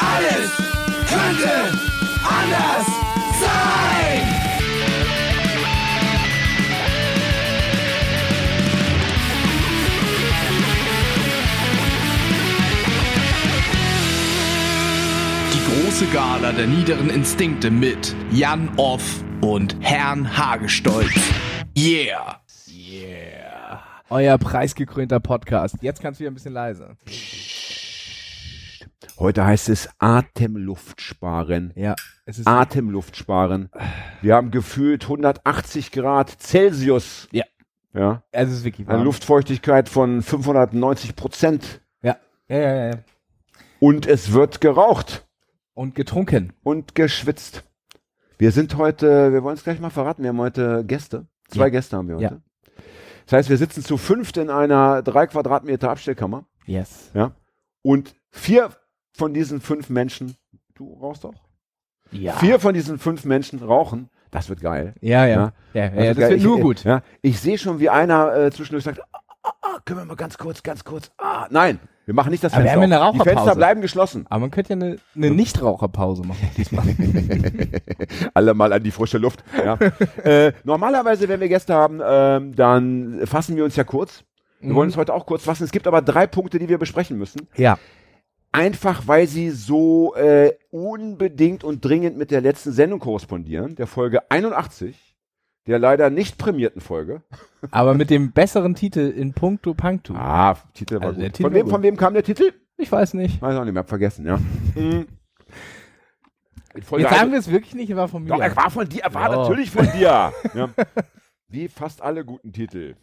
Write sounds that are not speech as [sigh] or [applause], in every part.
Alles könnte anders sein. Die große Gala der niederen Instinkte mit Jan Off und Herrn Hagestolz. Yeah! Euer preisgekrönter Podcast. Jetzt kannst du wieder ein bisschen leiser. Heute heißt es Atemluft sparen. Ja, es ist Atemluft sparen. Wir haben gefühlt 180 Grad Celsius. Ja. Ja. es ist wirklich Eine warm. Luftfeuchtigkeit von 590 Prozent. Ja. Ja, ja, ja, ja. Und es wird geraucht Und getrunken. und geschwitzt. Wir sind heute, wir wollen es gleich mal verraten, wir haben heute Gäste. Zwei Ja. Gäste haben wir heute. Ja. Das heißt, wir sitzen zu fünft in einer drei Quadratmeter Abstellkammer. Yes. Ja. Und vier von diesen fünf Menschen, du rauchst auch? Ja. Vier von diesen fünf Menschen rauchen. Das wird geil. Ja, ja. Ja. Ja, Das, ja, wird das wird ich, nur gut. Ja, ich sehe schon, wie einer äh, zwischendurch sagt, ah, ah, ah, können wir mal ganz kurz, ganz kurz. Ah, nein, wir machen nicht das Aber wir Fenster. haben ja eine auf. Die Fenster Raucherpause. bleiben geschlossen. Aber man könnte ja eine, eine Nichtraucherpause machen diesmal. [laughs] Alle mal an die frische Luft. Ja. äh, normalerweise, wenn wir Gäste haben, ähm, dann fassen wir uns ja kurz. Wir Mhm. wollen uns heute auch kurz fassen. Es gibt aber drei Punkte, die wir besprechen müssen. ja. Einfach weil sie so äh, unbedingt und dringend mit der letzten Sendung korrespondieren, der Folge 81, der leider nicht prämierten Folge. [laughs] Aber mit dem besseren Titel in puncto puncto. Ah, Titel war Also der gut. Titel von, wem, gut. von wem kam der Titel? Ich weiß nicht. Weiß auch nicht mehr, hab vergessen, ja. [laughs] Folge Jetzt sagen wir es wirklich nicht, er war von mir. Doch, er war von dir, er war Ja. natürlich von dir. [laughs] ja. Wie fast alle guten Titel.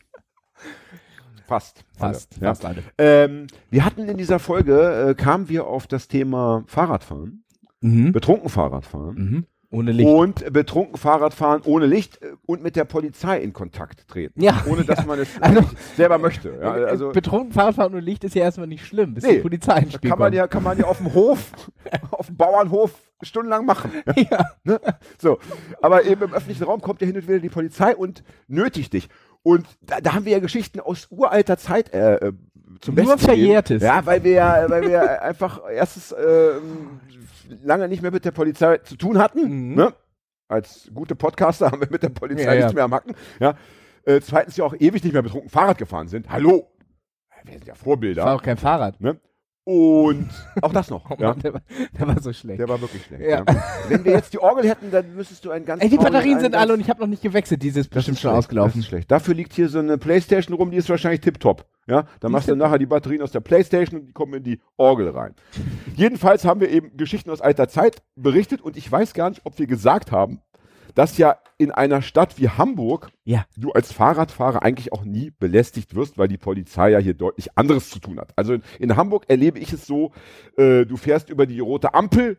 Fast. Fast, alle, ja. fast alle. Ähm, wir hatten in dieser Folge, äh, kamen wir auf das Thema Fahrradfahren, Mhm. betrunken Fahrradfahren. Mhm. Ohne Licht. Und betrunken Fahrradfahren ohne Licht äh, und mit der Polizei in Kontakt treten. Ja, Ohne dass ja. man es Also- selber möchte. Ja, also Betrunken Fahrradfahren ohne Licht ist ja erstmal nicht schlimm, bis Nee, die Polizei ins Spiel kann man kommt. ja, kann man ja auf dem Hof, [laughs] auf dem Bauernhof stundenlang machen. Ja. Ne? So, aber eben im öffentlichen Raum kommt ja hin und wieder die Polizei und nötigt dich. Und da, da haben wir ja Geschichten aus uralter Zeit äh, äh, zum Nur Besten. Verjährtes. Ja, weil wir, ja- weil wir [laughs] einfach erstens ähm, lange nicht mehr mit der Polizei zu tun hatten. Mhm. Ne? Als gute Podcaster [laughs] haben wir mit der Polizei Ja, ja. nichts mehr am Hacken. Ja? Äh, zweitens ja auch ewig nicht mehr betrunken Fahrrad gefahren sind. Hallo! Wir sind ja Vorbilder. War auch kein Fahrrad. Ne? Und auch das noch. Oh ja. Mann, der, war, der war so schlecht. Der war wirklich schlecht. Ja. Ja. Wenn wir jetzt die Orgel hätten, dann müsstest du einen ganz Ey, die Batterien sind alle und ich habe noch nicht gewechselt. Die ist bestimmt ist schon schlecht, ausgelaufen. Das ist schlecht. Dafür liegt hier so eine Playstation rum, die ist wahrscheinlich tipptopp. Ja, dann machst du nachher die Batterien aus der Playstation und die kommen in die Orgel rein. Jedenfalls haben wir eben Geschichten aus alter Zeit berichtet und ich weiß gar nicht, ob wir gesagt haben, dass ja in einer Stadt wie Hamburg Ja. du als Fahrradfahrer eigentlich auch nie belästigt wirst, weil die Polizei ja hier deutlich anderes zu tun hat. Also in, in Hamburg erlebe ich es so, äh, du fährst über die rote Ampel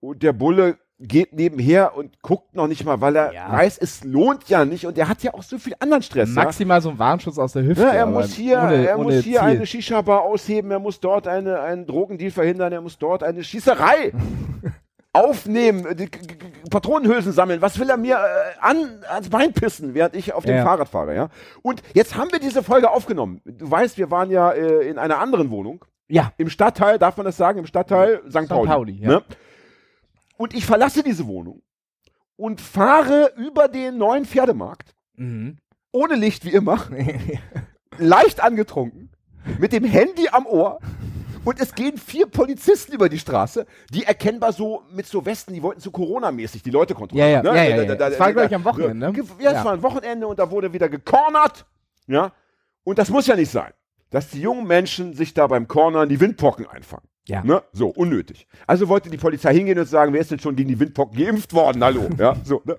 und der Bulle geht nebenher und guckt noch nicht mal, weil er Ja. weiß, es lohnt ja nicht und er hat ja auch so viel anderen Stress. ja? Maximal so ein Warnschuss aus der Hüfte. Ja, er muss hier, ohne, er ohne muss hier Ziel. eine Shisha-Bar ausheben, er muss dort eine, einen Drogendeal verhindern, er muss dort eine Schießerei [laughs] aufnehmen, Patronenhülsen sammeln. Was will er mir äh, an, ans Bein pissen, während ich auf dem Ja. Fahrrad fahre, ja? Und jetzt haben wir diese Folge aufgenommen. Du weißt, wir waren ja äh, in einer anderen Wohnung. Ja. Im Stadtteil, darf man das sagen, im Stadtteil St. Pauli. Pauli, ja. ne? Und ich verlasse diese Wohnung und fahre über den neuen Pferdemarkt, Mhm. ohne Licht wie immer, [laughs] leicht angetrunken, mit dem Handy am Ohr. Und es gehen vier Polizisten über die Straße, die erkennbar so mit so Westen, die wollten so Corona-mäßig die Leute kontrollieren. Ja, ja, ne? ja, ja, ja. Das war, glaub ich, am Wochenende, ne? Ja, es Ja. war ein Wochenende und da wurde wieder gecornert. Ja. Und das muss ja nicht sein, dass die jungen Menschen sich da beim Cornern die Windpocken einfangen. Ja. Ne? So, unnötig. Also wollte die Polizei hingehen und sagen, wer ist denn schon gegen die Windpocken geimpft worden? Hallo. Ja, so, ne?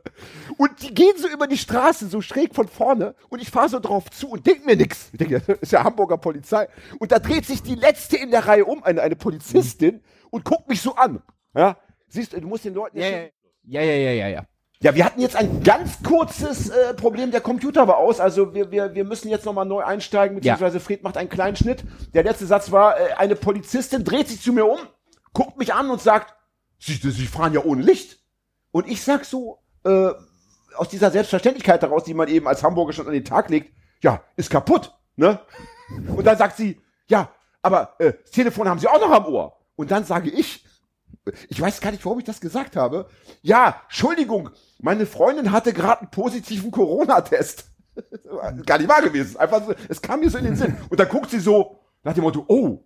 Und die gehen so über die Straße, so schräg von vorne und ich fahre so drauf zu und denk mir nix. Ich denke, [laughs] das ist ja Hamburger Polizei. Und da dreht sich die letzte in der Reihe um, eine, eine Polizistin, und guckt mich so an. Ja? Siehst du, du musst den Leuten Ja, ja, ja, ja, ja, ja. Ja, wir hatten jetzt ein ganz kurzes äh, Problem. Der Computer war aus. Also wir, wir, wir müssen jetzt nochmal neu einsteigen, beziehungsweise Fred macht einen kleinen Schnitt. Der letzte Satz war, äh, eine Polizistin dreht sich zu mir um, guckt mich an und sagt, Sie, Sie fahren ja ohne Licht. Und ich sag so, äh, aus dieser Selbstverständlichkeit heraus, die man eben als Hamburger schon an den Tag legt, ja, ist kaputt. Ne? Und dann sagt sie, ja, aber äh, das Telefon haben Sie auch noch am Ohr. Und dann sage ich, ich weiß gar nicht, warum ich das gesagt habe. Ja, Entschuldigung, meine Freundin hatte gerade einen positiven Corona-Test. [laughs] gar nicht wahr gewesen. Einfach so, es kam mir so in den Sinn. Und dann guckt sie so nach dem Motto, oh,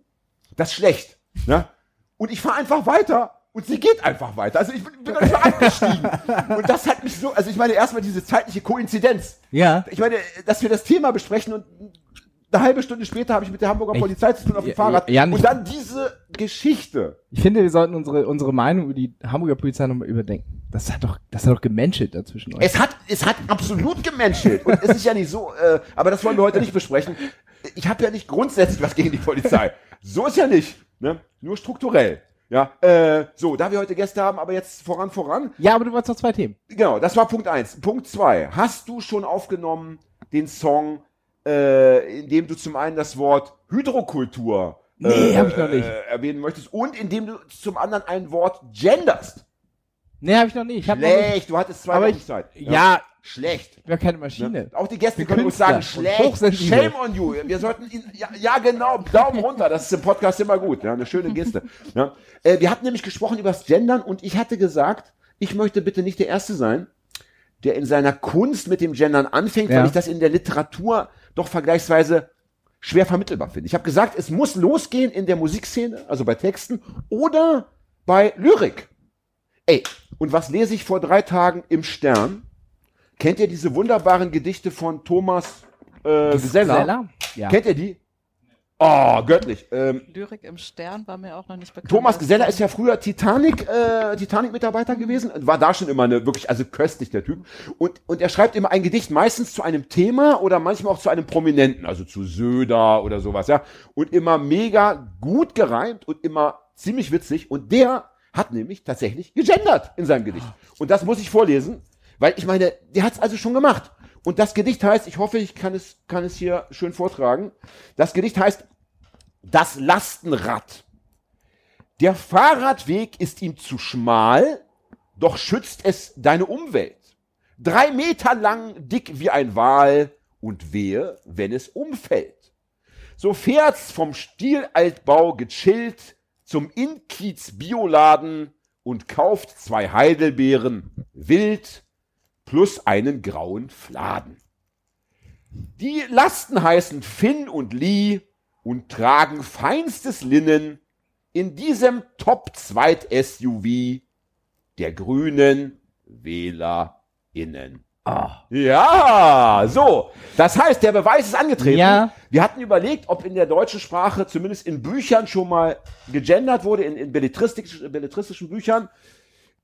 das ist schlecht. Ne? Und ich fahre einfach weiter und sie geht einfach weiter. Also ich bin, bin nicht mehr eingestiegen. Und das hat mich so, also ich meine erstmal diese zeitliche Koinzidenz. Ja. Ich meine, dass wir das Thema besprechen und eine halbe Stunde später habe ich mit der Hamburger Ich- Polizei zu tun auf dem Fahrrad. ja, nicht- und dann diese Geschichte. Ich finde, wir sollten unsere, unsere Meinung über die Hamburger Polizei nochmal überdenken. Das hat doch, das hat doch gemenschelt dazwischen euch. Es hat, es hat absolut gemenschelt. Und es ist ja nicht so, äh, aber das wollen wir heute nicht besprechen. Ich habe ja nicht grundsätzlich was gegen die Polizei. So ist ja nicht. Ne? Nur strukturell. Ja, äh, so, da wir heute Gäste haben, aber jetzt voran, voran. ja, aber du wolltest noch zwei Themen. Genau, das war Punkt eins. Punkt zwei. Hast du schon aufgenommen den Song, äh, in dem du zum einen das Wort Hydrokultur Nee, hab ich noch nicht. Äh, erwähnen möchtest und in dem du zum anderen ein Wort genderst? Nee, habe ich noch nicht. Ich hab noch nicht. Schlecht, du hattest zwei Aber Wochen ich, Zeit. ja, Schlecht. ich bin keine Maschine. Ne? Auch die Gäste Bin können uns sagen, schlecht, shame on you. Wir sollten ihn, ja, ja genau, Daumen runter, das ist im Podcast immer gut, ja, eine schöne Geste. Ja. Äh, wir hatten nämlich gesprochen über das Gendern und ich hatte gesagt, ich möchte bitte nicht der Erste sein, der in seiner Kunst mit dem Gendern anfängt, Ja. weil ich das in der Literatur doch vergleichsweise schwer vermittelbar finde. Ich habe gesagt, es muss losgehen in der Musikszene, also bei Texten oder bei Lyrik. Ey, und was lese ich vor drei Tagen im Stern? Kennt ihr diese wunderbaren Gedichte von Thomas äh, Geseller? Zeller? Ja. Kennt ihr die? Oh, göttlich. Ähm, Lyrik im Stern war mir auch noch nicht bekannt. Thomas Geseller ist ja früher Titanic, äh, Titanic-Mitarbeiter gewesen, war da schon immer eine wirklich, also köstlich der Typ. Und, und er schreibt immer ein Gedicht, meistens zu einem Thema oder manchmal auch zu einem Prominenten, also zu Söder oder sowas, ja. Und immer mega gut gereimt und immer ziemlich witzig. Und der hat nämlich tatsächlich gegendert in seinem Gedicht. Und das muss ich vorlesen, weil ich meine, der hat es also schon gemacht. Und das Gedicht heißt, ich hoffe, ich kann es, kann es hier schön vortragen. Das Gedicht heißt Das Lastenrad. Der Fahrradweg ist ihm zu schmal, doch schützt es deine Umwelt. Drei Meter lang, dick wie ein Wal und wehe, wenn es umfällt. So fährt's vom Stielaltbau gechillt zum Inkiez Bioladen und kauft zwei Heidelbeeren wild plus einen grauen Fladen. Die Lasten heißen Finn und Lee und tragen feinstes Linnen in diesem Top-Zweit-SUV der grünen WählerInnen. Ja, so. Das heißt, der Beweis ist angetreten. Ja. Wir hatten überlegt, ob in der deutschen Sprache zumindest in Büchern schon mal gegendert wurde, in, in belletristisch, belletristischen Büchern.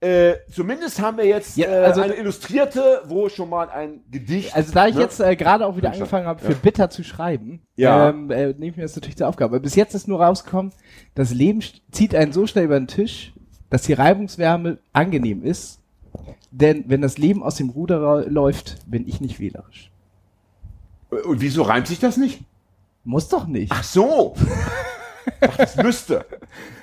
Äh, zumindest haben wir jetzt Ja, äh, also- eine illustrierte, wo schon mal ein Gedicht. Also da ich ne? jetzt äh, gerade auch wieder Schon. angefangen habe, für Ja. Bitter zu schreiben, Ja. ähm, äh, nehme ich mir das natürlich zur Aufgabe. Aber bis jetzt ist nur rausgekommen, das Leben zieht einen so schnell über den Tisch, dass die Reibungswärme angenehm ist. Denn wenn das Leben aus dem Ruder läuft, bin ich nicht wählerisch. Und wieso reimt sich das nicht? Muss doch nicht. Ach so. [laughs] Ach, das müsste.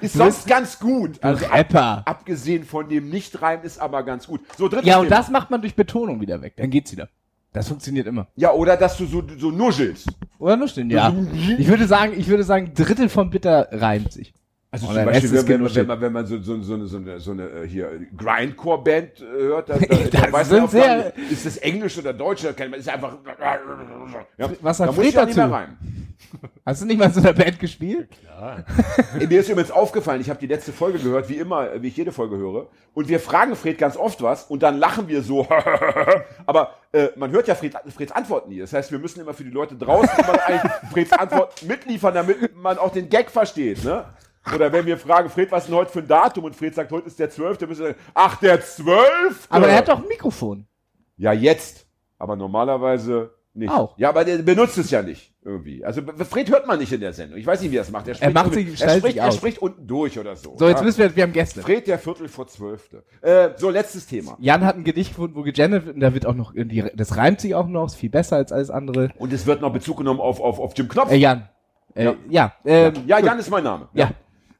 Ist sonst ganz gut. Also ab, Rapper. abgesehen von dem Nicht-Reimen ist aber ganz gut. So, drittes Ja, und Thema. das macht man durch Betonung wieder weg. Dann geht's wieder. Das funktioniert immer. Ja, oder dass du so, so nuschelst. Oder nur stehen, ja. [laughs] Ich würde sagen, ich würde sagen, Drittel von Bitter reimt sich. Also Und zum Beispiel, wenn, wenn, wenn man, wenn man so, so, so, eine, so eine, so eine äh, hier Grindcore-Band äh, hört, dann, dann, [laughs] dann weiß man auch sehr- nicht, ist das Englisch oder Deutsch, da kennt man, ist einfach, ja, Was sagt da muss ich Fred auch nicht mehr dazu? rein. Hast du nicht mal in so einer Band gespielt? Ey, Mir ist übrigens aufgefallen, ich habe die letzte Folge gehört, wie immer, äh, wie ich jede Folge höre, und wir fragen Fred ganz oft was und dann lachen wir so, [laughs] aber äh, man hört ja Fred, Freds Antworten nie. Das heißt, wir müssen immer für die Leute draußen immer eigentlich Freds Antwort mitliefern, damit man auch den Gag versteht, ne? Oder wenn wir fragen, Fred, was ist denn heute für ein Datum? Und Fred sagt, heute ist der 12. Dann müssen wir sagen, ach, der 12. Aber er hat doch ein Mikrofon. Ja, jetzt. Aber normalerweise nicht. Auch. Ja, aber der benutzt es ja nicht irgendwie. Also Fred hört man nicht in der Sendung. Ich weiß nicht, wie er es macht. Er, spricht macht irgendwie- sich- er, spricht, er spricht unten durch oder so. So, jetzt ja. wissen wir, wir haben Gäste. Fred der Viertel vor Zwölfte. Äh, so, letztes Thema. Jan hat ein Gedicht gefunden, wo gegendert wird und da wird auch noch irgendwie, das reimt sich auch noch, ist viel besser als alles andere. Und es wird noch Bezug genommen auf, auf, auf Jim Knopf. Äh, Jan. Äh, Ja. ja. ähm, ja. Jan ist mein Name. Ja.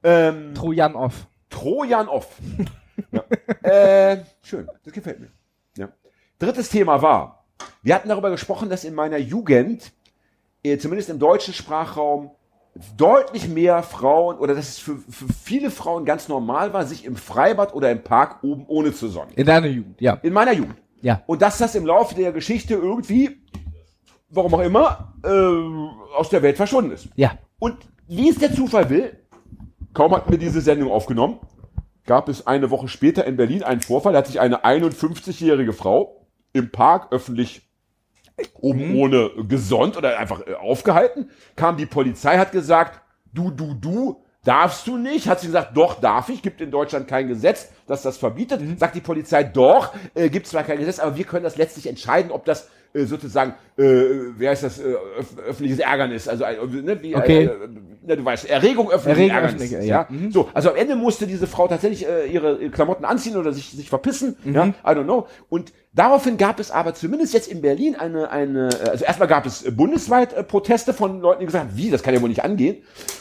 Ähm, Trojan off. Trojan off. [laughs] ja. äh, schön, das gefällt mir. Ja. Drittes Thema war, wir hatten darüber gesprochen, dass in meiner Jugend, äh, zumindest im deutschen Sprachraum, deutlich mehr Frauen oder dass es für, für viele Frauen ganz normal war, sich im Freibad oder im Park oben ohne zu sonnen. In deiner Jugend, ja. In meiner Jugend. Ja. Und dass das im Laufe der Geschichte irgendwie, warum auch immer, äh, aus der Welt verschwunden ist. Ja. Und wie es der Zufall will, kaum hatten wir diese Sendung aufgenommen, gab es eine Woche später in Berlin einen Vorfall, da hat sich eine 51-jährige Frau im Park öffentlich oben ohne gesonnt oder einfach äh, aufgehalten, kam die Polizei, hat gesagt, du, du, du, darfst du nicht, hat sie gesagt, doch, darf ich, gibt in Deutschland kein Gesetz, das das verbietet, sagt die Polizei, doch, äh, gibt zwar kein Gesetz, aber wir können das letztlich entscheiden, ob das sozusagen, äh, wie heißt das, äh, öf öffentliches Ärgernis, also äh, ne, wie, Okay. äh, ne, du weißt, Erregung öffentlichen Erregung Ärgernis, ja. Mhm. So, also am Ende musste diese Frau tatsächlich äh, ihre Klamotten anziehen oder sich, sich verpissen, Mhm. ja, I don't know. Und daraufhin gab es aber zumindest jetzt in Berlin eine, eine, äh, also erstmal gab es äh, bundesweit äh, Proteste von Leuten, die gesagt haben, wie, das kann ja wohl nicht angehen.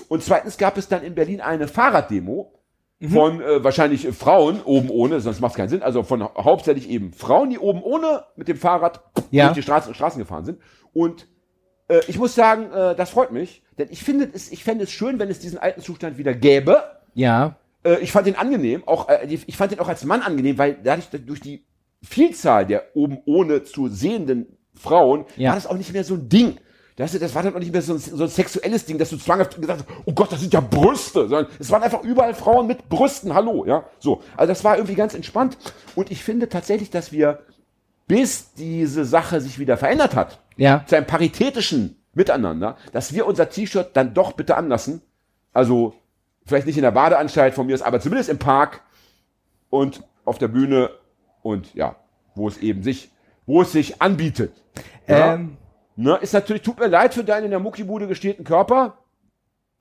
Und zweitens gab es dann in Berlin eine Fahrraddemo Mhm. von äh, wahrscheinlich Frauen oben ohne, sonst macht es keinen Sinn, also von hau- hauptsächlich eben Frauen, die oben ohne mit dem Fahrrad Ja. durch die Straßen, Straßen gefahren sind. Und äh, ich muss sagen, äh, das freut mich, denn ich finde es, ich fände es schön, wenn es diesen alten Zustand wieder gäbe. Ja. Äh, ich fand ihn angenehm, auch äh, ich fand ihn auch als Mann angenehm, weil dadurch durch die Vielzahl der oben ohne zu sehenden Frauen Ja. war das auch nicht mehr so ein Ding. Das, das war dann auch nicht mehr so ein, so ein sexuelles Ding, dass du zwanghaft gesagt hast, oh Gott, das sind ja Brüste, sondern es waren einfach überall Frauen mit Brüsten, hallo, ja, so. Also das war irgendwie ganz entspannt und ich finde tatsächlich, dass wir, bis diese Sache sich wieder verändert hat, Ja. zu einem paritätischen Miteinander, dass wir unser T-Shirt dann doch bitte anlassen. Also vielleicht nicht in der Badeanstalt von mir ist, aber zumindest im Park und auf der Bühne und ja, wo es eben sich, wo es sich anbietet. Ja? Ähm, Ne, ist natürlich, tut mir leid für deinen in der Muckibude gestählten Körper.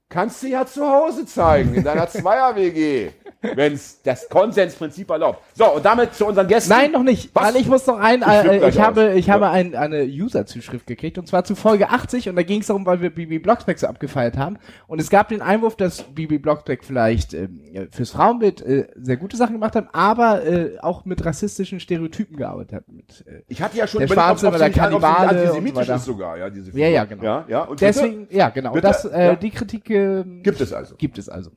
Kannst du ja zu Hause zeigen, in deiner [laughs] Zweier-WG. Wenn's das Konsensprinzip erlaubt. So, und damit zu unseren Gästen. Nein, noch nicht. Was? Weil ich muss noch ein, Ich äh, gleich ich habe, ich Ja. habe ein, eine User-Zuschrift gekriegt und zwar zu Folge 80 und da ging es darum, weil wir Bibi Blocksberg so abgefeiert haben und es gab den Einwurf, dass Bibi Blocksberg vielleicht ähm, fürs Frauenbild äh, sehr gute Sachen gemacht hat, aber äh, auch mit rassistischen Stereotypen gearbeitet hat. Mit, äh, Ich hatte ja schon Der Schwarze oder nicht Kannibale und antisemitisch ist sogar, ja, diese ja, ja, genau. Ja, ja. Und Deswegen, ja, genau. Bitte? Das, äh, Ja. Die Kritik äh, Gibt es also. Gibt es also.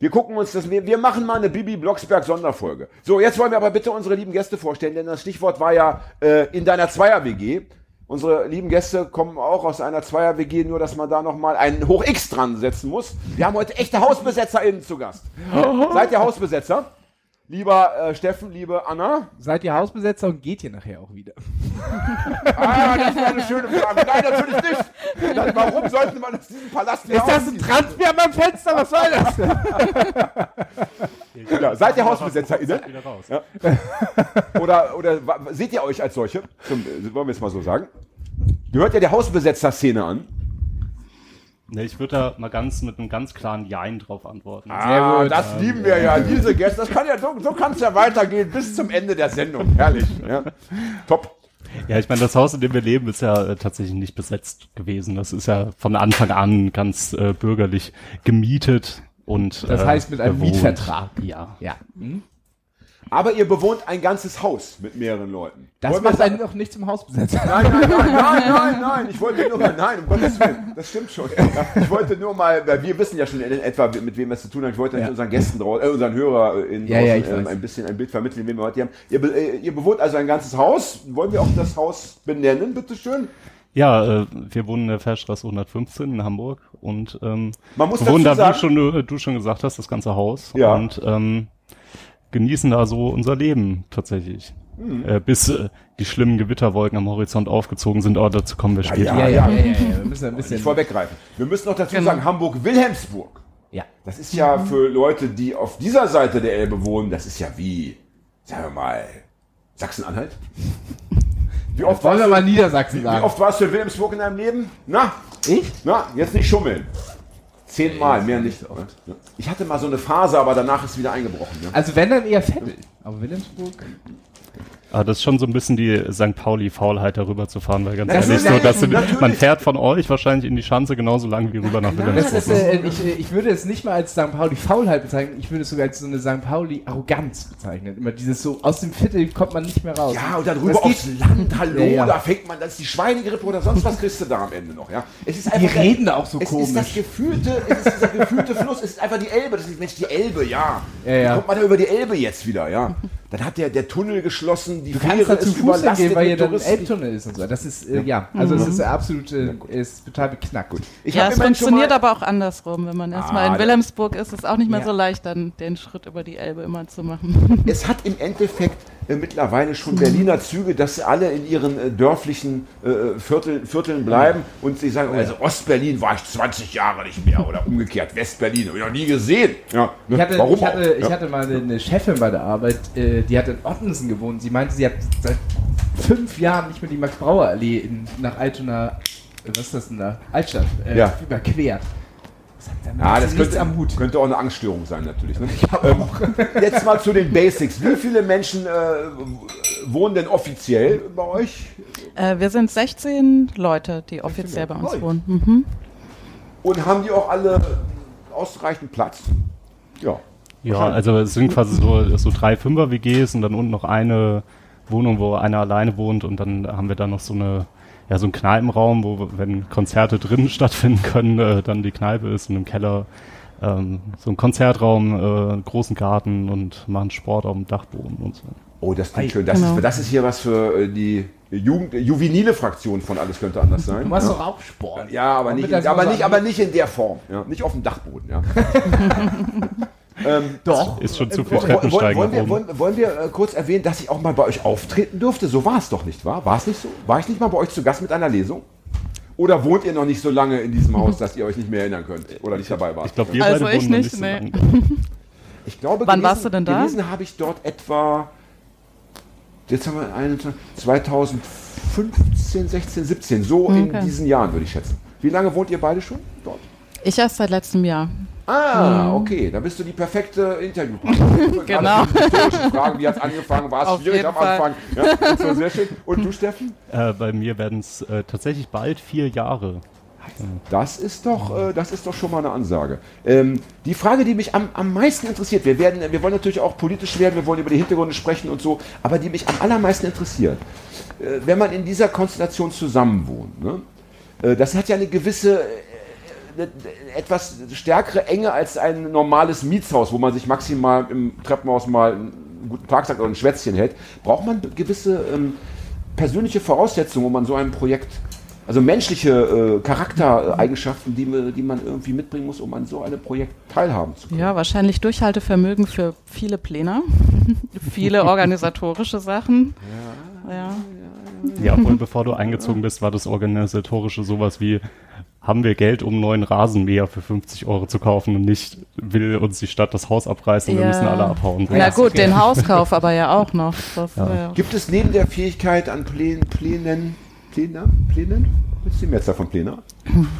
Wir gucken uns das, wir, wir machen mal eine Bibi Blocksberg Sonderfolge. So, jetzt wollen wir aber bitte unsere lieben Gäste vorstellen, denn das Stichwort war ja äh, in deiner Zweier-WG. Unsere lieben Gäste kommen auch aus einer Zweier-WG, nur dass man da nochmal einen Hoch-X dran setzen muss. Wir haben heute echte HausbesetzerInnen zu Gast. Seid ihr Hausbesetzer? Lieber äh, Steffen, liebe Anna. Seid ihr Hausbesetzer und geht ihr nachher auch wieder? Ah, das war eine schöne Frage. Nein, natürlich nicht. Dann, warum sollte man aus diesem Palast wieder ausziehen? Transfer am Fenster? Was soll das? Ja, seid ihr HausbesetzerInnen? Wieder raus. Ja. Oder, oder seht ihr euch als solche? Zum, äh, wollen wir es mal so sagen? Gehört ihr der Hausbesetzer-Szene an? Ne, ich würde da mal ganz mit einem ganz klaren Jein drauf antworten. Ah, das lieben wir ja, diese Gäste. Das kann ja, so, so kann es ja weitergehen bis zum Ende der Sendung. Herrlich. Ja. Top. Ja, ich meine, das Haus, in dem wir leben, ist ja äh, tatsächlich nicht besetzt gewesen. Das ist ja von Anfang an ganz äh, bürgerlich gemietet und Das äh, heißt mit einem bewohnt. Mietvertrag. Ja. Ja. Aber ihr bewohnt ein ganzes Haus mit mehreren Leuten. Das Wollen wir macht einen doch nicht zum Hausbesetzer. Nein, nein, nein, nein, nein, nein. Ich wollte nur, nein, um Gottes Willen. Das stimmt schon. Ja, Ich wollte nur mal, weil wir wissen ja schon in etwa, mit wem wir es zu tun haben. Ich wollte Ja. unseren Gästen draußen, äh, unseren HörerInnen Ja, ja, draußen, ich ähm, weiß. ein bisschen ein Bild vermitteln, wen wir heute hier haben. Ihr, äh, ihr bewohnt also ein ganzes Haus. Wollen wir auch das Haus benennen, bitteschön? Ja, äh, wir wohnen in der Fährstraße 115 in Hamburg und ähm, Man muss wohnen dazu da, wie schon, äh, du schon gesagt hast, das ganze Haus Ja. und ähm, genießen da so unser Leben tatsächlich. Hm. Äh, bis äh, die schlimmen Gewitterwolken am Horizont aufgezogen sind, aber dazu kommen wir später. ja. Ja, ja, ja, ja, ja. Wir müssen ein bisschen. Vorweggreifen. Wir müssen noch dazu sagen, Hamburg-Wilhelmsburg. Ja. Das ist ja für Leute, die auf dieser Seite der Elbe wohnen, das ist ja wie, sagen wir mal, Sachsen-Anhalt. Wie oft, Wollen warst wir du, mal Niedersachsen wie sagen? oft warst du in Wilhelmsburg in deinem Leben? Na, Ich? na, jetzt nicht schummeln. Zehnmal, mehr nicht. Ja. Ich hatte mal so eine Phase, aber danach ist wieder eingebrochen. Ne? Also wenn dann eher Veddel. Aber Wilhelmsburg. Aber das ist schon so ein bisschen die St. Pauli-Faulheit, darüber zu fahren, weil ganz Das ehrlich, so, ja- dass du, man fährt von euch wahrscheinlich in die Schanze genauso lang wie rüber nach Wilhelmsburg. äh, ich, äh, ich würde es nicht mal als St. Pauli Faulheit bezeichnen, ich würde es sogar als so eine St. Pauli Arroganz bezeichnen. Immer dieses so, aus dem Viertel kommt man nicht mehr raus. Ja, und dann rüber aufs Land, hallo, Ja, ja. da fängt man, das ist die Schweinegrippe oder sonst was kriegst du da am Ende noch, ja. Es ist Die einfach der- reden auch so es ist das komisch. gefühlte, es ist dieser gefühlte Fluss, es ist einfach die Elbe, das ist Mensch, die Elbe, ja. Ja, ja. Kommt man da über die Elbe jetzt wieder, ja? Dann hat der, der Tunnel geschlossen, die Du kannst da zu Fuß überlastet gehen, weil hier mit dann. Elbtunnel ist und so. Das ist, äh, ja, also es ist absolut, äh, ist total beknackt. Ich ja, es funktioniert aber auch andersrum. Wenn man erstmal Ah, in Wilhelmsburg ist, ist es auch nicht mehr Ja. so leicht, dann den Schritt über die Elbe immer zu machen. Es hat im Endeffekt mittlerweile schon Berliner Züge, dass sie alle in ihren äh, dörflichen äh, Viertel, Vierteln bleiben und sie sagen, also Ostberlin war ich 20 Jahre nicht mehr oder umgekehrt, Westberlin, habe ich noch nie gesehen. Ja, ne? Ich hatte, Warum ich, hatte, ich ja. hatte mal eine Chefin bei der Arbeit, äh, die hat in Ottensen gewohnt. Sie meinte, sie hat seit fünf Jahren nicht mehr die Max-Brauer-Allee in, nach Altona, äh, was ist das denn da? Altstadt, äh, Ja. überquert. Sagt er, Ja, das könnte, am Hut. könnte auch eine Angststörung sein, natürlich. Ne? [laughs] Ähm, [laughs] jetzt mal zu den Basics. Wie viele Menschen äh, wohnen denn offiziell bei euch? Äh, wir sind 16 Leute, die offiziell bei uns Leute. wohnen. Mhm. Und haben die auch alle ausreichend Platz? Ja. Ja, also es sind quasi so, so drei Fünfer-WGs und dann unten noch eine Wohnung, wo einer alleine wohnt und dann haben wir da noch so eine, ja, so einen Kneipenraum, wo, wenn Konzerte drinnen [laughs] stattfinden können, äh, dann die Kneipe ist und im Keller ähm, so ein Konzertraum, äh, einen großen Garten und machen Sport auf dem Dachboden und so. Oh, das klingt schön. Das, Genau. ist, das ist hier was für äh, die Jugend, juvenile Fraktion von alles könnte anders sein. Du machst ja. doch auch Sport. Ja, aber nicht, mittags aber nicht, aber nicht in der Form. Ja. Nicht auf dem Dachboden. Ja. [laughs] ähm, Doch. Ist schon zu viel wollen, wollen, Treppensteigen wollen, nach wir, wollen, wollen wir äh, kurz erwähnen, dass ich auch mal bei euch auftreten durfte? So war es doch nicht, wahr? War es nicht so? War ich nicht mal bei euch zu Gast mit einer Lesung? Oder wohnt ihr noch nicht so lange in diesem Haus, dass ihr euch nicht mehr erinnern könnt? Oder nicht dabei wart? Ich glaube, wir Also beide ich wohnen nicht, nicht so nee. Ich glaube, Wann gelesen, warst du denn da? Gelesen habe ich dort etwa, jetzt haben wir 21, 2015, 16, 17, so in Okay. diesen Jahren würde ich schätzen. Wie lange wohnt ihr beide schon dort? Ich erst seit letztem Jahr. Ah, okay, da bist du die perfekte Interviewpartnerin. [laughs] Genau. Fragen, wie hat es angefangen, war es Auf schwierig jeden am Fall. Anfang? Ja, so, sehr schön. Und du, Steffen? Äh, bei mir werden es äh, tatsächlich bald vier Jahre. Das ist doch, äh, das ist doch schon mal eine Ansage. Ähm, die Frage, die mich am, am meisten interessiert, wir, werden, wir wollen natürlich auch politisch werden, wir wollen über die Hintergründe sprechen und so, aber die mich am allermeisten interessiert, äh, wenn man in dieser Konstellation zusammenwohnt, ne? äh, das hat ja eine gewisse, etwas stärkere Enge als ein normales Mietshaus, wo man sich maximal im Treppenhaus mal einen guten Tag sagt oder ein Schwätzchen hält. Braucht man gewisse ähm, persönliche Voraussetzungen, um an so einem Projekt, also menschliche äh, Charaktereigenschaften, die, man- die man irgendwie mitbringen muss, um an so einem Projekt teilhaben zu können. Ja, wahrscheinlich Durchhaltevermögen für viele Pläne, [laughs] viele organisatorische Sachen. Ja. Ja, obwohl bevor du eingezogen bist, war das organisatorische sowas wie, haben wir Geld, um einen neuen Rasenmäher für 50 Euro zu kaufen und nicht will uns die Stadt das Haus abreißen und wir Ja. müssen alle abhauen. Na gut, den Hauskauf aber ja auch noch. Das, ja. Gibt es neben der Fähigkeit an Plänen, Plänen, Pläne, Plänen? Was ist die Mehrzahl von Plänen?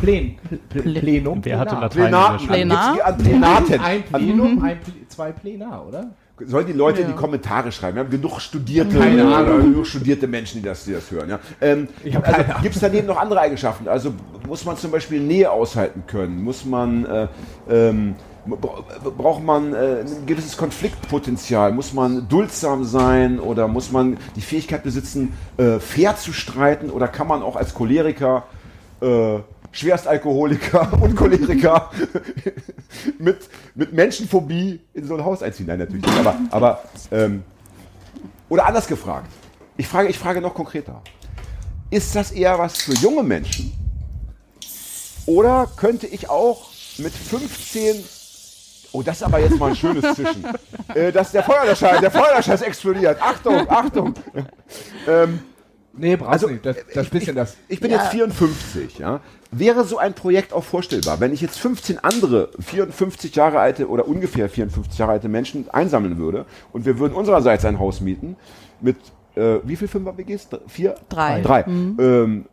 Plen, Pl Pl Plenum. Wer hatte Plenar. Latein? Plenar? Gibt's an Plenaten. Ein Plenum, ein Pl zwei Plenar, oder? Sollen die Leute in Ja. die Kommentare schreiben? Wir haben genug studierte, Keine Ahnung. oder genug studierte Menschen, die das, die das hören. Ja? Ähm, keine Gibt es daneben noch andere Eigenschaften? Also muss man zum Beispiel Nähe aushalten können? Muss man, äh, ähm, bra- braucht man äh, ein gewisses Konfliktpotenzial? Muss man duldsam sein oder muss man die Fähigkeit besitzen, äh, fair zu streiten? Oder kann man auch als Choleriker äh, Schwerstalkoholiker und Choleriker [laughs] mit, mit Menschenphobie in so ein Haus einziehen. Nein, natürlich nicht. Aber, aber ähm, oder anders gefragt. Ich frage, ich frage noch konkreter. Ist das eher was für junge Menschen? Oder könnte ich auch mit 15 Oh, das ist aber jetzt mal ein schönes Zischen. Äh, dass der Feuerlöscher, der Feuerlöscher ist explodiert. Achtung, Achtung. Ähm, Nee, brauchst also, nicht. Das, ich- das bisschen das. ich bin jetzt 54, ja. Wäre so ein Projekt auch vorstellbar, wenn ich jetzt 15 andere 54 Jahre alte oder ungefähr 54 Jahre alte Menschen einsammeln würde und wir würden unsererseits ein Haus mieten mit, äh, wie viel Fünfer-WGs? Vier? Drei. Drei. Ähm,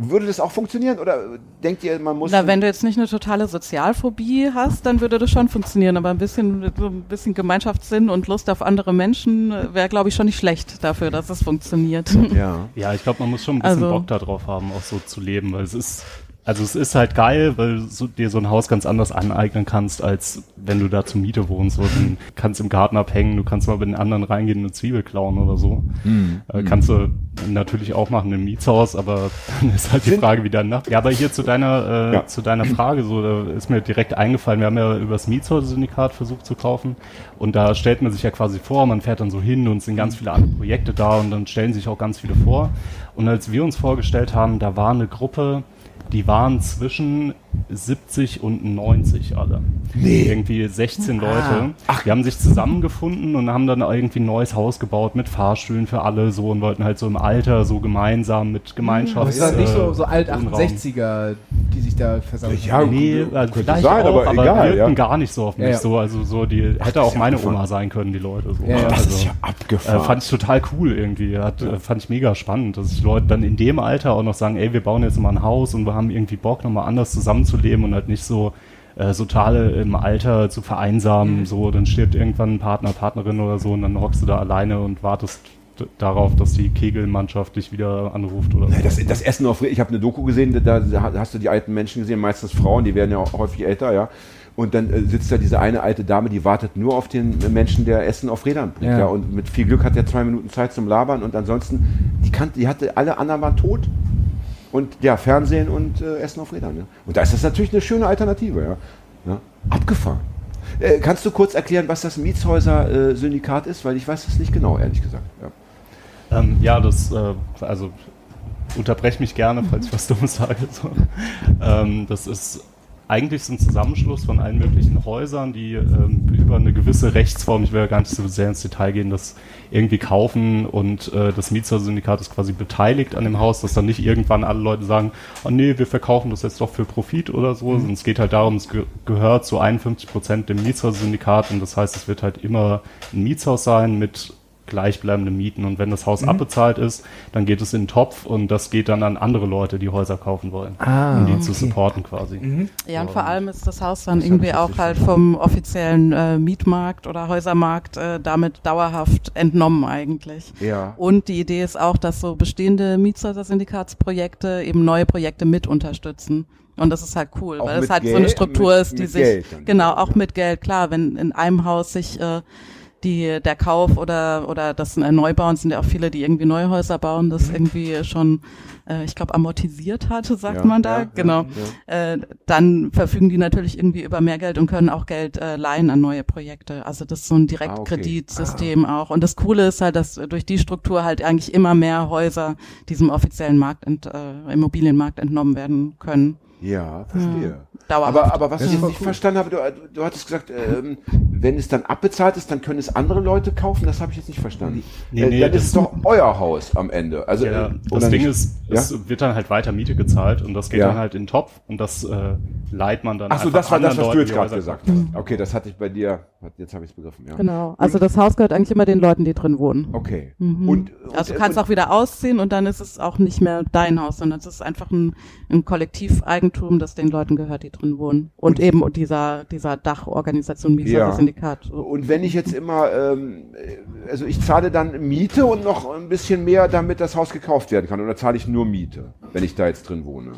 Würde das auch funktionieren oder denkt ihr, man muss. Na, wenn du jetzt nicht eine totale Sozialphobie hast, dann würde das schon funktionieren. Aber ein bisschen, so ein bisschen Gemeinschaftssinn und Lust auf andere Menschen äh, wäre, glaube ich, schon nicht schlecht dafür, dass es funktioniert. ja. Ja, ich glaube, man muss schon ein bisschen Also- Bock darauf haben, auch so zu leben, weil es ist, also es ist halt geil, weil du dir so ein Haus ganz anders aneignen kannst, als wenn du da zur Miete wohnst. So, du kannst im Garten abhängen, du kannst mal mit den anderen reingehen und eine Zwiebel klauen oder so. Äh, kannst du natürlich auch machen im Mietshaus, aber dann ist halt die Frage, wie dann nach. Ja, aber hier zu deiner, äh, Ja. zu deiner Frage, so, da ist mir direkt eingefallen, wir haben ja über das Mietshaus-Syndikat versucht zu kaufen und da stellt man sich ja quasi vor, man fährt dann so hin und es sind ganz viele andere Projekte da und dann stellen sich auch ganz viele vor. Und als wir uns vorgestellt haben, da war eine Gruppe, die waren zwischen 70 und 90 alle. Nee. Irgendwie 16 Leute. Die haben sich zusammengefunden und haben dann irgendwie ein neues Haus gebaut mit Fahrstühlen für alle so und wollten halt so im Alter so gemeinsam mit Gemeinschaft. Aber es ist nicht so, so alt Wohnraum. 68er, die sich da versammeln. Ja, Nee, Könnte also vielleicht sein, auch, aber aber, egal, wirkten ja. gar nicht so auf mich Ja, ja. so. Also so, die hätte auch meine abgefahren. Oma sein können, die Leute. So. Ja, ja. Das also, ist ja äh, abgefahren. fand ich total cool irgendwie. Hat, äh, fand ich mega spannend, dass sich Leute dann in dem Alter auch noch sagen, ey, wir bauen jetzt mal ein Haus und wir haben irgendwie Bock, nochmal anders zusammenzuleben und halt nicht so äh, so totale im Alter zu vereinsamen, so, dann stirbt irgendwann ein Partner, Partnerin oder so und dann hockst du da alleine und wartest darauf, dass die Kegelmannschaft dich wieder anruft oder so. Das, das Essen auf, ich habe eine Doku gesehen, da, da hast du die alten Menschen gesehen, meistens Frauen, die werden ja auch häufig älter, ja. Und dann äh, sitzt da diese eine alte Dame, die wartet nur auf den Menschen, der Essen auf Rädern bringt. Ja. Ja. Und mit viel Glück hat er zwei Minuten Zeit zum Labern und ansonsten, die, kannte, die hatte, alle anderen waren tot. Und ja, Fernsehen und äh, Essen auf Rädern. Ja. Und da ist das natürlich eine schöne Alternative, ja. ja. Abgefahren. Äh, kannst du kurz erklären, was das Mietshäuser-Syndikat ist? Weil ich weiß das nicht genau, ehrlich gesagt. Ja. Ähm, ja, das, äh, also unterbrech mich gerne, falls ich was Dummes sage. So. Ähm, das ist eigentlich so ein Zusammenschluss von allen möglichen Häusern, die ähm, über eine gewisse Rechtsform, ich will ja gar nicht so sehr ins Detail gehen, das irgendwie kaufen und äh, das Mietersyndikat ist quasi beteiligt an dem Haus, dass dann nicht irgendwann alle Leute sagen, oh nee, wir verkaufen das jetzt doch für Profit oder so, sondern es geht halt darum, es ge gehört zu 51 Prozent dem Mietshaussyndikat und das heißt, es wird halt immer ein Mietshaus sein mit gleichbleibende Mieten. Und wenn das Haus abbezahlt ist, dann geht es in den Topf und das geht dann an andere Leute, die Häuser kaufen wollen. Ah, um die zu supporten quasi. Ja, und vor allem ist das Haus dann irgendwie auch halt vom offiziellen äh, Mietmarkt oder Häusermarkt äh, damit dauerhaft entnommen eigentlich. Ja. Und die Idee ist auch, dass so bestehende Mietshäuser-Syndikatsprojekte eben neue Projekte mit unterstützen. Und das ist halt cool, Auch weil es halt so eine Geld- Struktur mit- ist, die mit sich Geld genau auch mit Geld klar, wenn in einem Haus sich äh, die der Kauf oder oder das äh, Neubauen sind ja auch viele, die irgendwie neue Häuser bauen, das irgendwie schon äh, ich glaube amortisiert hatte, sagt Ja, man da, ja, ja, genau. Äh, dann verfügen die natürlich irgendwie über mehr Geld und können auch Geld äh, leihen an neue Projekte. Also das ist so ein Direktkreditsystem auch. Und das Coole ist halt, dass durch die Struktur halt eigentlich immer mehr Häuser diesem offiziellen Markt, ent, äh, Immobilienmarkt entnommen werden können. Ja, verstehe. Dauerhaft. Aber, aber was Das ich nicht cool. verstanden habe, du, du hattest gesagt, ähm, wenn es dann abbezahlt ist, dann können es andere Leute kaufen. Das habe ich jetzt nicht verstanden. Nee, äh, nee, dann das- ist es doch euer Haus am Ende. Also, Ja, äh, das Ding nicht? ist, Ja? es wird dann halt weiter Miete gezahlt und das geht Ja. dann halt in den Topf und das äh, leiht man dann Ach so, einfach das war das, was anderen du jetzt Leuten, gerade gesagt hast. Okay, das hatte ich bei dir, jetzt habe ich es begriffen. Ja. Genau. Also das Haus gehört eigentlich immer den Leuten, die drin wohnen. Okay. Mhm. Und, Also du und, kannst und, auch wieder ausziehen und dann ist es auch nicht mehr dein Haus, sondern es ist einfach ein, ein Kollektiveigentum, das den Leuten gehört, die drin wohnen. Und, eben dieser, dieser Dachorganisation, Ja. Syndikat. So. Und wenn ich jetzt immer, ähm, äh, also ich zahle dann Miete und noch ein bisschen mehr, damit das Haus gekauft werden kann. Oder zahle ich nur Miete, wenn ich da jetzt drin wohne?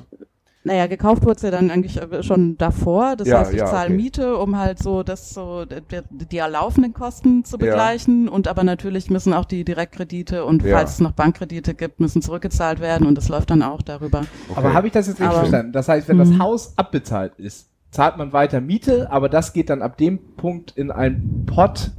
Naja, gekauft wurde es ja dann eigentlich äh, schon davor. Das Ja, heißt, ich ja, zahle okay. Miete, um halt so das so die, die laufenden Kosten zu Ja. begleichen. Und aber natürlich müssen auch die Direktkredite und Ja. falls es noch Bankkredite gibt, müssen zurückgezahlt werden und das läuft dann auch darüber. Aber habe ich das jetzt richtig Aber- verstanden? Das heißt, wenn das Mhm. Haus abbezahlt ist, zahlt man weiter Miete, aber das geht dann ab dem Punkt in einen Pot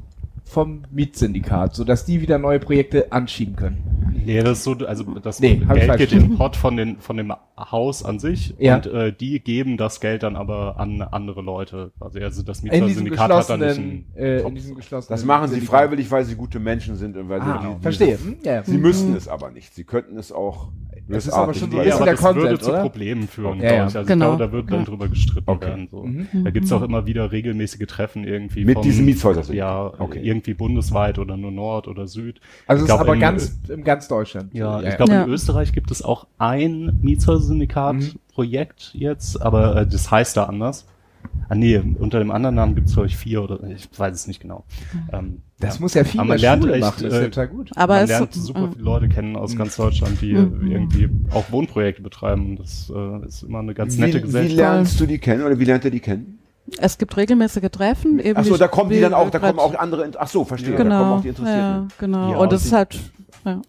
vom Mietsyndikat, sodass die wieder neue Projekte anschieben können. Nee, das ist so, also das Nee, Geld geht in den Pot von, den, von dem Haus an sich Ja. und äh, die geben das Geld dann aber an andere Leute. Also, also das Mietersyndikat hat dann nicht einen äh, in Topf. diesem geschlossenen. Das machen sie freiwillig, weil sie gute Menschen sind und weil sie Ah, die, die- verstehe. Hm, ja. Sie müssten es aber nicht. Sie könnten es auch. Das ist aber schon so, ist aber der das würde zu oder? Problemen führen, Ja, ja. glaube ich. Also Genau. ich glaube, da wird dann Ja. drüber gestritten Okay. werden. So. Mhm. Da gibt's auch immer wieder regelmäßige Treffen irgendwie. Mit vom- diesen Mietshäusern. Ja, Okay. irgendwie bundesweit oder nur Nord oder Süd. Also es ist aber in- ganz, in ganz Deutschland. Ja, ich glaube, Ja. in Österreich gibt es auch ein Mietshäuser-Syndikat-Projekt jetzt, aber äh, das heißt da anders. Ah nee, unter dem anderen Namen gibt es, glaube ich, vier oder ich weiß es nicht genau. Ähm, Das ja. muss ja viel Aber mehr man lernt Schule echt, machen, das ist äh, ja total gut. Aber man lernt super viele Leute kennen aus ganz Deutschland, die Mhm. irgendwie auch Wohnprojekte betreiben. Das äh, ist immer eine ganz nette Wie, wie Gesellschaft. lernst du die kennen oder wie lernt ihr die kennen? Es gibt regelmäßige Treffen. Eben Ach so, wie- da kommen die wie dann auch, da kommen auch andere, ach so, verstehe, da kommen Genau, auch die Interessierten. ja, genau. Ja, und es ist die- halt, ja.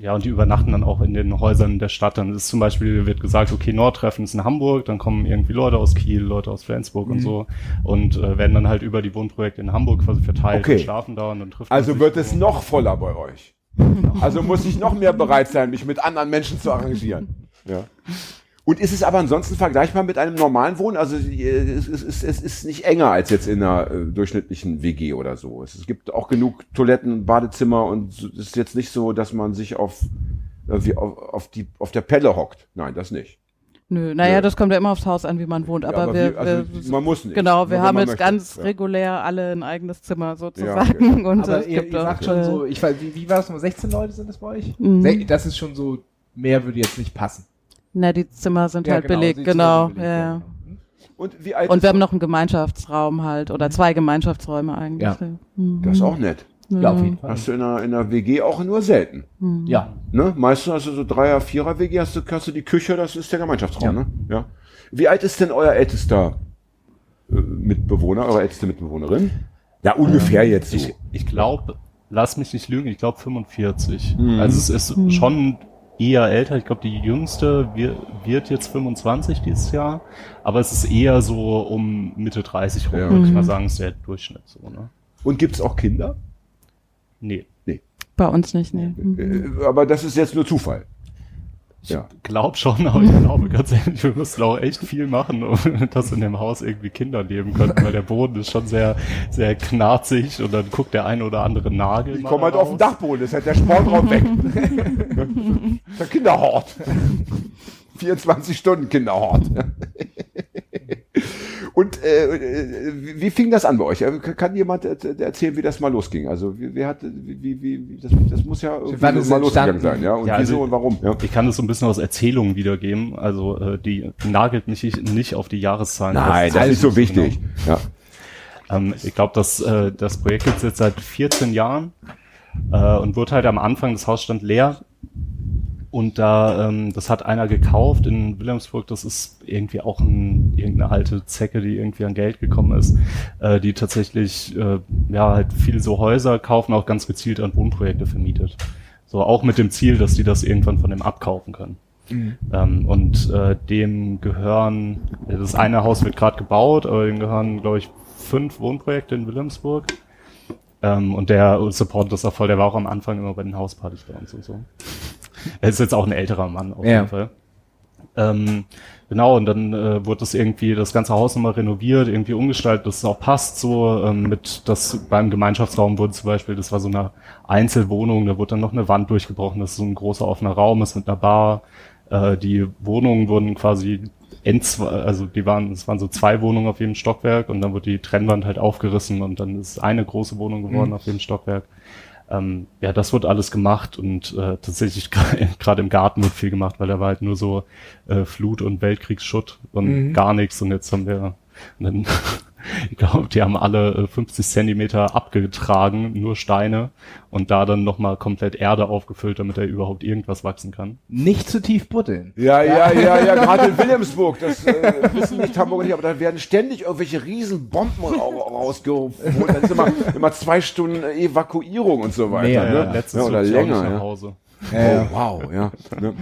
Ja, und die übernachten dann auch in den Häusern der Stadt. Dann ist zum Beispiel, wird gesagt, okay, Nordtreffen ist in Hamburg, dann kommen irgendwie Leute aus Kiel, Leute aus Flensburg Mhm. und so und äh, werden dann halt über die Wohnprojekte in Hamburg quasi verteilt Okay. und schlafen da und dann trifft Also wird es noch voller bei euch. [laughs] Also muss ich noch mehr bereit sein, mich mit anderen Menschen zu arrangieren. Ja. Und ist es aber ansonsten vergleichbar mit einem normalen Wohnen? Also äh, es ist, es, es ist nicht enger als jetzt in einer äh, durchschnittlichen WG oder so. Es, es gibt auch genug Toiletten, Badezimmer und es ist jetzt nicht so, dass man sich auf, äh, wie auf, auf, die, auf der Pelle hockt. Nein, das nicht. Nö, naja, Ja. das kommt ja immer aufs Haus an, wie man wohnt. Aber, aber wir, wir- also wir, man muss nicht. Genau, wir haben jetzt möchte. ganz Ja. regulär alle ein eigenes Zimmer sozusagen. Ja, okay. [laughs] Und Aber es ihr, gibt ihr sagt schon so, ich weiß, wie, wie war es nur 16 Leute sind es bei euch? Mhm. Das ist schon so, mehr würde jetzt nicht passen. Na, die Zimmer sind Ja, halt genau, belegt, genau. belegt, ja. ja. Und wie alt Und wir haben noch einen Gemeinschaftsraum halt oder zwei Gemeinschaftsräume eigentlich. Ja. Mhm. das ist auch nett. Ja, auf jeden Fall. Hast du in einer, in einer WG auch nur selten. Ja. Ne? Meistens hast du so Dreier-, Vierer-WG, hast du, hast du die Küche, das ist der Gemeinschaftsraum, Ja. ne? Ja. Wie alt ist denn euer ältester äh, Mitbewohner, eure älteste Mitbewohnerin? Ja, ungefähr jetzt so. Ich, ich glaube, lass mich nicht lügen, ich glaube 45. Mhm. Also es ist schon eher älter. Ich glaube, die jüngste wir, wird jetzt 25 dieses Jahr, aber es ist eher so um Mitte 30 rum, Ja. würde ich mal sagen, ist der Durchschnitt so, ne? Und gibt's auch Kinder? Nee. Bei uns nicht, nee. Mhm. Äh, aber das ist jetzt nur Zufall. Ja. Glaub schon, aber ich glaube ganz ehrlich, wir müssen auch echt viel machen, um [laughs] dass in dem Haus irgendwie Kinder leben können, weil der Boden ist schon sehr, sehr knarzig und dann guckt der eine oder andere Nagel. Die kommen halt auf den raus. Dachboden, ist halt der Sportraum weg. [laughs] der Kinderhort. 24 Stunden Kinderhort. Und äh, äh, wie, fing das an bei euch? Äh, Kann jemand äh, erzählen, wie das mal losging? Also wie, wer hat, wie, wie, wie das, das muss ja irgendwie mal es losgegangen entstanden? sein, ja? Und Ja, also- wieso und warum? Ja. Ich kann das so ein bisschen aus Erzählungen wiedergeben. Also äh, die nagelt mich nicht auf die Jahreszahlen. Nein, das weiß ist so ich wichtig. Ja. Genau. Ähm, ich glaube, dass äh, das Projekt gibt jetzt seit 14 Jahren äh, und wurde halt am Anfang, das Haus stand leer. Und da, ähm, das hat einer gekauft in Wilhelmsburg, das ist irgendwie auch ein, irgendeine alte Zecke, die irgendwie an Geld gekommen ist, äh, die tatsächlich äh, ja halt viele so Häuser kaufen, auch ganz gezielt an Wohnprojekte vermietet. So auch mit dem Ziel, dass die das irgendwann von dem abkaufen können. Ähm, und äh, dem gehören, das eine Haus wird gerade gebaut, aber dem gehören, glaube ich, fünf Wohnprojekte in Wilhelmsburg. Ähm, und der supportet das auch voll, der war auch am Anfang immer bei den Hauspartys bei uns und so. Er ist jetzt auch ein älterer Mann auf Ja. jeden Fall. Ähm, genau, und dann äh, wurde das irgendwie, das ganze Haus nochmal renoviert, irgendwie umgestaltet, dass es auch passt so, ähm, mit das beim Gemeinschaftsraum wurde zum Beispiel, das war so eine Einzelwohnung, da wurde dann noch eine Wand durchgebrochen, das ist so ein großer offener Raum ist mit einer Bar. Äh, die Wohnungen wurden quasi entzwe also die waren, es waren so zwei Wohnungen auf jedem Stockwerk und dann wurde die Trennwand halt aufgerissen und dann ist eine große Wohnung geworden auf jedem Stockwerk. Ähm, ja, das wird alles gemacht und äh, tatsächlich [laughs] gerade im Garten wird viel gemacht, weil da war halt nur so äh, Flut und Weltkriegsschutt und gar nichts und jetzt haben wir und dann, ich glaube, die haben alle äh, 50 Zentimeter abgetragen, nur Steine und da dann nochmal komplett Erde aufgefüllt, damit da überhaupt irgendwas wachsen kann. Nicht zu tief buddeln. Ja, ja, ja, ja, [laughs] gerade in Wilhelmsburg, das äh, wissen nicht Hamburger nicht, aber da werden ständig irgendwelche riesen Bomben ra- rausgeholt. Dann ist immer, immer zwei Stunden Evakuierung und so weiter. Mehr, ne? ja. Letztens ja, oder länger. nach Ja. Hause. Oh, wow, ja. Ne?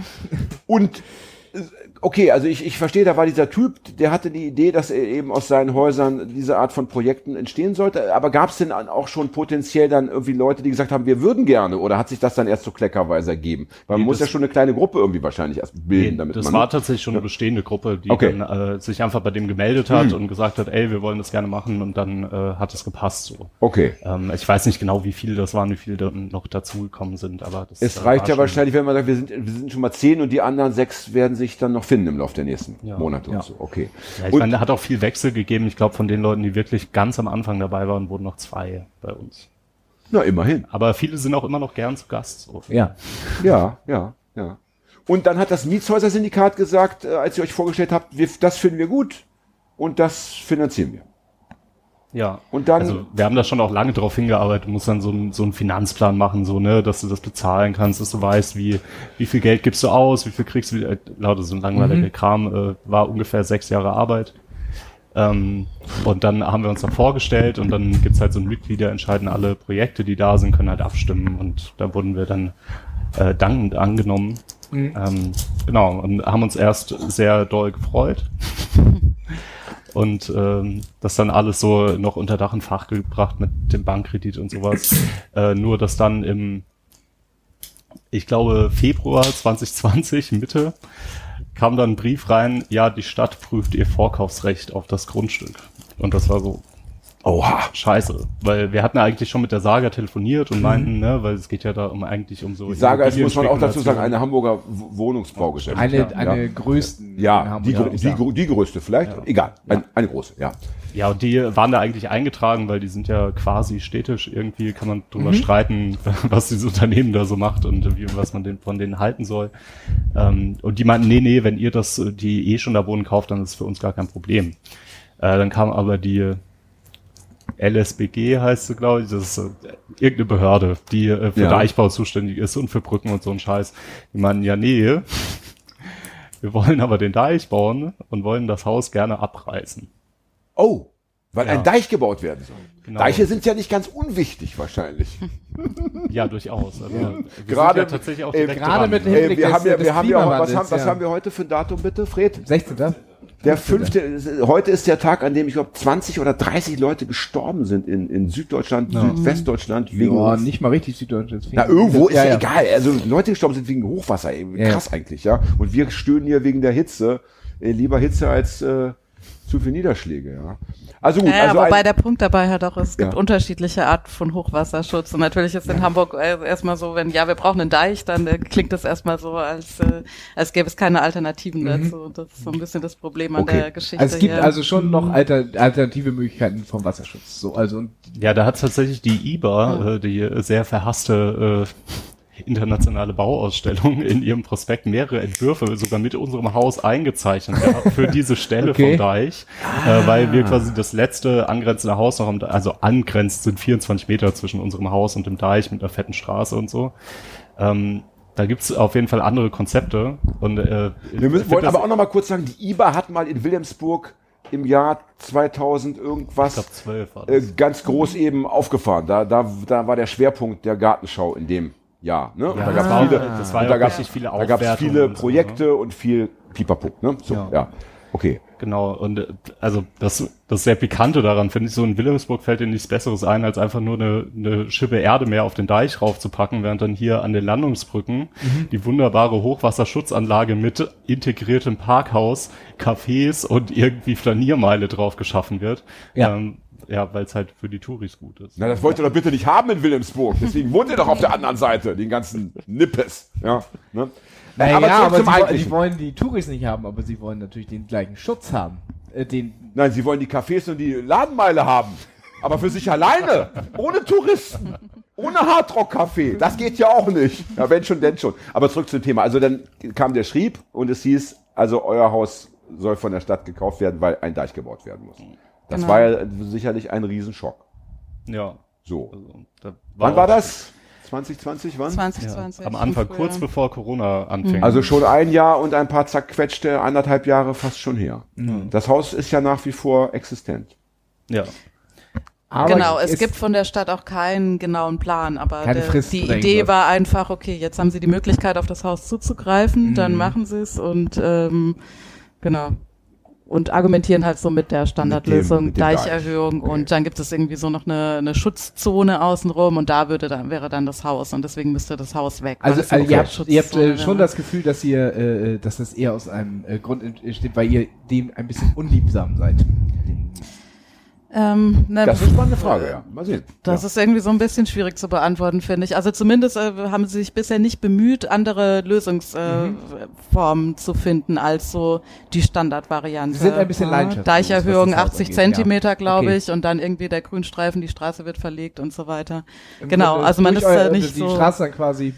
Und okay, also ich, ich verstehe, da war dieser Typ, der hatte die Idee, dass er eben aus seinen Häusern diese Art von Projekten entstehen sollte. Aber gab es denn auch schon potenziell dann irgendwie Leute, die gesagt haben, wir würden gerne? Oder hat sich das dann erst so kleckerweise ergeben? Weil man nee, muss ja schon eine kleine Gruppe irgendwie wahrscheinlich erst bilden, nee, damit das man. Das war tatsächlich schon eine bestehende Gruppe, die okay. dann äh, sich einfach bei dem gemeldet hat hm. und gesagt hat, ey, wir wollen das gerne machen und dann äh, hat es gepasst so. Okay. Ähm, ich weiß nicht genau, wie viele das waren, wie viele da noch dazugekommen sind, aber das Es reicht ja wahrscheinlich, wenn man sagt, wir sind, wir sind schon mal zehn und die anderen sechs werden sich dann noch finden im Laufe der nächsten ja. Monate ja. und so. Okay. Ja, ich und, meine, hat auch viel Wechsel gegeben. Ich glaube, von den Leuten, die wirklich ganz am Anfang dabei waren, wurden noch zwei bei uns. Na, immerhin. Aber viele sind auch immer noch gern zu Gast. So. Ja. Ja, ja, ja. Und dann hat das Mietshäuser-Syndikat gesagt, äh, als ihr euch vorgestellt habt, wir, das finden wir gut und das finanzieren wir. Ja. Und dann. Also wir haben da schon auch lange drauf hingearbeitet. Du musst dann so, ein, so einen Finanzplan machen, so, ne, dass du das bezahlen kannst, dass du weißt, wie, wie viel Geld gibst du aus, wie viel kriegst du, äh, lauter so ein langweiliger mhm. Kram, äh, war ungefähr sechs Jahre Arbeit. Ähm, und dann haben wir uns da vorgestellt und dann gibt's halt so ein Mitglieder entscheiden alle Projekte, die da sind, können halt abstimmen und da wurden wir dann äh, dankend angenommen. Mhm. Ähm, genau, und haben uns erst sehr doll gefreut. [laughs] und ähm, das dann alles so noch unter Dach und Fach gebracht mit dem Bankkredit und sowas. [laughs] äh, nur dass dann im, ich glaube, Februar 2020, Mitte, kam dann ein Brief rein, ja, die Stadt prüft ihr Vorkaufsrecht auf das Grundstück. Und das war so, Oha. Scheiße. Weil wir hatten ja eigentlich schon mit der Saga telefoniert und mhm. meinten, ne, weil es geht ja da um eigentlich um so. Die Saga ist, muss man auch dazu sagen, eine Hamburger Wohnungsbaugesellschaft. Eine, ja. eine ja. größten. Ja, die, die, die, die, größte vielleicht. Ja. Egal. Ein, eine große, ja. Ja, und die waren da eigentlich eingetragen, weil die sind ja quasi städtisch. Irgendwie kann man drüber mhm. streiten, [laughs] was dieses Unternehmen da so macht und wie, was man den, von denen halten soll. Ähm, und die meinten, nee, nee, wenn ihr das, die eh schon da wohnen kauft, dann ist es für uns gar kein Problem. Äh, dann kam aber die LSBG heißt sie, glaube ich. Das ist äh, irgendeine Behörde, die äh, für ja. Deichbau zuständig ist und für Brücken und so ein Scheiß. Die meinen, ja, nee, [laughs] wir wollen aber den Deich bauen und wollen das Haus gerne abreißen. Oh, weil ja. ein Deich gebaut werden soll. Genau. Deiche sind ja nicht ganz unwichtig wahrscheinlich. [laughs] Ja, durchaus. Also ja. Gerade ja tatsächlich auch äh, gerade mit Hinblick äh, wir haben ja, wir haben ja auch, was, haben, was haben wir heute für ein Datum bitte, Fred? 16. Der fünfte, heute ist der Tag, an dem ich glaube 20 oder 30 Leute gestorben sind in, in Süddeutschland, ja. Südwestdeutschland. Wegen ja, nicht mal richtig Süddeutschland. Na, irgendwo ist ja, ja, egal. Also Leute gestorben sind wegen Hochwasser. Krass ja. eigentlich, ja. Und wir stöhnen hier wegen der Hitze. Äh, lieber Hitze als äh, zu viel Niederschläge, ja. Also gut, ja, also wobei der Punkt dabei halt auch, es gibt ja. unterschiedliche Arten von Hochwasserschutz. Und natürlich ist in ja. Hamburg äh, erstmal so, wenn ja, wir brauchen einen Deich, dann äh, klingt das erstmal so, als, äh, als gäbe es keine Alternativen mhm. dazu. Das ist so ein bisschen das Problem an okay. der Geschichte. Also es gibt hier. also schon noch alter, alternative Möglichkeiten vom Wasserschutz. So, also ja, da hat tatsächlich die IBA, äh, die sehr verhasste äh, internationale Bauausstellung [laughs] in ihrem Prospekt mehrere Entwürfe sogar mit unserem Haus eingezeichnet gehabt für [laughs] diese Stelle okay. vom Deich, ah. äh, weil wir quasi das letzte angrenzende Haus noch, am, also angrenzt sind 24 Meter zwischen unserem Haus und dem Deich mit einer fetten Straße und so. Ähm, da gibt's auf jeden Fall andere Konzepte. Und, äh, wir müssen, wollen aber auch noch mal kurz sagen, die IBA hat mal in Wilhelmsburg im Jahr 2000 irgendwas ich glaub, 12 war das. Äh, ganz groß eben aufgefahren. Da, da, da war der Schwerpunkt der Gartenschau in dem ja, ne? Ja, da gab es viele, das war da gab's, viele da gab's viele und Projekte so, ne? und viel Pipapo, ne? So, ja. ja. Okay. Genau, und äh, also das, das sehr Pikante daran, finde ich, so in Wilhelmsburg fällt dir nichts Besseres ein, als einfach nur eine, eine Schippe Erde mehr auf den Deich raufzupacken, während dann hier an den Landungsbrücken mhm. die wunderbare Hochwasserschutzanlage mit integriertem Parkhaus, Cafés und irgendwie Flaniermeile drauf geschaffen wird. Ja. Ähm, ja, weil es halt für die Touris gut ist. Na, das wollt ihr doch bitte nicht haben in Wilhelmsburg. Deswegen wohnt ihr doch auf der anderen Seite, den ganzen Nippes. Ja, ne? Naja, aber, ja, aber sie, sie, wollen die Touris nicht haben, aber sie wollen natürlich den gleichen Schutz haben. Äh, den Nein, sie wollen die Cafés und die Ladenmeile haben. Aber für sich alleine. Ohne Touristen. Ohne Hardrock-Café. Das geht ja auch nicht. Ja, wenn schon, denn schon. Aber zurück zum Thema. Also dann kam der Schrieb und es hieß, also euer Haus soll von der Stadt gekauft werden, weil ein Deich gebaut werden muss. Das genau. war ja sicherlich ein Riesenschock. Ja. So. Also, war wann war das? 2020, wann? 2020. Ja, am Anfang, kurz bevor Corona anfing. Also schon ein Jahr und ein paar zerquetschte anderthalb Jahre fast schon her. Mhm. Das Haus ist ja nach wie vor existent. Ja. Aber genau, es gibt von der Stadt auch keinen genauen Plan, aber der, die Idee irgendwas. war einfach, okay, jetzt haben sie die Möglichkeit, auf das Haus zuzugreifen, dann Mhm. machen sie es und ähm, genau. Und argumentieren halt so mit der Standardlösung, mit dem Deich. Deicherhöhung und dann gibt es irgendwie so noch eine, eine Schutzzone außenrum und da würde dann wäre dann das Haus und deswegen müsste das Haus weg. Also, also ihr habt, ihr habt äh, schon das Gefühl, dass ihr, äh, dass das eher aus einem äh, Grund entsteht, weil ihr dem ein bisschen unliebsam seid. Ähm, ne, Das ist mal eine Frage, ja. Mal sehen. Das ja. ist irgendwie so ein bisschen schwierig zu beantworten, finde ich. Also zumindest äh, haben sie sich bisher nicht bemüht, andere Lösungsformen äh, Formen zu finden als so die Standardvariante. Sie sind ein bisschen Ja, leidenschaftslos, Deicherhöhung was das Haus 80 angeht, Zentimeter, ja. glaube Okay. ich, und dann irgendwie der Grünstreifen, die Straße wird verlegt und so weiter. Im Genau, Grunde also man ist äh, nicht die so. Straße dann quasi,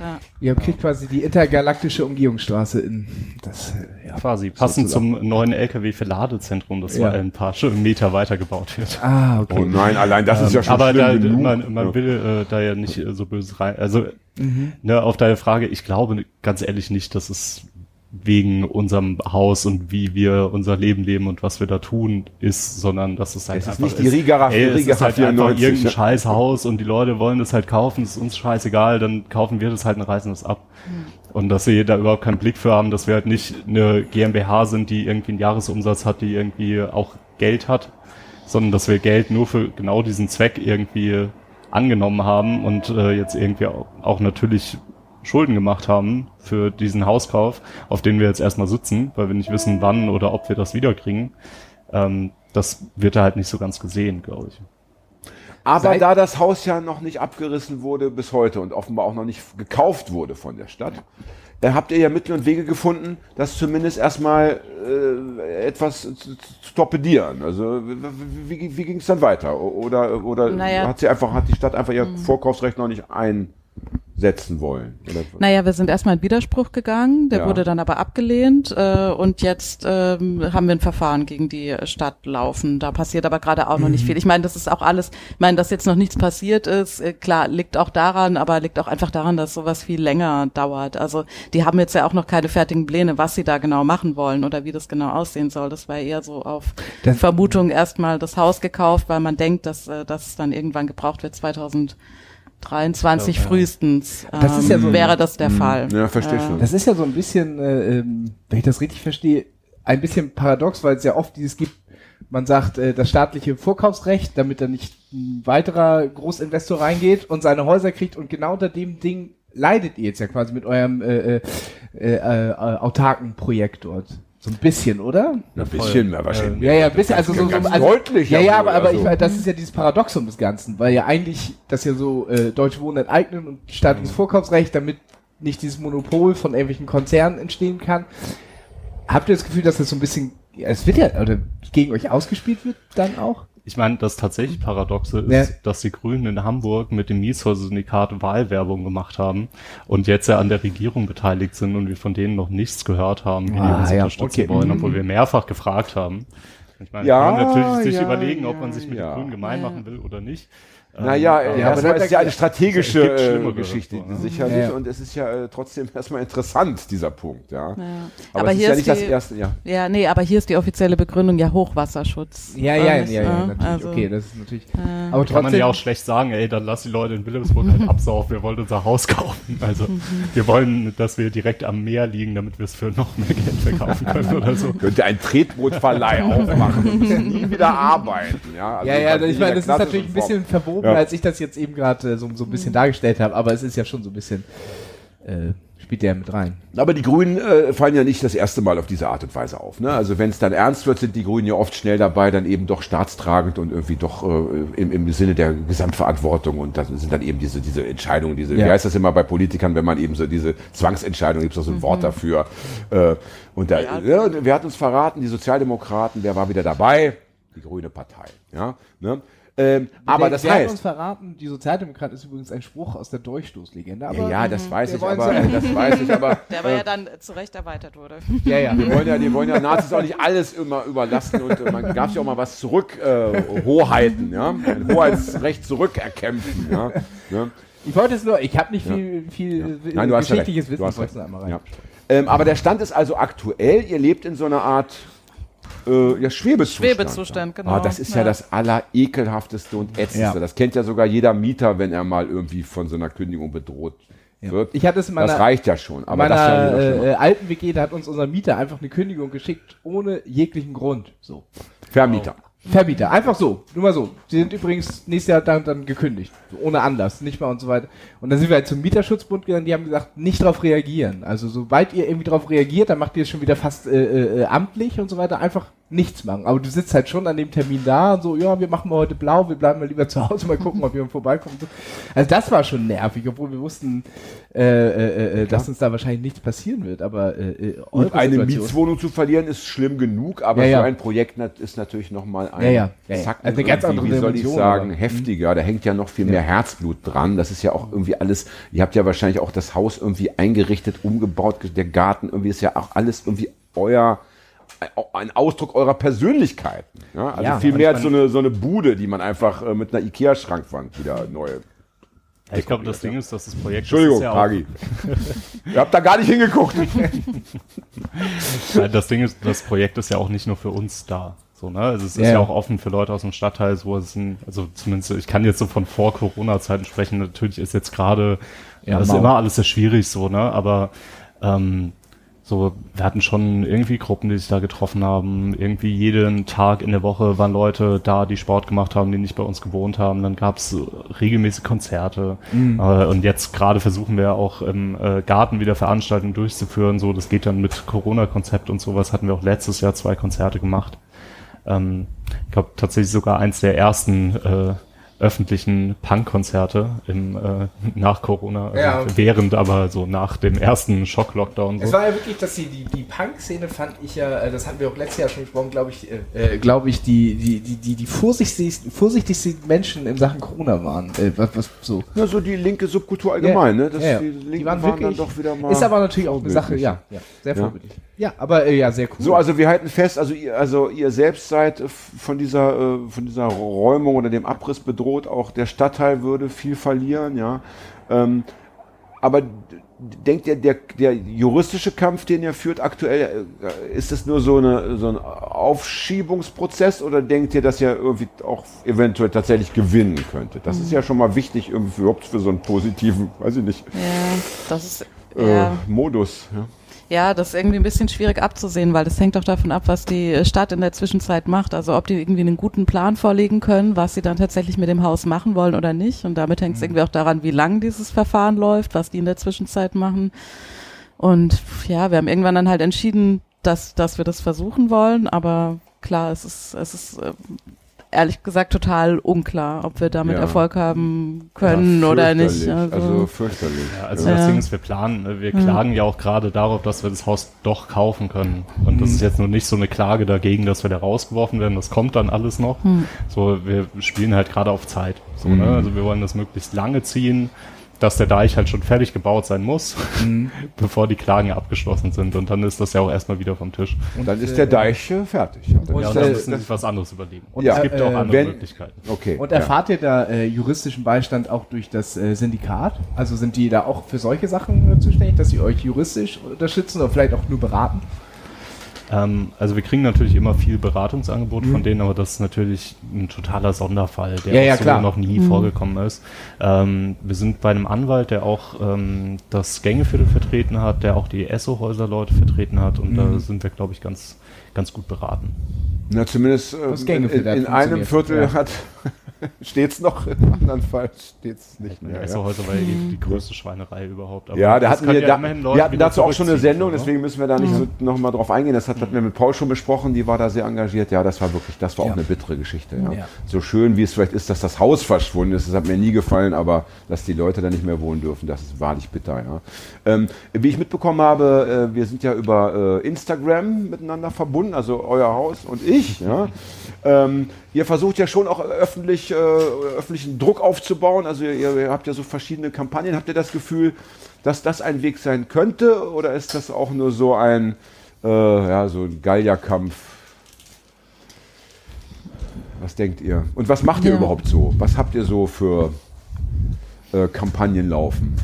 Ja. ihr kriegt quasi die intergalaktische Umgehungsstraße in das, ja. Quasi, passend Sozusagen. zum neuen LKW für Ladezentrum, das Ja. mal ein paar Meter weiter gebaut wird. Ah, okay. Oh nein, allein das ist ja schon Aber schlimm da, genug. man, man Ja. will äh, da ja nicht äh, so böse rein. Also Mhm. ne, auf deine Frage, ich glaube ganz ehrlich nicht, dass es wegen unserem Haus und wie wir unser Leben leben und was wir da tun ist, sondern dass es halt Es ist einfach nicht die Riga- ey, es Riga ist halt einfach 94, irgendein ja. scheiß Haus und die Leute wollen das halt kaufen, es ist uns scheißegal, dann kaufen wir das halt und reißen das ab. Und dass wir da überhaupt keinen Blick für haben, dass wir halt nicht eine GmbH sind, die irgendwie einen Jahresumsatz hat, die irgendwie auch Geld hat, sondern dass wir Geld nur für genau diesen Zweck irgendwie angenommen haben und äh, jetzt irgendwie auch, auch natürlich Schulden gemacht haben für diesen Hauskauf, auf den wir jetzt erstmal sitzen, weil wir nicht wissen, wann oder ob wir das wiederkriegen. Ähm, das wird da halt nicht so ganz gesehen, glaube ich. Aber Seit- da das Haus ja noch nicht abgerissen wurde bis heute und offenbar auch noch nicht gekauft wurde von der Stadt, äh, habt ihr ja Mittel und Wege gefunden, das zumindest erstmal äh, etwas zu, zu torpedieren. Also wie, wie, ging es dann weiter? Oder, oder Naja. hat sie einfach, hat die Stadt einfach ihr Vorkaufsrecht noch nicht einsetzen wollen? Oder? Naja, wir sind erstmal in Widerspruch gegangen, der Ja. wurde dann aber abgelehnt äh, und jetzt ähm, haben wir ein Verfahren gegen die Stadt laufen. Da passiert aber gerade auch noch nicht viel. Ich meine, das ist auch alles, ich meine, dass jetzt noch nichts passiert ist, äh, klar, liegt auch daran, aber liegt auch einfach daran, dass sowas viel länger dauert. Also die haben jetzt ja auch noch keine fertigen Pläne, was sie da genau machen wollen oder wie das genau aussehen soll. Das war eher so auf Das- Vermutung erstmal das Haus gekauft, weil man denkt, dass äh, das dann irgendwann gebraucht wird 2023 frühestens. Das ist ja ähm, so- wäre das der Fall. Ja, verstehe schon. Das ist ja so ein bisschen, äh, ähm, wenn ich das richtig verstehe, ein bisschen paradox, weil es ja oft dieses gibt, man sagt, äh, das staatliche Vorkaufsrecht, damit da nicht ein weiterer Großinvestor reingeht und seine Häuser kriegt und genau unter dem Ding leidet ihr jetzt ja quasi mit eurem äh, äh, äh, äh, autarken Projekt dort. So ein bisschen, oder? Ein bisschen mehr wahrscheinlich. Ja, ja, ein bisschen, also so, so ganz also, deutlich. Ja, ja, aber, wohl, aber also. ich das ist ja dieses Paradoxum des Ganzen, weil ja eigentlich das ja so äh, Deutsche Wohnen enteignen und staatliches Vorkaufsrecht, damit nicht dieses Monopol von irgendwelchen Konzernen entstehen kann. Habt ihr das Gefühl, dass das so ein bisschen, ja, es wird ja, oder gegen euch ausgespielt wird dann auch? Ich meine, das tatsächlich Paradoxe ist, Ja. dass die Grünen in Hamburg mit dem Mietshäuser-Syndikat Wahlwerbung gemacht haben und jetzt ja an der Regierung beteiligt sind und wir von denen noch nichts gehört haben, wie die Ah, uns ja, unterstützen okay. wollen, obwohl wir mehrfach gefragt haben. Ich meine, Ja, kann man natürlich sich überlegen, ob man sich mit den Grünen gemein machen will oder nicht. Naja, Ähm, äh, aber erstmal da- ist ja eine strategische äh, schlimmere, Geschichte, ne? sicherlich. Ja, ja. Und es ist ja äh, trotzdem [laughs] erstmal interessant, dieser Punkt, ja. Ja. Aber, Aber es ist hier ja ist nicht das die- erste, ja. Ja, nee, aber hier ist die offizielle Begründung ja Hochwasserschutz. Ja, ja, Äh, ja, ja, äh, natürlich. also, okay, das ist natürlich. äh, aber Kann man trotzdem. ja auch schlecht sagen, ey, dann lass die Leute in Wilhelmsburg halt [laughs] absaufen, wir wollen unser Haus kaufen. Also wir wollen, dass wir direkt am Meer liegen, damit wir es für noch mehr Geld verkaufen können oder so. Könnte ein Tretbootverleih [laughs] aufmachen und nie wieder arbeiten, ja. Also ja, ja, ich in meine, das ist natürlich ein bisschen Form. Ja. als ich das jetzt eben gerade äh, so, so ein bisschen dargestellt habe, aber es ist ja schon so ein bisschen, äh, spielt der mit rein. Aber die Grünen äh, fallen ja nicht das erste Mal auf diese Art und Weise auf. Ne? Also wenn es dann ernst wird, sind die Grünen ja oft schnell dabei, dann eben doch staatstragend und irgendwie doch äh, im, im Sinne der Gesamtverantwortung. Und das sind dann eben diese, diese Entscheidungen, diese, Ja. wie heißt das immer bei Politikern, wenn man eben so diese Zwangsentscheidung, gibt es so ein Wort dafür. Äh, und da, ja. und wer hat uns verraten? Die Sozialdemokraten, wer war wieder dabei? Die Grüne Partei. Ja? Ne? Ähm, aber das hat uns heißt, verraten, die Sozialdemokraten ist übrigens ein Spruch aus der Durchstoßlegende. Ja, ja, das weiß wir ich, aber sagen- das weiß ich, aber [laughs] Der aber ja dann zu Recht erweitert wurde. ja, ja. Die wollen ja, die wollen ja [laughs] Nazis auch nicht alles immer überlassen und äh, man darf sich auch mal was zurück äh, Hoheiten, ja, ein Hoheitsrecht zurückerkämpfen, ja. Ne? Ich wollte es nur, ich habe nicht viel, viel äh, Nein, du hast ja geschichtliches recht. Du Wissen, hast ich wollte es einmal rein. Ja. Ähm, aber der Stand ist also aktuell, ihr lebt in so einer Art Äh, ja, Schwebezustand. Schwebezustand, genau. Ah, das ist ja, Ja. das allerekelhafteste und ätzendste. Ja. Das kennt ja sogar jeder Mieter, wenn er mal irgendwie von so einer Kündigung bedroht wird. Ich hatte es in meiner, das reicht ja schon. Aber meiner das ist ja wieder äh, alten WG, da hat uns unser Mieter einfach eine Kündigung geschickt, ohne jeglichen Grund. So. Vermieter. Vermieter, einfach so, nur mal so. Sie sind übrigens nächstes Jahr dann, dann gekündigt, ohne Anlass, nicht mal und so weiter. Und dann sind wir halt zum Mieterschutzbund gegangen, die haben gesagt, nicht drauf reagieren. Also sobald ihr irgendwie drauf reagiert, dann macht ihr es schon wieder fast äh, äh, amtlich und so weiter, einfach nichts machen. Aber du sitzt halt schon an dem Termin da und so, ja, wir machen mal heute blau, wir bleiben mal lieber zu Hause, mal gucken, ob jemand vorbeikommt. Also das war schon nervig, obwohl wir wussten, äh, äh, äh, dass uns da wahrscheinlich nichts passieren wird. Aber äh, äh, eine Situation- Mietswohnung zu verlieren ist schlimm genug, aber Ja, ja. so ein Projekt ist natürlich nochmal ein Ja, ja. Ja, ja. Zacken Also eine ganz andere wie soll ich sagen, Mhm. heftiger. Da hängt ja noch viel mehr Herzblut dran. Das ist ja auch irgendwie alles, ihr habt ja wahrscheinlich auch das Haus irgendwie eingerichtet, umgebaut, der Garten irgendwie ist ja auch alles irgendwie euer ein Ausdruck eurer Persönlichkeit. Ja? Also Ja, viel mehr als so eine, so eine Bude, die man einfach äh, mit einer Ikea-Schrankwand wieder neu. Ja, ich glaube, das Ding ist, dass das Projekt. Entschuldigung, das ist ja auch- Pagi. [laughs] Ihr habt da gar nicht hingeguckt. Nein, das Ding ist, das Projekt ist ja auch nicht nur für uns da. So, ne? Also es ist Ja. ja. auch offen für Leute aus dem Stadtteil, wo es ein, also zumindest, ich kann jetzt so von vor Corona-Zeiten sprechen, natürlich ist jetzt gerade, Ja, ja, das ist immer alles sehr schwierig so, ne? Aber ähm, so, wir hatten schon irgendwie Gruppen, die sich da getroffen haben. Irgendwie jeden Tag in der Woche waren Leute da, die Sport gemacht haben, die nicht bei uns gewohnt haben. Dann gab's regelmäßig Konzerte. Mhm. Äh, und jetzt gerade versuchen wir auch im äh, Garten wieder Veranstaltungen durchzuführen. So, das geht dann mit Corona-Konzept und sowas. Hatten wir auch letztes Jahr zwei Konzerte gemacht. Ähm, ich glaube tatsächlich sogar eins der ersten äh, öffentlichen Punk-Konzerte im äh, [laughs] nach Corona, also Ja. während aber so nach dem ersten Schock-Lockdown. Es So. war ja wirklich, dass die, die, die Punk-Szene fand ich ja, äh, das hatten wir auch letztes Jahr schon gesprochen, glaube ich, äh, äh, glaube ich, die, die, die, die, die vorsichtigsten, vorsichtigsten Menschen in Sachen Corona waren. Äh, was, was so. Ja, so die linke Subkultur allgemein, Ja, ne? Das, ja, ja. Die Die Linken waren waren, wirklich, dann doch wieder mal. ist aber natürlich auch eine Sache, ja, ja, sehr Ja. vorbildlich. Ja, aber äh, ja, sehr cool. So, also wir halten fest, also ihr, also ihr selbst seid äh, von dieser, äh, von dieser Räumung oder dem Abriss bedroht, auch der Stadtteil würde viel verlieren, ja. Ähm, aber denkt ihr, der, der juristische Kampf, den ihr führt aktuell, äh, ist es nur so, eine, so ein Aufschiebungsprozess oder denkt ihr, dass ihr irgendwie auch eventuell tatsächlich gewinnen könntet? Das ist ja schon mal wichtig irgendwie für, überhaupt für so einen positiven, weiß ich nicht, Ja, das ist, äh, ja. Modus. Ja. Ja, das ist irgendwie ein bisschen schwierig abzusehen, weil das hängt auch davon ab, was die Stadt in der Zwischenzeit macht. Also ob die irgendwie einen guten Plan vorlegen können, was sie dann tatsächlich mit dem Haus machen wollen oder nicht. Und damit hängt es irgendwie auch daran, wie lang dieses Verfahren läuft, was die in der Zwischenzeit machen. Und ja, wir haben irgendwann dann halt entschieden, dass, dass wir das versuchen wollen. Aber klar, es ist, es ist äh, ehrlich gesagt total unklar, ob wir damit Ja. Erfolg haben können Ja, oder nicht. fürchterlich. Also, fürchterlich. Ja, also Ja. das Ding ist, wir planen, ne, wir klagen ja auch gerade darauf, dass wir das Haus doch kaufen können. Und das ist jetzt nur nicht so eine Klage dagegen, dass wir da rausgeworfen werden. Das kommt dann alles noch. So, wir spielen halt gerade auf Zeit. So, ne? Also wir wollen das möglichst lange ziehen, dass der Deich halt schon fertig gebaut sein muss, [laughs] bevor die Klagen abgeschlossen sind. Und dann ist das ja auch erstmal wieder vom Tisch. Und dann ist der Deich äh, fertig. Ja, dann Und, ja, ist und dann äh, müssen sie sich was anderes überlegen. und ja, es gibt äh, auch andere wenn- Möglichkeiten. okay. Und ja. erfahrt ihr da äh, juristischen Beistand auch durch das äh, Syndikat? Also sind die da auch für solche Sachen äh, zuständig, dass sie euch juristisch unterstützen oder vielleicht auch nur beraten? Ähm, also wir kriegen natürlich immer viel Beratungsangebot Mhm. von denen, aber das ist natürlich ein totaler Sonderfall, der Ja, ja, auch so klar. noch nie vorgekommen ist. Ähm, wir sind bei einem Anwalt, der auch ähm, das Gängeviertel vertreten hat, der auch die Esso-Häuser-Leute vertreten hat und Mhm. da sind wir, glaube ich, ganz, ganz gut beraten. Na, zumindest äh, Das in, Gängeviertel in, in einem Viertel ja. hat [laughs] steht's noch, im anderen Fall steht's nicht Ja, mehr. Ja, Esso-Häuser war ja eben die größte Schweinerei überhaupt. aber ja da hatten wir, ja da, wir hatten dazu auch schon eine Sendung, ne? deswegen müssen wir da nicht so nochmal drauf eingehen. Das hat, hatten wir mit Paul schon besprochen, die war da sehr engagiert. Ja, das war wirklich, das war auch Ja. eine bittere Geschichte. Ja. Ja. So schön wie es vielleicht ist, dass das Haus verschwunden ist, das hat mir nie gefallen, aber dass die Leute da nicht mehr wohnen dürfen, das ist wahrlich bitter. Ja. Ähm, wie ich mitbekommen habe, äh, wir sind ja über äh, Instagram miteinander verbunden, also euer Haus und ich. Ja. Ähm, ihr versucht ja schon auch öffentlich, äh, öffentlichen Druck aufzubauen. Also ihr, ihr habt ja so verschiedene Kampagnen. Habt ihr das Gefühl, dass das ein Weg sein könnte? Oder ist das auch nur so ein, äh, ja, so ein Galliakampf? Was denkt ihr? Und was macht ihr Ja. überhaupt so? Was habt ihr so für äh, Kampagnen laufen?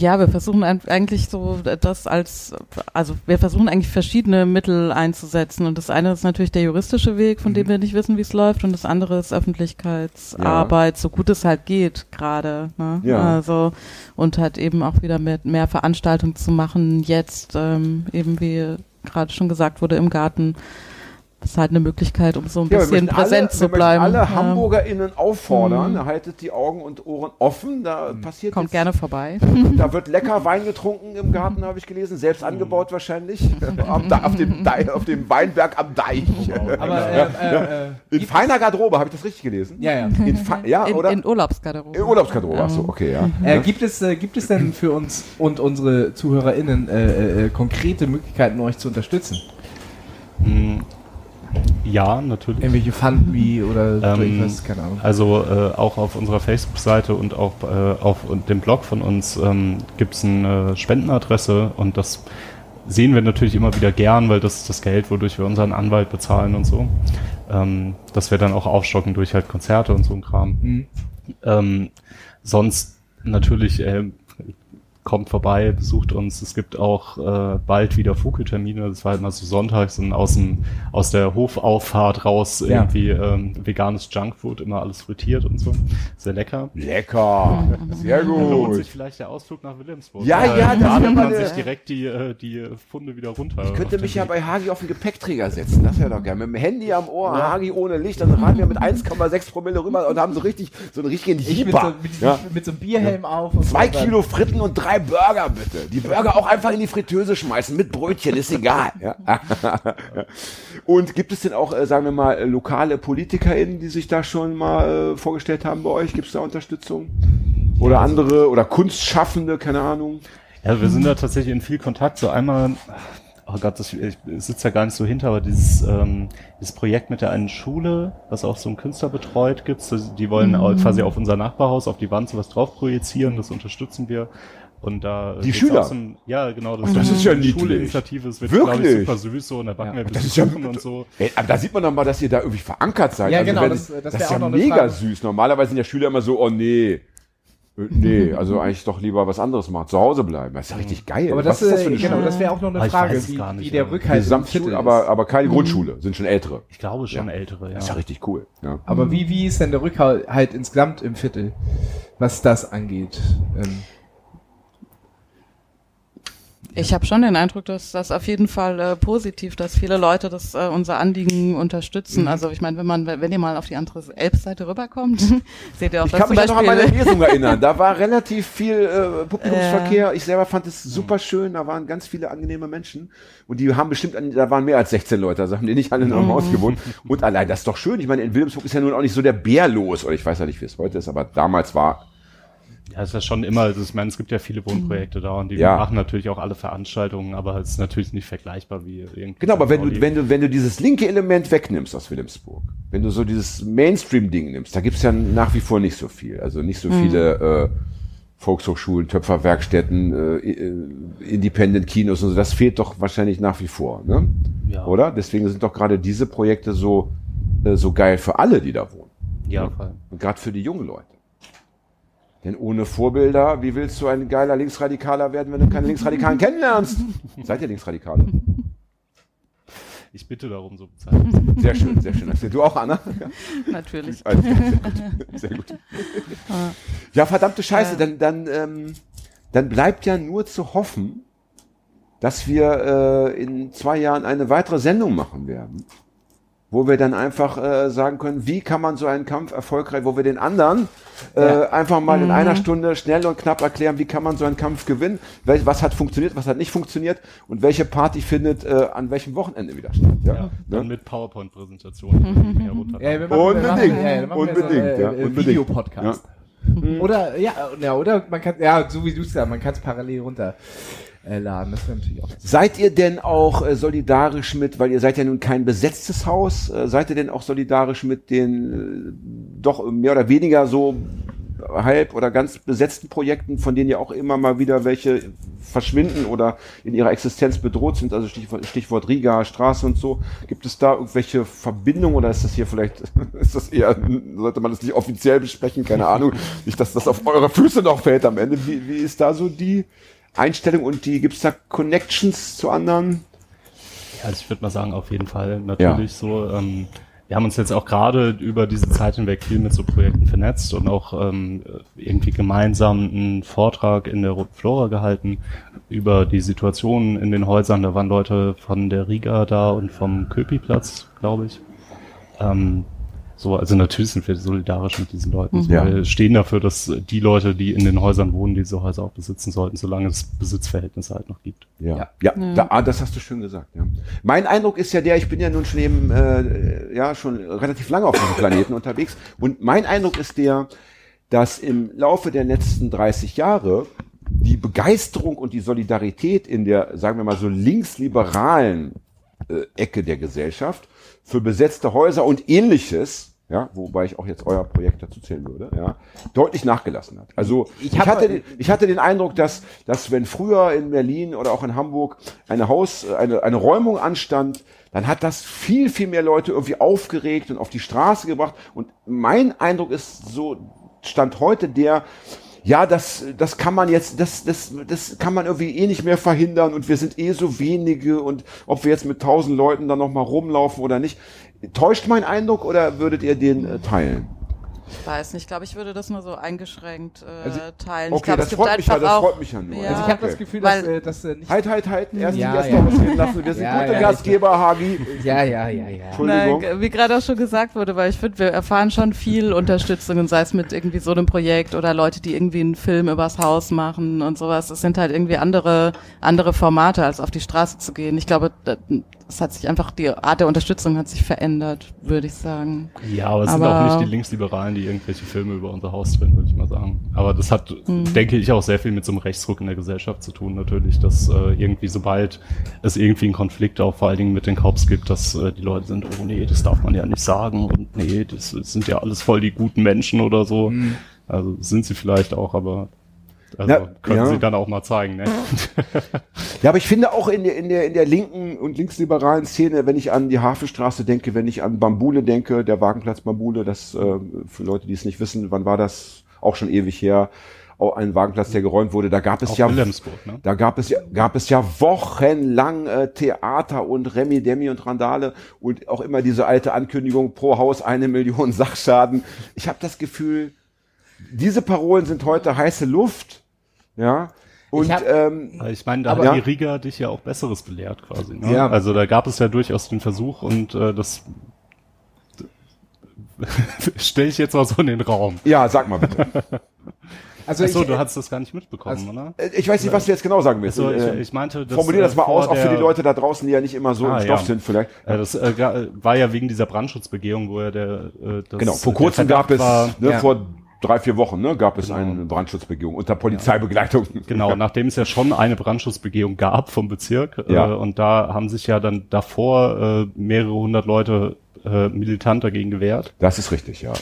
Ja, wir versuchen eigentlich so das als, also wir versuchen eigentlich verschiedene Mittel einzusetzen. Und das eine ist natürlich der juristische Weg, von dem mhm. wir nicht wissen, wie es läuft. Und das andere ist Öffentlichkeitsarbeit, ja. so gut es halt geht gerade. Ne? Ja. Also und halt eben auch wieder mit mehr Veranstaltungen zu machen, jetzt ähm, eben wie gerade schon gesagt wurde im Garten das ist halt eine Möglichkeit, um so ein ja, bisschen präsent alle, zu bleiben. alle ja. HamburgerInnen auffordern, mhm. haltet die Augen und Ohren offen, da mhm. passiert Kommt gerne vorbei. [laughs] Da wird [laughs] lecker Wein getrunken im Garten, habe ich gelesen, selbst angebaut wahrscheinlich, [laughs] auf, dem Deich, auf dem Weinberg am Deich. Aber, äh, äh, äh, in feiner Garderobe, habe ich das richtig gelesen? Ja, ja. In, ja, in, oder? in Urlaubsgarderobe. In Urlaubsgarderobe, achso, okay, ja. Äh, gibt, es, äh, gibt es denn für uns und unsere ZuhörerInnen äh, konkrete Möglichkeiten, euch zu unterstützen? Mhm. Ja, natürlich. Irgendwelche Fundme oder ähm, irgendwas, keine Ahnung. Also äh, auch auf unserer Facebook-Seite und auch äh, auf dem Blog von uns ähm, gibt es eine Spendenadresse und das sehen wir natürlich immer wieder gern, weil das ist das Geld, wodurch wir unseren Anwalt bezahlen und so. Ähm, dass wir dann auch aufstocken durch halt Konzerte und so ein Kram. Mhm. Ähm, sonst natürlich äh, kommt vorbei, besucht uns. Es gibt auch äh, bald wieder Vogeltermine. Das war halt mal so sonntags und aus, dem, aus der Hofauffahrt raus ja. irgendwie ähm, veganes Junkfood, immer alles frittiert und so. Sehr lecker. Lecker. Sehr gut. Da lohnt sich vielleicht der Ausflug nach Wilhelmsburg. Ja, ja, ja da nimmt man sich direkt die, äh, die Funde wieder runter. Ich könnte mich ja bei Hagi auf den Gepäckträger setzen. Das wäre doch geil. Mit dem Handy am Ohr, ja. Hagi ohne Licht, dann fahren wir mit 1,6 Promille rüber und haben so richtig, so einen richtigen Jeeper. Mit, so, mit, ja. mit so einem Bierhelm auf. Zwei Kilo Fritten und drei Burger bitte. Die Burger auch einfach in die Fritteuse schmeißen mit Brötchen, ist egal. Ja. [laughs] Und gibt es denn auch, äh, sagen wir mal, lokale PolitikerInnen, die sich da schon mal äh, vorgestellt haben bei euch? Gibt es da Unterstützung? Oder andere, oder Kunstschaffende, keine Ahnung? Ja, wir sind da tatsächlich in viel Kontakt. So einmal, oh Gott, das, ich sitze ja gar nicht so hinter, aber dieses, ähm, dieses Projekt mit der einen Schule, was auch so ein Künstler betreut, gibt's. Die wollen mhm. quasi auf unser Nachbarhaus, auf die Wand sowas drauf projizieren, das unterstützen wir. Und da die Schüler. Ein, ja, genau. Das, das ist ja niedlich. Schuleinitiative. Es wird, Wirklich? Ich, super süß so und da backen ja. wir das ist ja, und so. Ey, aber da sieht man doch mal, dass ihr da irgendwie verankert seid. Ja, also genau. Das, das, das ist ja mega süß. Normalerweise sind ja Schüler immer so, oh nee. Äh, nee, [laughs] also eigentlich doch lieber was anderes machen, zu Hause bleiben. Das ist ja richtig geil. Aber das, was ist das für eine äh, genau, Schule? das wäre auch noch eine Frage, wie, nicht, wie der Rückhalt Gesamtschule, aber, aber keine mhm. Grundschule, sind schon ältere. Ich glaube schon ja. ältere, ja. Das ist ja richtig cool. Ja. Aber wie, wie ist denn der Rückhalt insgesamt im Viertel, was das angeht? Ähm, ich habe schon den Eindruck, dass das auf jeden Fall äh, positiv, dass viele Leute das äh, unser Anliegen unterstützen. Mhm. Also ich meine, wenn man, wenn ihr mal auf die andere Elbseite rüberkommt, [laughs] seht ihr auch ich das kann mich Beispiel, noch an meine Lesung erinnern. [laughs] Da war relativ viel äh, Publikumsverkehr. Ich selber fand es super schön. Da waren ganz viele angenehme Menschen und die haben bestimmt, da waren mehr als 16 Leute. Da haben die nicht alle noch im mhm. Haus gewohnt. Und allein das ist doch schön. Ich meine, in Wilhelmsburg ist ja nun auch nicht so der Bär los. Oder ich weiß ja nicht, wie es heute ist, aber damals war ja, es ist schon immer, also ich meine, es gibt ja viele Wohnprojekte da und die ja. machen natürlich auch alle Veranstaltungen, aber es ist natürlich nicht vergleichbar wie irgendwie. Genau, aber wenn du, wenn du, wenn du dieses linke Element wegnimmst aus Wilhelmsburg, wenn du so dieses Mainstream-Ding nimmst, da gibt's ja nach wie vor nicht so viel. Also nicht so mhm. viele äh, Volkshochschulen, Töpferwerkstätten, äh, äh, Independent-Kinos und so, das fehlt doch wahrscheinlich nach wie vor, ne? Ja. Oder? Deswegen sind doch gerade diese Projekte so, äh, so geil für alle, die da wohnen. Ja, ne? Und gerade für die jungen Leute. Denn ohne Vorbilder, wie willst du ein geiler Linksradikaler werden, wenn du keine Linksradikalen kennenlernst? Seid ihr Linksradikale? Ich bitte darum, so bezahlt. Sehr schön, sehr schön. Du auch, Anna? Ja. Natürlich. Also, sehr gut. Sehr gut. Ja, verdammte Scheiße, dann, dann, ähm, dann bleibt ja nur zu hoffen, dass wir äh, in zwei Jahren eine weitere Sendung machen werden wo wir dann einfach äh, sagen können, wie kann man so einen Kampf erfolgreich, wo wir den anderen äh, ja. einfach mal mhm. in einer Stunde schnell und knapp erklären, wie kann man so einen Kampf gewinnen, Wel was hat funktioniert, was hat nicht funktioniert und welche Party findet äh, an welchem Wochenende wieder statt. Ja, ja dann ne? mit PowerPoint-Präsentationen. ja, unbedingt, ja, unbedingt, so, ja, unbedingt. Videopodcast. Oder ja, ja, oder man kann ja, so wie du es sagst, man kann es parallel runter äh, laden. Das natürlich auch. Seid ihr denn auch äh, solidarisch mit, weil ihr seid ja nun kein besetztes Haus, äh, seid ihr denn auch solidarisch mit den äh, doch mehr oder weniger so halb oder ganz besetzten Projekten, von denen ja auch immer mal wieder welche verschwinden oder in ihrer Existenz bedroht sind, also Stichwort, Stichwort Riga, Straße und so. Gibt es da irgendwelche Verbindungen oder ist das hier vielleicht, [laughs] ist das eher, sollte man das nicht offiziell besprechen, keine Ahnung, nicht, dass das auf eure Füße noch fällt am Ende. Wie, wie ist da so die Einstellung und die, gibt es da Connections zu anderen? Ja, also ich würde mal sagen, auf jeden Fall natürlich ja. so. Ähm, wir haben uns jetzt auch gerade über diese Zeit hinweg viel mit so Projekten vernetzt und auch ähm, irgendwie gemeinsam einen Vortrag in der Roten Flora gehalten über die Situation in den Häusern. Da waren Leute von der Riga da und vom Köpiplatz, glaube ich. Ähm, so, also natürlich sind wir solidarisch mit diesen Leuten. Mhm. Ja. Wir stehen dafür, dass die Leute, die in den Häusern wohnen, diese Häuser auch besitzen sollten, solange es Besitzverhältnisse halt noch gibt. Ja, ja, ja, ja. Da, ah, das hast du schön gesagt. Ja. Mein Eindruck ist ja der, ich bin ja nun schon eben, äh, ja, schon relativ lange auf diesem Planeten unterwegs und mein Eindruck ist der, dass im Laufe der letzten 30 Jahre die Begeisterung und die Solidarität in der, sagen wir mal so, linksliberalen äh, Ecke der Gesellschaft für besetzte Häuser und ähnliches ja, wobei ich auch jetzt euer Projekt dazu zählen würde, ja, deutlich nachgelassen hat. Also ich, ich hatte, den, ich hatte den Eindruck, dass, dass wenn früher in Berlin oder auch in Hamburg eine Haus, eine, eine Räumung anstand, dann hat das viel, viel mehr Leute irgendwie aufgeregt und auf die Straße gebracht. Und mein Eindruck ist so, stand heute der, ja, das, das kann man jetzt, das, das, das kann man irgendwie eh nicht mehr verhindern und wir sind eh so wenige und ob wir jetzt mit tausend Leuten dann noch mal rumlaufen oder nicht. Täuscht mein Eindruck oder würdet ihr den äh, teilen? Ich weiß nicht, ich glaube, ich würde das nur so eingeschränkt äh, also, teilen. Okay, ich glaub, das, freut mich ja, das freut mich ja nur. Ja. Also ich habe das Gefühl, dass, äh, dass äh, nicht Halt, halt, halt, erst ja, die Gäste ja. ausreden lassen. Wir sind ja, gute ja, Gastgeber, Hagi. Ja, ja, ja, ja. Entschuldigung. Nein, wie gerade auch schon gesagt wurde, weil ich finde, wir erfahren schon viel Unterstützung, und sei es mit irgendwie so einem Projekt oder Leute, die irgendwie einen Film übers Haus machen und sowas. Es sind halt irgendwie andere, andere Formate, als auf die Straße zu gehen. Ich glaube, es hat sich einfach, die Art der Unterstützung hat sich verändert, würde ich sagen. Ja, aber es aber sind auch nicht die Linksliberalen, die irgendwelche Filme über unser Haus drehen, würde ich mal sagen. Aber das hat, mhm. denke ich, auch sehr viel mit so einem Rechtsruck in der Gesellschaft zu tun, natürlich, dass äh, irgendwie, sobald es irgendwie einen Konflikt auch vor allen Dingen mit den Cops gibt, dass äh, die Leute sind, oh nee, das darf man ja nicht sagen und nee, das, das sind ja alles voll die guten Menschen oder so. Mhm. Also sind sie vielleicht auch, aber also Na, können ja. sie dann auch mal zeigen, ne? [laughs] ja, aber ich finde auch in der, in der, in der linken und linksliberalen Szene, wenn ich an die Hafenstraße denke, wenn ich an Bambule denke, der Wagenplatz Bambule, das äh, für Leute, die es nicht wissen, wann war das? Auch schon ewig her. Auch ein Wagenplatz, der geräumt wurde. Da gab es auch ja, ne? da gab es ja, gab es ja wochenlang äh, Theater und Remi, Demi und Randale und auch immer diese alte Ankündigung pro Haus eine Million [laughs] Sachschaden. Ich habe das Gefühl, diese Parolen sind heute heiße Luft. Ja. Und ich, hab, ähm, ich meine, da aber, hat die Riga dich ja auch Besseres belehrt quasi. Ne? Ja. Also da gab es ja durchaus den Versuch und äh, das [laughs] stelle ich jetzt mal so in den Raum. Ja, sag mal bitte. [laughs] Also Achso, ich, du hast das gar nicht mitbekommen, also, oder? Äh, ich weiß nicht, was du jetzt genau sagen willst. Also, ich, ich meinte, das, Formulier das mal aus, auch für die Leute da draußen, die ja nicht immer so ah, im Stoff ja. sind vielleicht. Ja, das äh, war ja wegen dieser Brandschutzbegehung, wo er der äh, das, Genau, vor kurzem gab es, war, ne, ja. vor drei, vier Wochen ne, gab es genau. eine Brandschutzbegehung unter Polizeibegleitung. Genau, nachdem es ja schon eine Brandschutzbegehung gab vom Bezirk ja. äh, und da haben sich ja dann davor äh, mehrere hundert Leute äh, militant dagegen gewehrt. Das ist richtig, ja.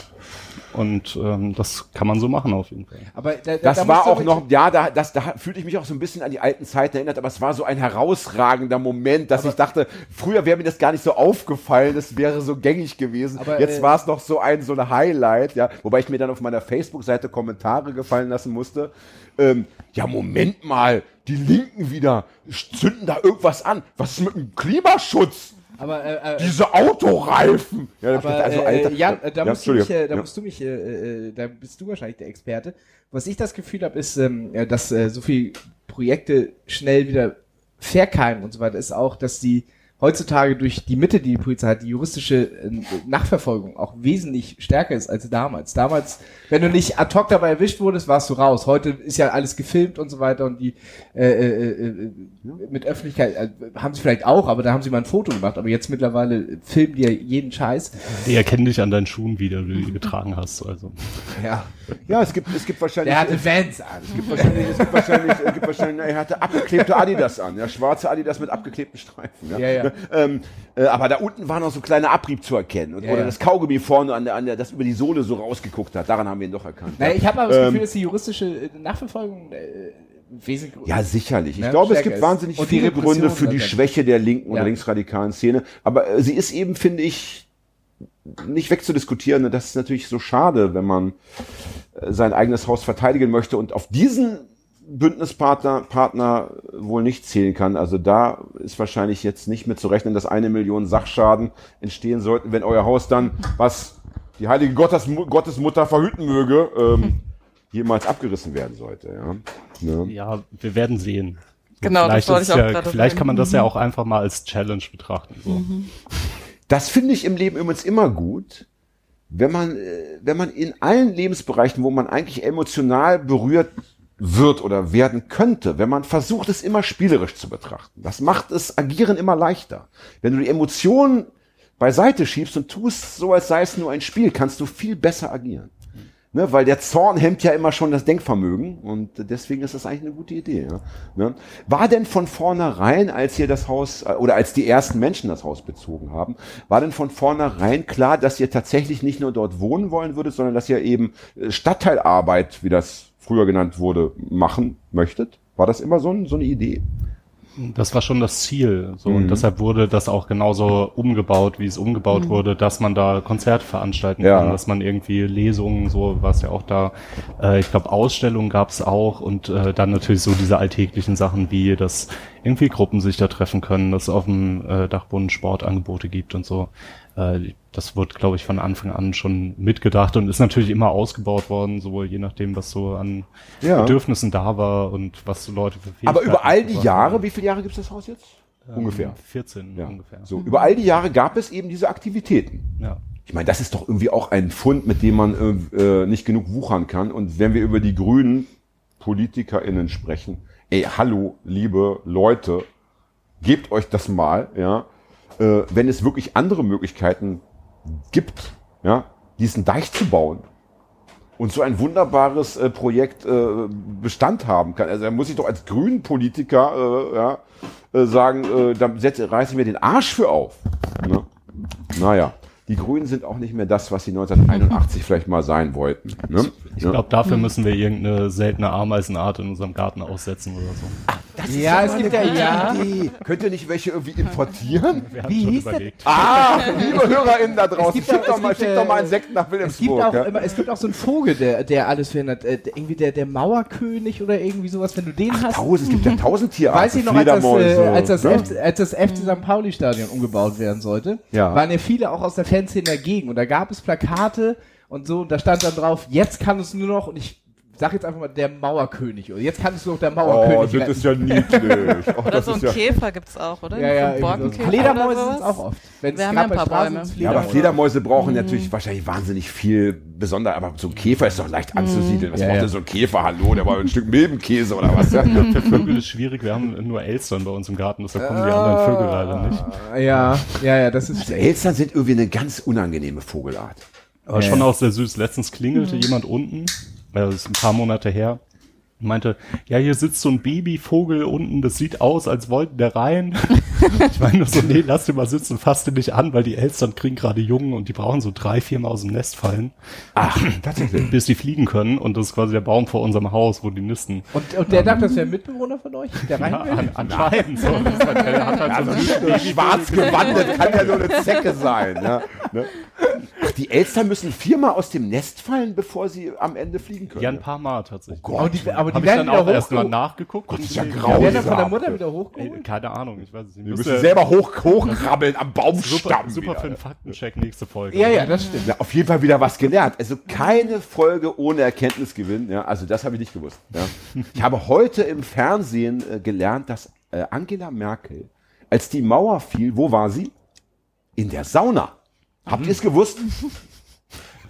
Und ähm, das kann man so machen auf jeden Fall. Aber da, da, das da war auch noch, ja, da, das, da fühlte ich mich auch so ein bisschen an die alten Zeiten erinnert, aber es war so ein herausragender Moment, dass aber ich dachte, früher wäre mir das gar nicht so aufgefallen, das wäre so gängig gewesen. Aber, Jetzt äh, war es noch so ein so ein Highlight, ja, wobei ich mir dann auf meiner Facebook-Seite Kommentare gefallen lassen musste. Ähm, ja, Moment mal, die Linken wieder zünden da irgendwas an. Was ist mit dem Klimaschutz? Aber, äh, äh, Diese Autoreifen! Ja, aber, also, Alter, äh, Jan, da, musst du mich, äh, da ja. musst du mich, äh, äh, da bist du wahrscheinlich der Experte. Was ich das Gefühl habe, ist, ähm, dass äh, so viele Projekte schnell wieder verkeimen und so weiter, ist auch, dass die heutzutage durch die Mitte, die die Polizei hat, die juristische äh, Nachverfolgung auch wesentlich stärker ist als damals. Damals, wenn du nicht ad hoc dabei erwischt wurdest, warst du raus. Heute ist ja alles gefilmt und so weiter und die äh, äh, äh, mit Öffentlichkeit äh, haben sie vielleicht auch, aber da haben sie mal ein Foto gemacht. Aber jetzt mittlerweile filmen die ja jeden Scheiß. Die erkennen dich an deinen Schuhen wieder, die du die getragen hast. Also. Ja. Ja, es gibt, es gibt wahrscheinlich. Er hatte Fans an. Es gibt wahrscheinlich, es gibt wahrscheinlich, es gibt wahrscheinlich, er hatte abgeklebte Adidas an, ja, schwarze Adidas mit abgeklebten Streifen. Ja, ja. ja ähm, äh, aber da unten war noch so ein kleiner Abrieb zu erkennen. Und, Ja, oder ja. das Kaugummi vorne an der, an der, das über die Sohle so rausgeguckt hat. Daran haben wir ihn doch erkannt. Naja, ja. ich habe aber das Ähm, Gefühl, dass die juristische äh, Nachverfolgung äh, wesentlich Ja, sicherlich. Ich Ne, glaube, es gibt ist. wahnsinnig Und viele Gründe für die Schwäche der linken und linksradikalen Szene. Aber äh, sie ist eben, finde ich, nicht wegzudiskutieren. Und Das ist natürlich so schade, wenn man äh, sein eigenes Haus verteidigen möchte und auf diesen Bündnispartner Partner wohl nicht zählen kann. Also da ist wahrscheinlich jetzt nicht mit zu rechnen, dass eine Million Sachschaden entstehen sollten, wenn euer Haus dann, was die heilige Gottes, Gottesmutter verhüten möge, ähm, [laughs] jemals abgerissen werden sollte. Ja. Ne? Ja, wir werden sehen. Genau, das vielleicht wollte ist ich auch ja, Vielleicht kann man das ja auch einfach mal als Challenge betrachten. So. Das finde ich im Leben übrigens immer gut, wenn man, äh, wenn man in allen Lebensbereichen, wo man eigentlich emotional berührt wird oder werden könnte, wenn man versucht, es immer spielerisch zu betrachten. Das macht es Agieren immer leichter. Wenn du die Emotionen beiseite schiebst und tust so, als sei es nur ein Spiel, kannst du viel besser agieren. Ne, weil der Zorn hemmt ja immer schon das Denkvermögen und deswegen ist das eigentlich eine gute Idee. Ja? Ne? War denn von vornherein, als ihr das Haus äh, oder als die ersten Menschen das Haus bezogen haben, war denn von vornherein klar, dass ihr tatsächlich nicht nur dort wohnen wollen würdet, sondern dass ihr eben äh, Stadtteilarbeit, wie das früher genannt wurde, machen möchtet? War das immer so, ein, so eine Idee? Das war schon das Ziel. So, Mhm. Und deshalb wurde das auch genauso umgebaut, wie es umgebaut wurde, dass man da Konzerte veranstalten Ja. kann, dass man irgendwie Lesungen, so war es ja auch da. Äh, ich glaube, Ausstellungen gab es auch und äh, dann natürlich so diese alltäglichen Sachen wie, dass irgendwie Gruppen sich da treffen können, dass es auf dem äh, Dachboden Sportangebote gibt und so. Äh, das wurde, glaube ich, von Anfang an schon mitgedacht und ist natürlich immer ausgebaut worden, so je nachdem, was so an Ja. Bedürfnissen da war und was so Leute für Aber Fähigkeiten über all die Jahre, haben. wie viele Jahre gibt es das Haus jetzt? Ungefähr. 14 Ja. ungefähr. So, über all die Jahre gab es eben diese Aktivitäten. Ja. Ich meine, das ist doch irgendwie auch ein Fund, mit dem man äh, nicht genug wuchern kann. Und wenn wir über die grünen PolitikerInnen sprechen, ey, hallo, liebe Leute, gebt euch das mal, ja. Äh, wenn es wirklich andere Möglichkeiten gibt, ja, diesen Deich zu bauen und so ein wunderbares äh, Projekt äh, Bestand haben kann. Also da muss ich doch als grünen Politiker äh, ja, äh, sagen, äh, da setze, reiße ich mir den Arsch für auf. Ne? Naja, die Grünen sind auch nicht mehr das, was sie 1981 [laughs] vielleicht mal sein wollten. Ne? Ich Ja. glaube, dafür müssen wir irgendeine seltene Ameisenart in unserem Garten aussetzen oder so. Ja, es gibt ja, ja. Idee. Könnt ihr nicht welche irgendwie importieren? [laughs] Wir Wie haben schon hieß überlegt. Ah, liebe HörerInnen da draußen, schickt doch, es mal, gibt, schickt doch mal äh, Insekten nach Es gibt, Wilhelmsburg. auch ja? immer, es gibt auch so einen Vogel, der, der alles verhindert. Äh, irgendwie der, der Mauerkönig oder irgendwie sowas, wenn du den hast. Tausend, es gibt ja tausend Tierarten. Weiß ich noch, als das, äh, als das, ne? F, als das FC St. Pauli-Stadion umgebaut werden sollte, Ja. waren ja viele auch aus der Fanszene dagegen. Und da gab es Plakate und so, und da stand dann drauf, jetzt kann es nur noch, und ich sag jetzt einfach mal, der Mauerkönig. Oder jetzt kann es nur noch der Oh, Mauerkönig das retten. ist ja niedlich. [laughs] Oh, Oder das so ein ja, Käfer gibt's auch, oder? ja, ja, So Fledermäuse sind auch oft. Wir es haben ja ein paar Bäume. ja, aber Fledermäuse. Brauchen natürlich wahrscheinlich wahnsinnig viel besonder, aber so ein Käfer ist doch leicht anzusiedeln. Was Ja, braucht ja. denn so ein Käfer? Hallo, der war ein Stück Milbenkäse oder was? Ja? [laughs] Für Vögel ist schwierig, wir haben nur Elstern bei uns im Garten, deshalb kommen die anderen Vögel leider nicht. Ja, ja, ja, das ist. Also Elstern sind irgendwie eine ganz unangenehme Vogelart. Aber schon auch sehr süß. Letztens klingelte jemand unten, äh, das ist ein paar Monate her, meinte, ja, hier sitzt so ein Babyvogel unten, das sieht aus, als wollten der rein. [laughs] [laughs] ich meine nur so, nee, lass den mal sitzen, fass den nicht an, weil die Elstern kriegen gerade Jungen und die brauchen so drei, vier Mal aus dem Nest fallen, Ach, tatsächlich. bis die fliegen können. Und das ist quasi der Baum vor unserem Haus, wo die nisten. Und, und der dachte, das wäre ein Mitbewohner von euch, der rein Ja, will? an, anscheinend. So. Halt, der hat halt so einen süßen Schwarz gewandet kann ja nur eine Zecke sein. Ja? Ne? Ach, die Elstern müssen viermal aus dem Nest fallen, bevor sie am Ende fliegen können. Ja, ein paar Mal tatsächlich. Oh Aber die, aber die ich werden dann wieder auch erst mal hochgeholt. nachgeguckt. Gott, und ist ja gesehen, grau. Die werden dann von der Grausam. Mutter wieder hochgeholt. keine Ahnung, ich weiß es nicht. Müsste- müssen selber hoch, hochkrabbeln am super, Baumstamm. super für wieder. einen Faktencheck nächste Folge. Ja, ja, das stimmt. Ja, auf jeden Fall wieder was gelernt. Also keine Folge ohne Erkenntnisgewinn. Ja, also das habe ich nicht gewusst. Ja. Ich habe heute im Fernsehen äh, gelernt, dass äh, Angela Merkel, als die Mauer fiel, wo war sie? In der Sauna. Habt ihr es gewusst?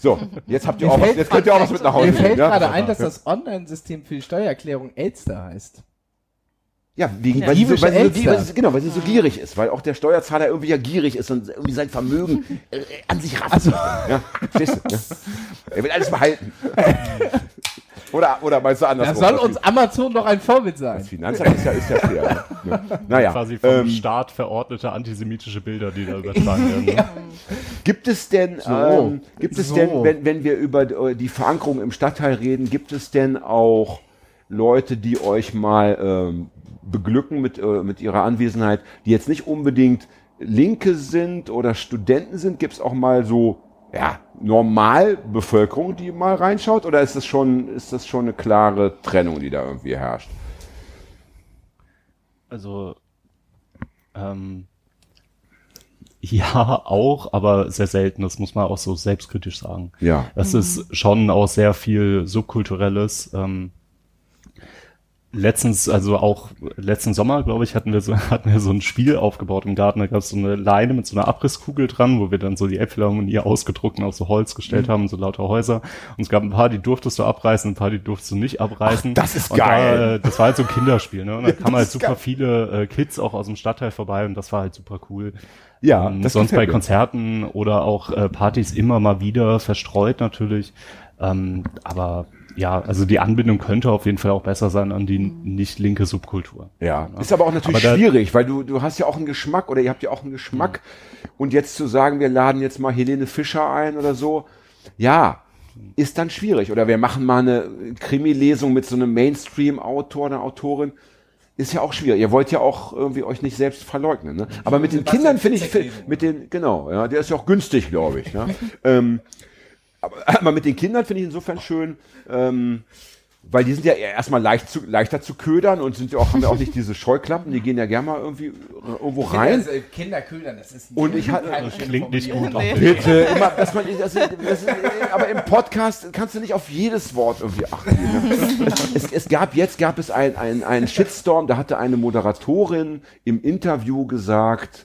So, jetzt habt ihr Mir auch was, fällt- jetzt könnt ihr auch was mit nach Hause Mir nehmen. fällt ja? gerade ein, dass das Online-System für die Steuererklärung Elster heißt. Ja, wegen, weil, sie so, weil, sie so, weil sie, genau, weil sie so gierig ist, weil auch der Steuerzahler irgendwie ja gierig ist und irgendwie sein Vermögen [laughs] äh, an sich rafft. Also- Ja, verstehst du? Ja. Er will alles behalten. [laughs] Oder, oder meinst du Da andersrum? soll uns Amazon doch ein Vorbild sein. Das Finanzamt ist ja, ist ja fair. Ne? Naja, Quasi vom ähm, Staat verordnete antisemitische Bilder, die da [laughs] übertragen werden. Ne? gibt es denn, ähm, gibt es So. denn, wenn, wenn wir über äh, die Verankerung im Stadtteil reden, gibt es denn auch Leute, die euch mal ähm, beglücken mit, äh, mit ihrer Anwesenheit, die jetzt nicht unbedingt Linke sind oder Studenten sind? Gibt es auch mal so, ja, Normalbevölkerung, die mal reinschaut? Oder ist das schon, ist das schon eine klare Trennung, die da irgendwie herrscht? Also, ähm, ja, auch, aber sehr selten. Das muss man auch so selbstkritisch sagen. Ja. Das ist schon auch sehr viel subkulturelles. Ähm, letztens, also auch letzten Sommer, glaube ich, hatten wir so, [laughs] hatten wir so ein Spiel aufgebaut im Garten. Da gab es so eine Leine mit so einer Abrisskugel dran, wo wir dann so die Elbphilharmonie ausgedruckt und auf so Holz gestellt haben, so lauter Häuser. Und es gab ein paar, die durftest du abreißen, ein paar, die durftest du nicht abreißen. Ach, das ist und geil. Da, äh, das war halt so ein Kinderspiel, ne? Und da [laughs] kamen halt super geil. viele äh, Kids auch aus dem Stadtteil vorbei und das war halt super cool. Ja, Ähm, das sonst bei. Konzerten oder auch äh, Partys immer mal wieder verstreut natürlich. Ähm, aber ja, also die Anbindung könnte auf jeden Fall auch besser sein an die nicht linke Subkultur. Ja, ist aber auch natürlich Aber schwierig, weil du, du hast ja auch einen Geschmack oder ihr habt ja auch einen Geschmack. Und jetzt zu sagen, wir laden jetzt mal Helene Fischer ein oder so, ja, ist dann schwierig. Oder wir machen mal eine Krimi-Lesung mit so einem Mainstream-Autor, einer Autorin. Ist ja auch schwierig. Ihr wollt ja auch irgendwie euch nicht selbst verleugnen. Ne? Aber mit den Kindern finde ich, mit den, genau, ja, der ist ja auch günstig, glaube ich. Ne? [laughs] ähm, aber, aber mit den Kindern finde ich insofern schön, ähm, weil die sind ja erstmal leicht zu, leichter zu ködern und sind ja auch, haben ja auch nicht diese Scheuklappen, die gehen ja gerne mal irgendwie äh, irgendwo rein. Also, Kinder ködern, das ist Und ich hatte- Das klingt nicht gut. Formulierung. Bitte, immer, dass man, das, das, das, aber im Podcast kannst du nicht auf jedes Wort irgendwie achten. Ne? Es, es gab, jetzt gab es ein, ein, einen Shitstorm, da hatte eine Moderatorin im Interview gesagt,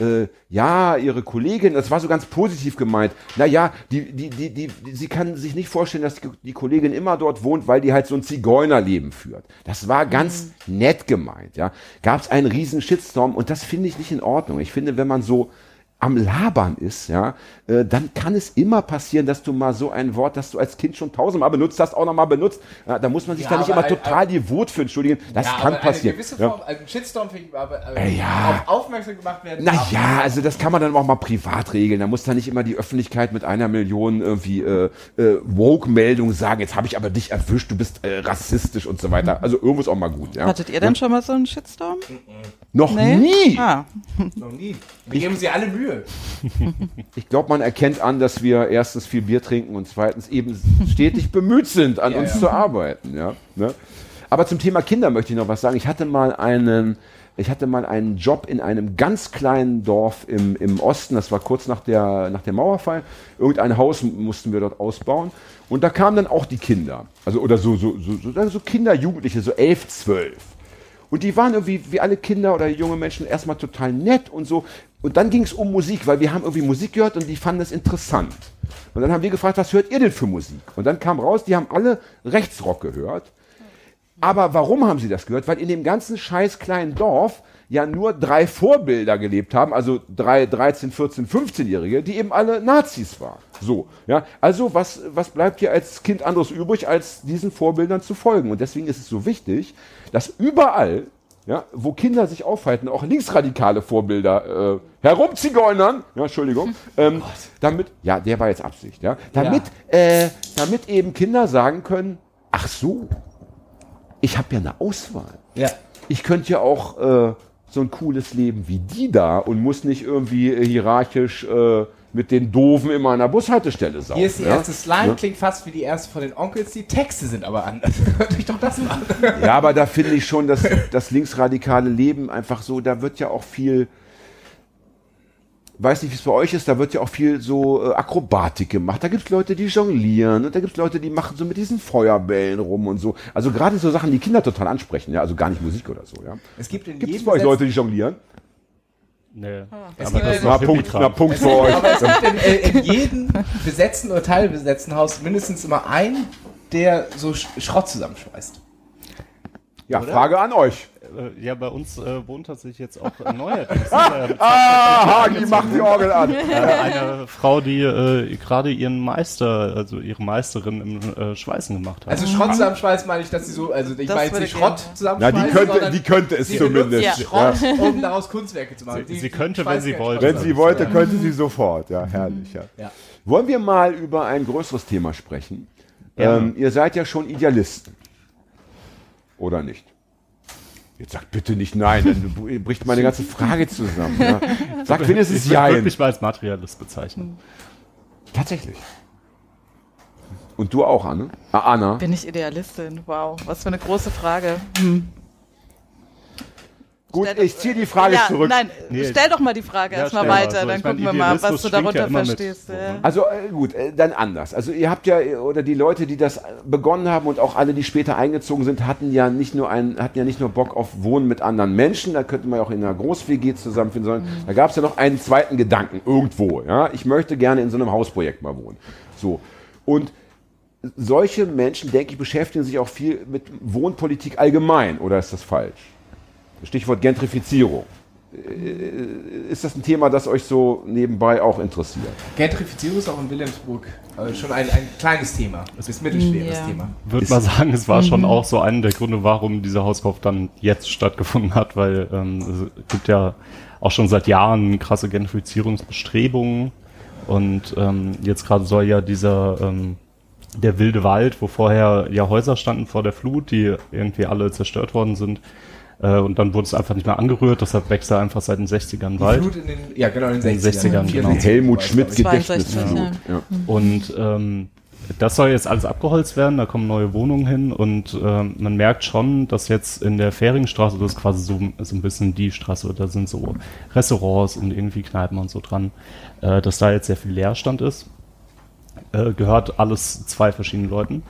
äh, ja, ihre Kollegin, das war so ganz positiv gemeint. Naja, die, die, die, die, die, sie kann sich nicht vorstellen, dass die, die Kollegin immer dort wohnt, weil die halt so ein Zigeunerleben führt. Das war ganz nett gemeint, ja. Gab es einen riesen Shitstorm und das finde ich nicht in Ordnung. Ich finde, wenn man so am Labern ist, ja, äh, dann kann es immer passieren, dass du mal so ein Wort, das du als Kind schon tausendmal benutzt hast, auch nochmal benutzt. Ja, da muss man sich Ja, da nicht aber immer ein- total devot für entschuldigen. Das Ja, kann aber passieren. Eine gewisse ja. Form, also ein Shitstorm finde ich aber äh, Äh, ja. auf aufmerksam gemacht werden. Naja, also das kann man dann auch mal privat regeln. Da muss da nicht immer die Öffentlichkeit mit einer Million irgendwie äh, äh, Woke-Meldung sagen, jetzt habe ich aber dich erwischt, du bist äh, rassistisch und so weiter. Also irgendwo ist auch mal gut. Ja. Hattet ihr denn schon mal so einen Shitstorm? Noch Nee? nie. Ah, Noch nie. Wir geben sie alle Mühe. [laughs] Ich glaube, man erkennt an, dass wir erstens viel Bier trinken und zweitens eben stetig bemüht sind, an Ja, uns ja. zu arbeiten. Ja, ne? Aber zum Thema Kinder möchte ich noch was sagen. Ich hatte mal einen, ich hatte mal einen Job in einem ganz kleinen Dorf im, im Osten. Das war kurz nach der, nach dem Mauerfall. Irgendein Haus mussten wir dort ausbauen. Und da kamen dann auch die Kinder. Also, oder so, so, so, so, so Kinder, Jugendliche, so elf, zwölf. Und die waren irgendwie, wie alle Kinder oder junge Menschen, erstmal total nett und so. Und dann ging es um Musik, weil wir haben irgendwie Musik gehört und die fanden es interessant. Und dann haben wir gefragt, was hört ihr denn für Musik? Und dann kam raus, die haben alle Rechtsrock gehört. Aber warum haben sie das gehört? Weil in dem ganzen scheiß kleinen Dorf ja nur drei Vorbilder gelebt haben, also drei 13, 14, 15-Jährige, die eben alle Nazis waren. So, ja. Also was, was bleibt dir als Kind anderes übrig, als diesen Vorbildern zu folgen? Und deswegen ist es so wichtig, dass überall, ja, wo Kinder sich aufhalten, auch linksradikale Vorbilder äh, herumzigeunern, ja, Entschuldigung, [laughs] ähm, damit, ja, der war jetzt Absicht, ja, damit, äh, damit eben Kinder sagen können, ach so, ich habe ja eine Auswahl. Ja. Ich könnte ja auch äh, so ein cooles Leben wie die da und muss nicht irgendwie hierarchisch äh, mit den Doofen immer an der Bushaltestelle saufen. Hier ist die ja? erste Slime, klingt fast wie die erste von den Onkels. Die Texte sind aber anders. [laughs] Hört euch doch das mal an. Ja, aber da finde ich schon, dass das linksradikale Leben einfach so, da wird ja auch viel, weiß nicht, wie es bei euch ist, da wird ja auch viel so äh, Akrobatik gemacht. Da gibt es Leute, die jonglieren und da gibt es Leute, die machen so mit diesen Feuerbällen rum und so. Also gerade so Sachen, die Kinder total ansprechen, ja, also gar nicht Musik oder so, ja. Es gibt in Gibt es jedem bei euch Leute, die jonglieren? Nee. Es Aber gibt das Na, noch Punkt, na, Punkt für euch. Aber es gibt in, äh, in jedem besetzten oder teilbesetzten Haus mindestens immer einen, der so Sch Schrott zusammenschmeißt. Ja, oder? Frage an euch. Äh, ja, bei uns äh, wohnt tatsächlich jetzt auch ein neuer. [laughs] ah, Hagi macht die Orgel an. [laughs] Äh, eine Frau, die äh, gerade ihren Meister, also ihre Meisterin im äh, Schweißen gemacht hat. Also Schrott zusammenschweißen meine ich, dass sie so, also ich meine jetzt nicht Schrott zusammenschweißen. Ja, die könnte, die könnte es zumindest. Ja. Schrott, um daraus Kunstwerke zu machen. Sie, die, sie könnte, wenn sie wollte. Wenn sie wollte, könnte sie sofort. Ja, herrlich. Ja. ja. Wollen wir mal über ein größeres Thema sprechen? Ähm, ihr seid ja schon Idealisten. Oder nicht? Jetzt sagt bitte nicht nein, dann [laughs] bricht meine ganze Frage zusammen. Ja. [laughs] Sagt wenigstens ja. Ich würde mich mal als Materialist bezeichnen. Tatsächlich. Und du auch, Anne? Ah, Anna? Bin ich Idealistin? Wow, was für eine große Frage. Hm. Gut, stell ich ziehe die Frage ja, zurück. Nein, nee. stell doch mal die Frage ja, erstmal weiter, dann gucken wir mal, was du darunter ja verstehst. Also äh, gut, äh, dann anders. Also ihr habt ja, oder die Leute, die das begonnen haben und auch alle, die später eingezogen sind, hatten ja nicht nur einen, hatten ja nicht nur Bock auf Wohnen mit anderen Menschen, da könnte man ja auch in einer Groß-WG zusammenfinden, sondern mhm. da gab es ja noch einen zweiten Gedanken irgendwo. Ja? Ich möchte gerne in so einem Hausprojekt mal wohnen. So. Und solche Menschen, denke ich, beschäftigen sich auch viel mit Wohnpolitik allgemein, oder ist das falsch? Stichwort Gentrifizierung. Äh, ist das ein Thema, das euch so nebenbei auch interessiert? Gentrifizierung ist auch in Wilhelmsburg äh, schon ein, ein kleines Thema. Es ist mittelschweres ja. Thema. Würde mal sagen, es war mhm. schon auch so einer der Gründe, warum dieser Hauskauf dann jetzt stattgefunden hat, weil ähm, es gibt ja auch schon seit Jahren krasse Gentrifizierungsbestrebungen und ähm, jetzt gerade soll ja dieser ähm, der wilde Wald, wo vorher ja Häuser standen vor der Flut, die irgendwie alle zerstört worden sind, äh, und dann wurde es einfach nicht mehr angerührt, deshalb wächst er einfach seit den 60ern Wald. Flut in den, ja, genau, in den 60ern. 60ern genau. Helmut Schmidt Gedächtnisflut. Ja. Und ähm, das soll jetzt alles abgeholzt werden, da kommen neue Wohnungen hin und äh, man merkt schon, dass jetzt in der Fähringstraße, das ist quasi so, so ein bisschen die Straße, da sind so Restaurants und irgendwie Kneipen und so dran, äh, dass da jetzt sehr viel Leerstand ist. Äh, gehört alles zwei verschiedenen Leuten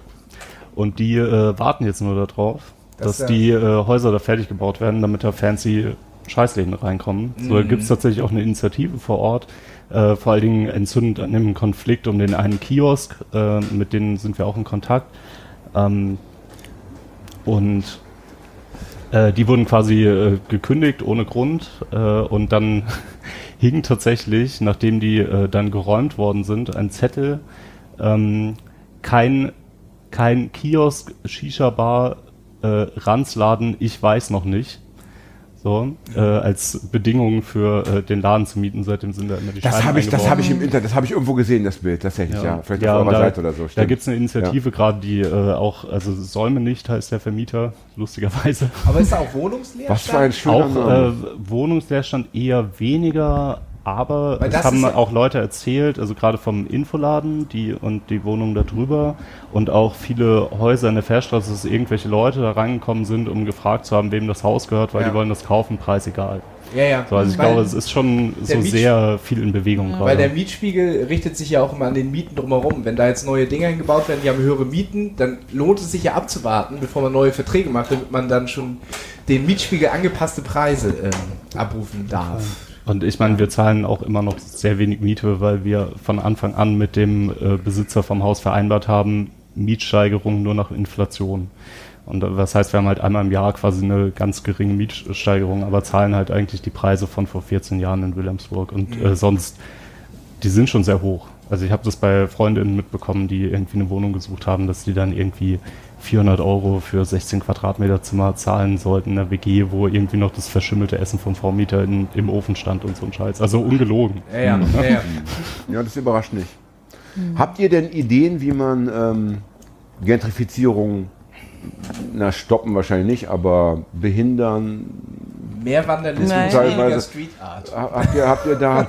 und die äh, warten jetzt nur darauf, dass die äh, Häuser da fertig gebaut werden, damit da fancy Scheißläden reinkommen. Mhm. So, da gibt es tatsächlich auch eine Initiative vor Ort. Äh, vor allen Dingen entzündet an dem Konflikt um den einen Kiosk, äh, mit denen sind wir auch in Kontakt. Ähm, und äh, die wurden quasi äh, gekündigt ohne Grund äh, und dann [laughs] hing tatsächlich, nachdem die äh, dann geräumt worden sind, ein Zettel, ähm, kein, kein Kiosk, Shisha-Bar, äh, Ranzladen, ich weiß noch nicht. So, äh, als Bedingung für äh, den Laden zu mieten, seitdem sind da immer die Das habe ich, das habe ich im Internet, das habe ich irgendwo gesehen, das Bild, tatsächlich, ja. ja. Vielleicht ja, auf eurer da, Seite oder so. Stimmt. Da gibt es eine Initiative ja. gerade, die äh, auch, also Säume nicht heißt der Vermieter, lustigerweise. Aber ist da auch Wohnungsleerstand? Was für ein schöner Auch äh, Wohnungsleerstand eher weniger, aber es haben auch Leute erzählt, also gerade vom Infoladen die und die Wohnung da drüber und auch viele Häuser in der Fährstraße, dass irgendwelche Leute da reingekommen sind, um gefragt zu haben, wem das Haus gehört, weil ja. die wollen das kaufen, Preis egal. Ja, ja. So, also ich weil glaube, es ist schon so sehr viel in Bewegung gerade. Weil der Mietspiegel richtet sich ja auch immer an den Mieten drumherum. Wenn da jetzt neue Dinge eingebaut werden, die haben höhere Mieten, dann lohnt es sich ja abzuwarten, bevor man neue Verträge macht, damit man dann schon den Mietspiegel angepasste Preise ähm, abrufen darf. Und ich meine, wir zahlen auch immer noch sehr wenig Miete, weil wir von Anfang an mit dem äh, Besitzer vom Haus vereinbart haben, Mietsteigerung nur nach Inflation. Und äh, das heißt, wir haben halt einmal im Jahr quasi eine ganz geringe Mietsteigerung, aber zahlen halt eigentlich die Preise von vor 14 Jahren in Wilhelmsburg. Und mhm. äh, sonst, die sind schon sehr hoch. Also ich habe das bei Freundinnen mitbekommen, die irgendwie eine Wohnung gesucht haben, dass die dann irgendwie 400 Euro für 16 Quadratmeter Zimmer zahlen sollten in der WG, wo irgendwie noch das verschimmelte Essen vom Vormieter in, im Ofen stand und so ein Scheiß. Also ungelogen. Ja, ja, ja, ja. [laughs] ja das überrascht nicht. Mhm. Habt ihr denn Ideen, wie man ähm, Gentrifizierung, na stoppen wahrscheinlich nicht, aber behindern, Mehr Vandalismus, weniger Street Art. Habt ihr, habt ihr da...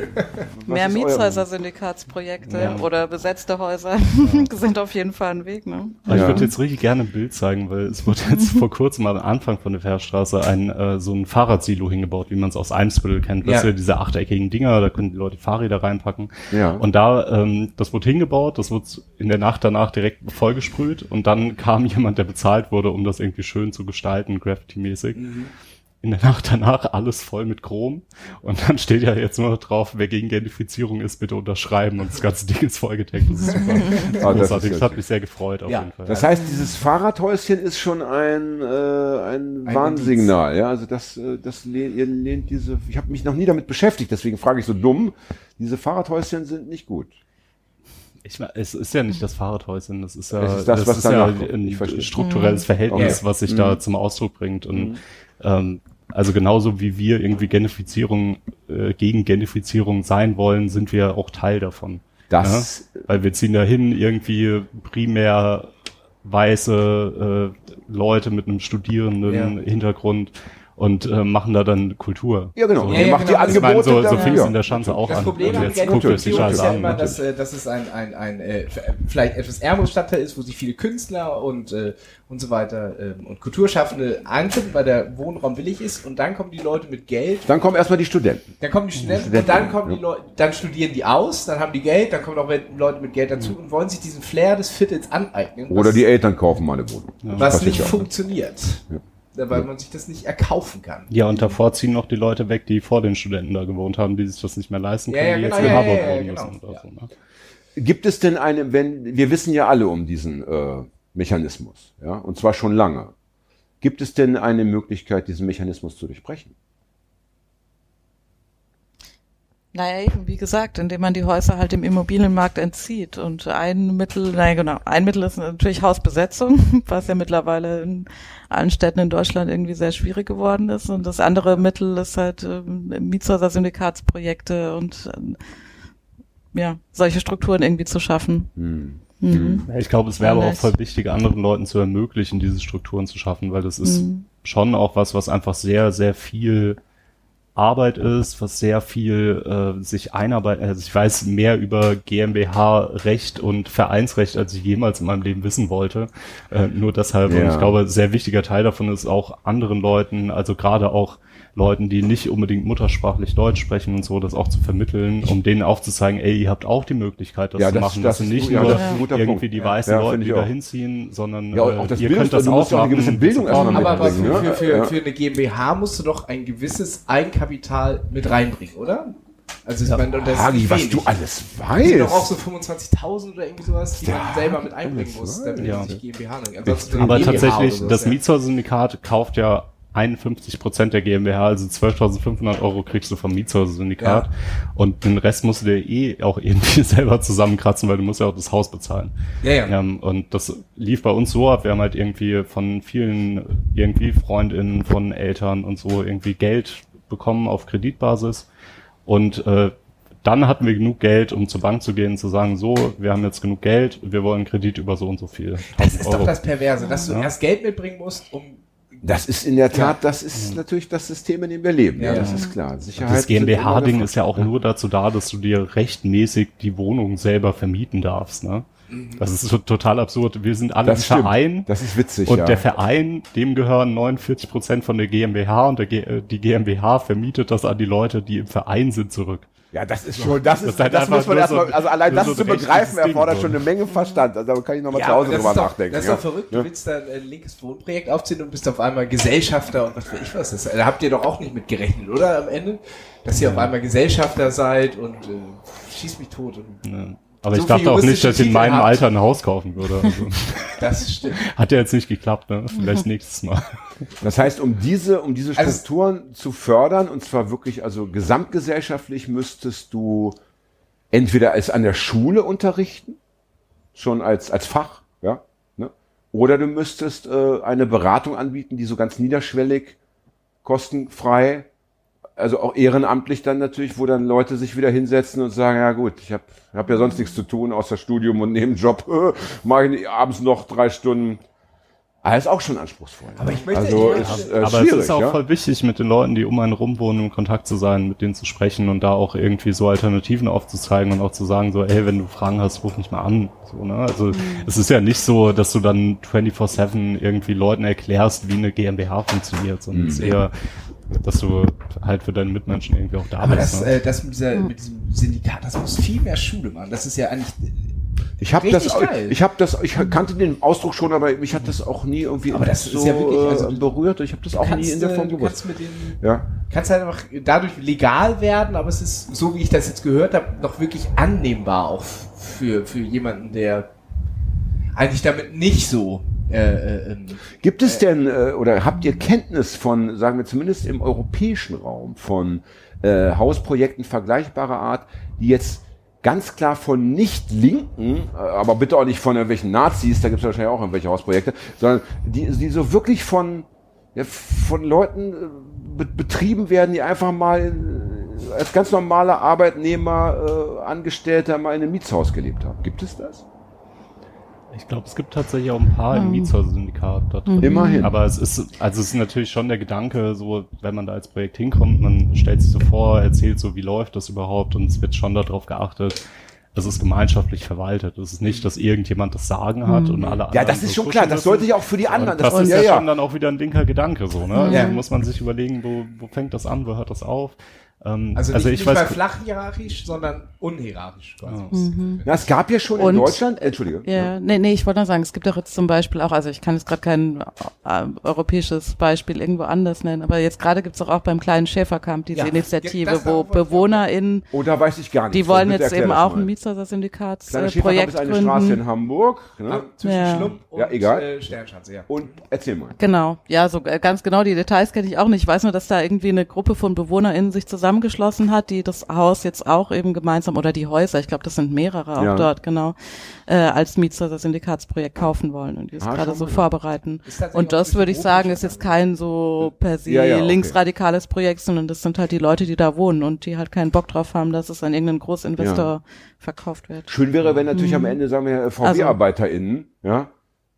[laughs] Mehr Mietshäuser-Syndikatsprojekte ja. oder besetzte Häuser [laughs] ja. sind auf jeden Fall ein Weg. Ne? Ja. Ich würde jetzt richtig gerne ein Bild zeigen, weil es wurde jetzt [laughs] vor kurzem am Anfang von der Fährstraße ein, äh, so ein Fahrradsilo hingebaut, wie man es aus Eimsbüttel kennt. Das ja. ja diese achteckigen Dinger, da können die Leute Fahrräder reinpacken. Ja. Und da, ähm, das wurde hingebaut, das wurde in der Nacht danach direkt vollgesprüht und dann kam jemand, der bezahlt wurde, um das irgendwie schön zu gestalten, Graffiti-mäßig. Mhm. in der Nacht danach alles voll mit Chrom. Und dann steht ja jetzt nur noch drauf, wer gegen Gentrifizierung ist, bitte unterschreiben. Und das ganze Ding ist vollgedeckt. Das ist super. [laughs] Ah, das Großartig. ist Das hat mich sehr gefreut auf Ja. jeden Fall. Das heißt, dieses Fahrradhäuschen ist schon ein, äh, ein, Warnsignal. Ja, also das, äh, das lehnt, ihr lehnt diese. Ich habe mich noch nie damit beschäftigt, deswegen frage ich so dumm. Diese Fahrradhäuschen sind nicht gut. Ich meine, es ist ja nicht das Fahrradhäuschen, das ist ja, Es ist das, was danach kommt. ein strukturelles Verhältnis, Okay. was sich da zum Ausdruck bringt. Und ähm, also genauso wie wir irgendwie Gentrifizierung äh, gegen Gentrifizierung sein wollen, sind wir auch Teil davon. Das, Ja? Weil wir ziehen dahin irgendwie primär weiße äh, Leute mit einem studierenden Ja. Hintergrund und äh, machen da dann Kultur. ja genau. So. Ja, ja, macht genau. die Ich Ich meine, Angebote so, so fing es in der Schanze auch Das an. Problem Und an jetzt guckt euch die Scheiße ist ja an. immer, dass, äh, dass es ein, ein, ein äh, vielleicht etwas ärmeres Stadtteil ist, wo sich viele Künstler und, äh, und so weiter ähm, und Kulturschaffende anfinden, weil der Wohnraum billig ist und dann kommen die Leute mit Geld Dann kommen erstmal die Studenten. Dann kommen die Studenten Studenten, und dann kommen ja. die Leute, dann studieren die aus, dann haben die Geld, dann kommen auch Leute mit Geld dazu und wollen sich diesen Flair des Viertels aneignen. Oder was, die Eltern kaufen mal eine Wohnung. Das was nicht ja auch. funktioniert. Weil man sich das nicht erkaufen kann. Ja, und davor ziehen noch die Leute weg, die vor den Studenten da gewohnt haben, die sich das nicht mehr leisten Ja, können, ja, die genau, jetzt in ja, Harvard ja, ja, wohnen genau. müssen oder Ja. so. Ne? Gibt es denn eine, wenn, wir wissen ja alle um diesen äh, Mechanismus, ja, und zwar schon lange. Gibt es denn eine Möglichkeit, diesen Mechanismus zu durchbrechen? Naja, eben, wie gesagt, indem man die Häuser halt dem Immobilienmarkt entzieht. Und ein Mittel, naja genau, ein Mittel ist natürlich Hausbesetzung, [laughs] was ja mittlerweile in allen Städten in Deutschland irgendwie sehr schwierig geworden ist. Und das andere Mittel ist halt ähm, Mietshäuser-Syndikatsprojekte und ähm, ja, solche Strukturen irgendwie zu schaffen. Hm. Mhm. Ja, ich glaube, es wäre aber auch voll wichtig, anderen Leuten zu ermöglichen, diese Strukturen zu schaffen, weil das ist Mhm. schon auch was, was einfach sehr, sehr viel Arbeit ist, was sehr viel äh, sich einarbeitet. Also ich weiß mehr über GmbH-Recht und Vereinsrecht, als ich jemals in meinem Leben wissen wollte. Äh, nur deshalb. Und Ja. ich glaube, sehr wichtiger Teil davon ist auch anderen Leuten, also gerade auch Leuten, die nicht unbedingt muttersprachlich Deutsch sprechen und so, das auch zu vermitteln, um denen aufzuzeigen, ey, ihr habt auch die Möglichkeit, das Ja, zu das- machen. das Das, sind ist nicht ja, nur das ist irgendwie Punkt. die Ja. weißen Ja, Leute, die ich da auch. hinziehen, sondern Ja, auch äh, das ihr Bildungs- könnt das du auch musst ja auch eine gewisse machen. Bildung erstmal. Aber, aber für, für, ne? für, Ja. für eine GmbH musst du doch ein gewisses Eigenkapital mit reinbringen, oder? Also ich meine, und das ist Hagi, was du alles Das sind doch auch weißt. so 25.000 oder irgendwie sowas, die man selber mit einbringen muss, damit Ja. sich GmbH nennt. Aber tatsächlich, das ja. Mietshäuser-Syndikat kauft ja 51 Prozent der GmbH, also 12.500 Euro kriegst du vom Mietshäuser-Syndikat. Ja. Und den Rest musst du dir eh auch irgendwie [laughs] selber zusammenkratzen, weil du musst ja auch das Haus bezahlen. Ja, ja. Ähm, und das lief bei uns so ab, wir haben halt irgendwie von vielen irgendwie Freundinnen, von Eltern und so irgendwie Geld bekommen auf Kreditbasis. Und äh, dann hatten wir genug Geld, um zur Bank zu gehen und zu sagen, so, wir haben jetzt genug Geld, wir wollen Kredit über so und so viel. Das ist doch Euro. das Perverse, dass du Ja. erst Geld mitbringen musst, um Das ist in der Tat, das ist natürlich das System, in dem wir leben. Ja, das ist klar. Sicherheit. Das GmbH-Ding ist ja auch nur dazu da, dass du dir rechtmäßig die Wohnung selber vermieten darfst. Ne? Das ist so total absurd. Wir sind alle Das ein. Verein Das ist witzig, und ja. der Verein, dem gehören 49 Prozent von der GmbH und der G äh, die GmbH vermietet das an die Leute, die im Verein sind, zurück. Ja, das ist schon, das Das ist, halt das einfach muss man erstmal, so- also allein das so zu begreifen erfordert schon eine Menge Verstand. Also da kann ich nochmal zu aber Hause das drüber nachdenken. Das ist ja. doch verrückt. Ja. Du willst dann ein linkes Wohnprojekt aufziehen und bist auf einmal Gesellschafter und was weiß ich was. Das, da habt ihr doch auch nicht mit gerechnet, oder? Am Ende? Dass ihr auf einmal Gesellschafter seid und äh, schieß mich tot. Und, Ne? Aber So ich dachte auch nicht, dass ich in meinem habt. Alter ein Haus kaufen würde. Also, [laughs] das stimmt. hat ja jetzt nicht geklappt, ne? Vielleicht [laughs] nächstes Mal. Das heißt, um diese, um diese Also- Strukturen zu fördern, und zwar wirklich, also gesamtgesellschaftlich müsstest du entweder es an der Schule unterrichten, schon als, als Fach, ja, ne? oder du müsstest äh, eine Beratung anbieten, die so ganz niederschwellig, kostenfrei, also auch ehrenamtlich dann natürlich, wo dann Leute sich wieder hinsetzen und sagen, ja gut, ich habe hab ja sonst nichts zu tun außer Studium und Nebenjob, [laughs] äh, mache ich abends noch drei Stunden. Ah, ist auch schon anspruchsvoll. Aber ich möchte- also ich ist, äh, Aber es ist auch ja? voll wichtig, mit den Leuten, die um einen rum wohnen, in Kontakt zu sein, mit denen zu sprechen und da auch irgendwie so Alternativen aufzuzeigen und auch zu sagen, so, ey, wenn du Fragen hast, ruf mich mal an. So, ne? Also es ist ja nicht so, dass du dann 24-7 irgendwie Leuten erklärst, wie eine GmbH funktioniert, sondern es ist eher, dass du halt für deine Mitmenschen irgendwie auch da Aber bist. das, ne? äh, das mit, dieser, mit diesem Syndikat, das muss viel mehr Schule machen. Das ist ja eigentlich Ich habe das, geil. ich habe das, ich kannte den Ausdruck schon, aber mich hat das auch nie irgendwie aber das so ist ja wirklich, also, äh, berührt. Ich habe das auch kannst, nie in der Form gewusst. Kannst ja. kannst halt einfach dadurch legal werden, aber es ist so, wie ich das jetzt gehört habe, noch wirklich annehmbar auch für für jemanden, der eigentlich damit nicht so äh, äh, ähm, Gibt es äh, denn äh, oder habt ihr Kenntnis von, sagen wir zumindest im europäischen Raum, von äh, Hausprojekten vergleichbarer Art, die jetzt ganz klar von nicht Linken, äh, aber bitte auch nicht von irgendwelchen Nazis, da gibt es wahrscheinlich auch irgendwelche Hausprojekte, sondern die, die so wirklich von, ja, von Leuten äh, be betrieben werden, die einfach mal äh, als ganz normaler Arbeitnehmer, äh, Angestellter mal in einem Mietshaus gelebt haben. Gibt es das? Ich glaube, es gibt tatsächlich auch ein paar im mhm. Mietshäuser-Syndikat da drin. Immerhin. Aber es ist, also es ist natürlich schon der Gedanke, so, wenn man da als Projekt hinkommt, man stellt sich so vor, erzählt so, wie läuft das überhaupt und es wird schon darauf geachtet, es ist gemeinschaftlich verwaltet. Es ist nicht, dass irgendjemand das Sagen hat mhm. und alle anderen. Ja, das ist schon klar. Das sollte ich auch für die anderen. Das, das ist ja, ja, schon dann auch wieder ein linker Gedanke, so, ne? Ja. Also muss man sich überlegen, wo, wo fängt das an, wo hört das auf? Ähm, also, also nicht, ich nicht weiß, mal flach hierarchisch, sondern unhierarchisch quasi. Ja. Mhm. Na, es gab ja schon Und, in Deutschland, Entschuldige. Ja, ja, nee, nee, ich wollte nur sagen, es gibt auch jetzt zum Beispiel auch, also ich kann jetzt gerade kein äh, europäisches Beispiel irgendwo anders nennen, aber jetzt gerade gibt es auch, beim kleinen Schäferkamp diese ja, Initiative, wo BewohnerInnen, oh, da weiß ich gar nicht. Die wollen jetzt eben auch ein Mietshäuser-Syndikatsprojekt äh, ist eine Straße in Hamburg, ne? zwischen ja. Schlump und ja, egal. Äh, Sternschanze, ja. Und erzähl mal. Genau, ja, so äh, ganz genau, die Details kenne ich auch nicht. Ich weiß nur, dass da irgendwie eine Gruppe von BewohnerInnen sich zusammengeschlossen hat, die das Haus jetzt auch eben gemeinsam oder die Häuser, ich glaube, das sind mehrere auch ja. dort, genau, äh, als Mietshäuser-Syndikatsprojekt kaufen wollen und die es ah, gerade so vorbereiten. Und das würde ich sagen, ist jetzt kein so per se ja, ja, okay. linksradikales Projekt, sondern das sind halt die Leute, die da wohnen und die halt keinen Bock drauf haben, dass es an irgendeinen Großinvestor verkauft wird. Schön wäre, wenn natürlich mhm. am Ende, sagen wir, VW-ArbeiterInnen, also, ja,